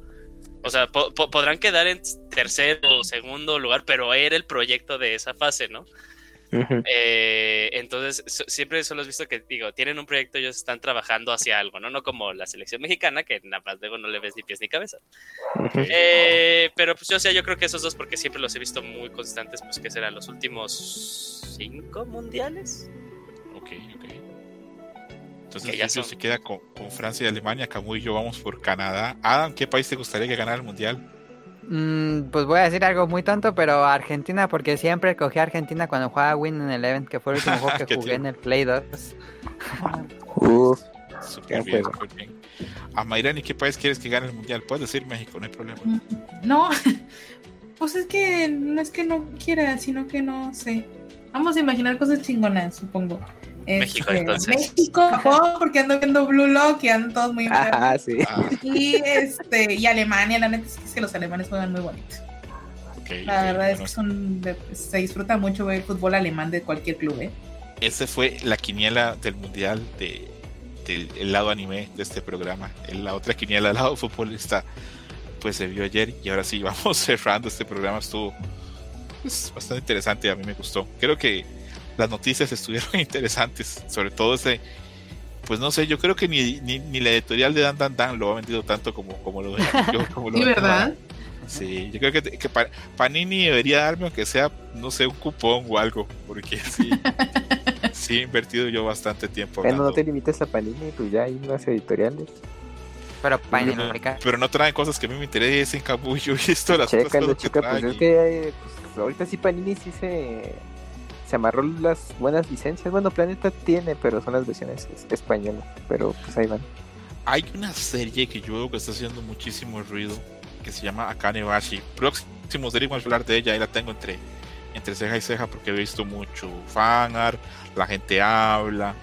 O sea, po- po- podrán quedar en tercero o segundo lugar, pero era el proyecto de esa fase, ¿no? Eh, entonces, so- siempre solo he visto que, digo, tienen un proyecto, ellos están trabajando hacia algo, ¿no? No como la selección mexicana, que nada más luego no le ves ni pies ni cabeza. Eh, pero pues yo, o sea, yo creo que esos dos, porque siempre los he visto muy constantes, pues que serán los últimos cinco mundiales. Ok, ok. Entonces Que ya son. se queda con, con Francia y Alemania, Camu y yo vamos por Canadá. Adam, ¿qué país te gustaría que ganara el mundial? Mm, pues voy a decir algo muy tonto, pero Argentina, porque siempre cogí a Argentina cuando jugaba Win en Eleven, que fue el último juego *laughs* que jugué tío. en el Play 2. Uf, Súper Gran bien, bien. A Mayrani, ¿qué país quieres que gane el mundial? Puedes decir México, no hay problema. No, *laughs* pues es que no es que no quiera, sino que no sé. Vamos a imaginar cosas chingonas, supongo. México, Este, entonces. México, Japón, porque ando viendo Blue Lock y andan todos muy ajá, sí. Ah, Y este, y Alemania, la neta es que, es los alemanes juegan muy bonito. ok, La ok, verdad es bueno, que son se disfruta mucho ver fútbol alemán de cualquier club, ¿eh? Esa fue la quiniela del mundial de, del el lado anime de este programa. La otra quiniela del lado futbolista, pues se vio ayer y ahora sí *laughs* vamos cerrando este programa. Estuvo pues, bastante interesante, a mí me gustó. Creo que las noticias estuvieron *laughs* interesantes, sobre todo ese, pues no sé, yo creo que ni, ni, ni la editorial de Dan Dan Dan lo ha vendido tanto como, como lo yo, *laughs* como lo Sí, ¿verdad? Sí, yo creo que, que Pa- Panini debería darme, aunque sea, no sé, un cupón o algo, porque sí, *laughs* sí he invertido yo bastante tiempo. Bueno, no te limites a Panini, pues ya hay unas editoriales. Pero pero, Panamérica. pero no traen cosas que a mí me interesen, Cabullo, y esto, las otras cosas que chica, pues traen, es que eh, pues, ahorita sí Panini sí se, se amarró las buenas licencias. Bueno, Planeta tiene, pero son las versiones es- españolas. Pero pues ahí van. Hay una serie que yo veo que está haciendo muchísimo ruido, que se llama Akane Bashi. Próximo serie vamos a hablar de ella, ahí la tengo entre, entre ceja y ceja porque he visto mucho fanart, la gente habla,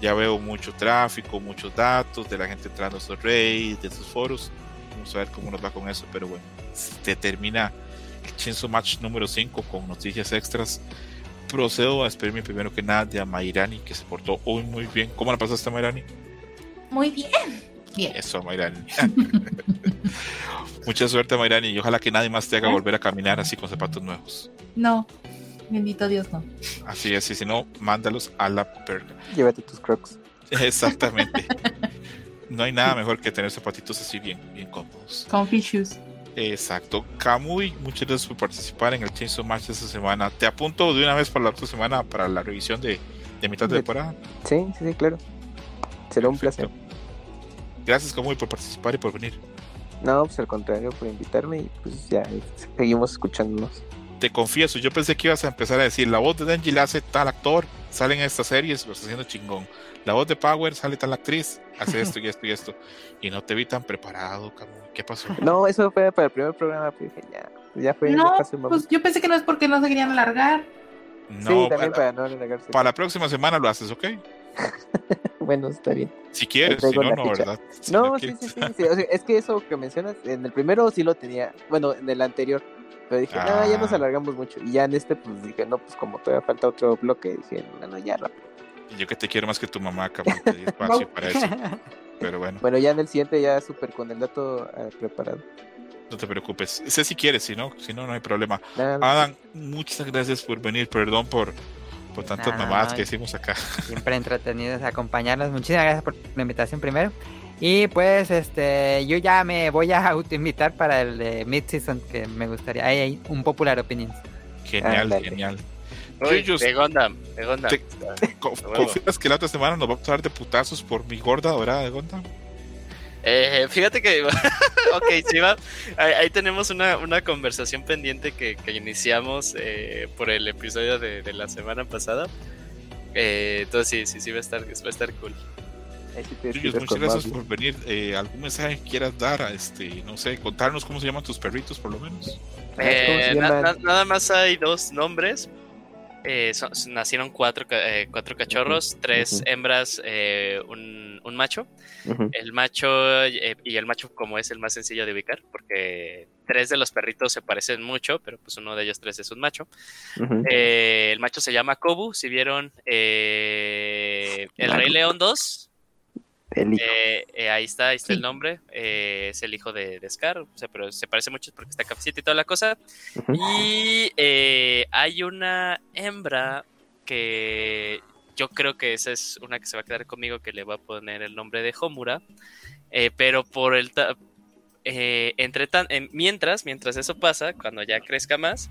ya veo mucho tráfico, muchos datos de la gente entrando a estos raids, de estos foros. Vamos a ver cómo nos va con eso, pero bueno, se termina el Chainsaw Match número 5 con noticias extras. Procedo a despedirme primero que nada de a Mairani, que se portó hoy muy bien. ¿Cómo la pasaste, Mairani? Muy bien. Bien. Eso, Mayrani. *laughs* Mucha suerte, Mayrani, y ojalá que nadie más te haga volver a caminar así con zapatos nuevos. No, bendito Dios, no. Así es, y si no, mándalos a la perga. Llévate tus crocs. Exactamente. *laughs* No hay nada mejor que tener zapatitos así bien, bien cómodos. Comfy shoes. Exacto. Kamui, muchas gracias por participar en el Chainsaw Match esta semana. Te apunto de una vez para la otra semana para la revisión de, de mitad de temporada. Sí, sí, sí, claro. Será un placer. Gracias, Kamui, por participar y por venir. No, pues al contrario, por invitarme y pues ya seguimos escuchándonos. te confieso, yo pensé que ibas a empezar a decir, la voz de Denji la hace tal actor, sale en estas series, lo está haciendo chingón. La voz de Power sale tal actriz, hace esto y *laughs* esto y esto. Y no te vi tan preparado. ¿Qué pasó? *laughs* No, eso fue para el primer programa, pero dije ya, ya fue, ya No, momento. pues yo pensé que no es porque no se querían alargar. No, sí, también para, para no renegarse. para la próxima semana lo haces, ¿ok? *laughs* Bueno, está bien. Si quieres, si no, no, ficha. ¿verdad? Si No, sí, sí, sí, sí, o sea, es que eso que mencionas, en el primero sí lo tenía, bueno, en el anterior, pero dije, no, ya nos Ah. alargamos mucho, y ya en este, pues dije, no, pues como todavía falta otro bloque, dije, no, no, ya rápido. Yo que te quiero más que tu mamá, cabrón, te di espacio para eso. *laughs* Pero bueno, Bueno, ya en el siguiente ya súper con el dato ah, preparado. no te preocupes. Sé si quieres, si no, si no, no hay problema. Nada, Adam, muchas gracias por venir. Perdón por, por tantas Nada, mamadas no, que hicimos acá. *laughs* Siempre entretenidos acompañarlos. Muchísimas gracias por la invitación primero. Y pues este yo ya me voy a autoinvitar para el de mid-season que me gustaría. Ahí hay un popular opinions. Genial, Ándale. genial. Uy, Yuyos, de Gundam, de Gundam. Te- Co- huevo. ¿Confías que la otra semana nos vamos a dar de putazos por mi gorda dorada de Gondam? Eh, fíjate que, *laughs* ok, sí va. Ahí, ahí tenemos una, una conversación pendiente que, que iniciamos eh, por el episodio de, de la semana pasada. Eh, entonces sí, sí, sí va a estar, va a estar cool. Yuyos, muchas gracias por venir. Eh, ¿Algún mensaje que quieras dar? A este, no sé, contarnos cómo se llaman tus perritos, por lo menos. Ah, ¿cómo se Eh, na- na- nada más hay dos nombres. Eh, son- nacieron cuatro, eh, cuatro cachorros, tres hembras, eh, un, un macho. El macho, y el macho como es el más sencillo de ubicar, porque tres de los perritos se parecen mucho, pero pues uno de ellos tres es un macho. El macho se llama Kobu, si vieron El Rey León 2, El hijo. eh, eh, ahí está, ahí está Sí. el nombre, eh, es el hijo de, de Scar, o sea, pero se parece mucho porque está capacita y toda la cosa. Y hay una hembra que yo creo que esa es una que se va a quedar conmigo, que le va a poner el nombre de Homura, pero por el... entre tan, mientras, mientras eso pasa, cuando ya crezca más,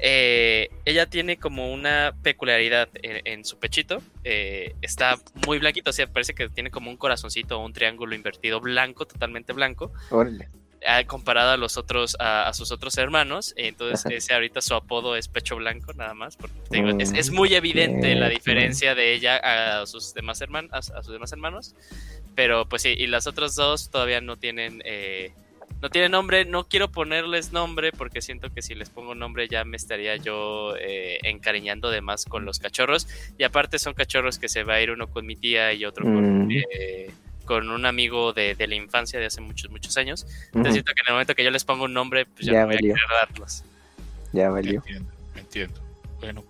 eh, ella tiene como una peculiaridad en, en su pechito. eh, está muy blanquito, o sea, parece que tiene como un corazoncito o un triángulo invertido blanco, totalmente blanco Órale. ah, comparado a los otros a, a sus otros hermanos entonces ese ahorita su apodo es pecho blanco nada más porque te digo, es, Mm, es muy evidente la diferencia de ella a sus demás hermanos a, a sus demás hermanos pero pues sí y las otras dos todavía no tienen eh, no tienen nombre no quiero ponerles nombre porque siento que si les pongo nombre ya me estaría yo eh, encariñando de más con los cachorros y aparte son cachorros que se va a ir uno con mi tía y otro con Mm. eh, con un amigo de, de la infancia de hace muchos, muchos años. Entonces siento que en el momento que yo les pongo un nombre, pues ya, Ya no voy a valió. querer darlos. Ya valió. Entiendo, entiendo. Bueno,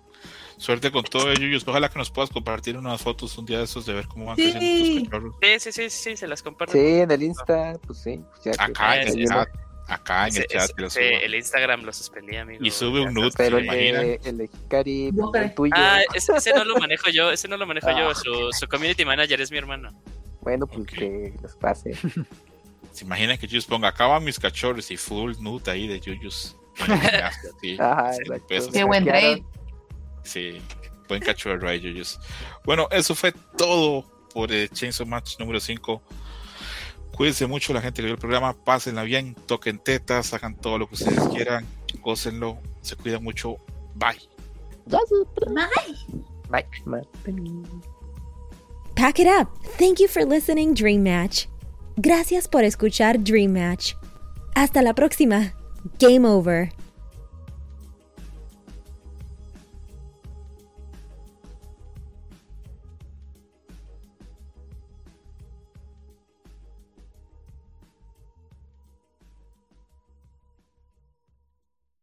suerte con todo ello. Yuyos. Ojalá que nos puedas compartir unas fotos un día de esos de ver cómo van Sí. creciendo tus cachorros. Sí, sí, sí, sí, se las comparto. Sí, en el Insta, pues sí. pues Acá en el chat. Acá en el chat. el Instagram lo suspendí, amigo. Y sube un nude. Pero ¿Se el de, el de Hikari, No, el tuyo. Ah, *laughs* ese, ese no lo manejo yo, ese no lo manejo yo. Su, su community manager es mi hermano. Bueno, pues que los pase. *laughs* Se imaginan que Yuyos ponga acá van mis cachorros y full nude ahí de Yuyos. *laughs* Sí, Ajá. Qué buen trade. Sí, buen cachorro ahí, Yuyos. Bueno, eso fue todo por el Chainsaw Match número 5. Cuídense mucho la gente que vio el programa, pásenla bien, toquen tetas, hagan todo lo que ustedes quieran, gócenlo, se cuidan mucho, bye. Bye. Pack it up. Thank you for listening, Dream Match. Gracias por escuchar Dream Match. Hasta la próxima. Game over.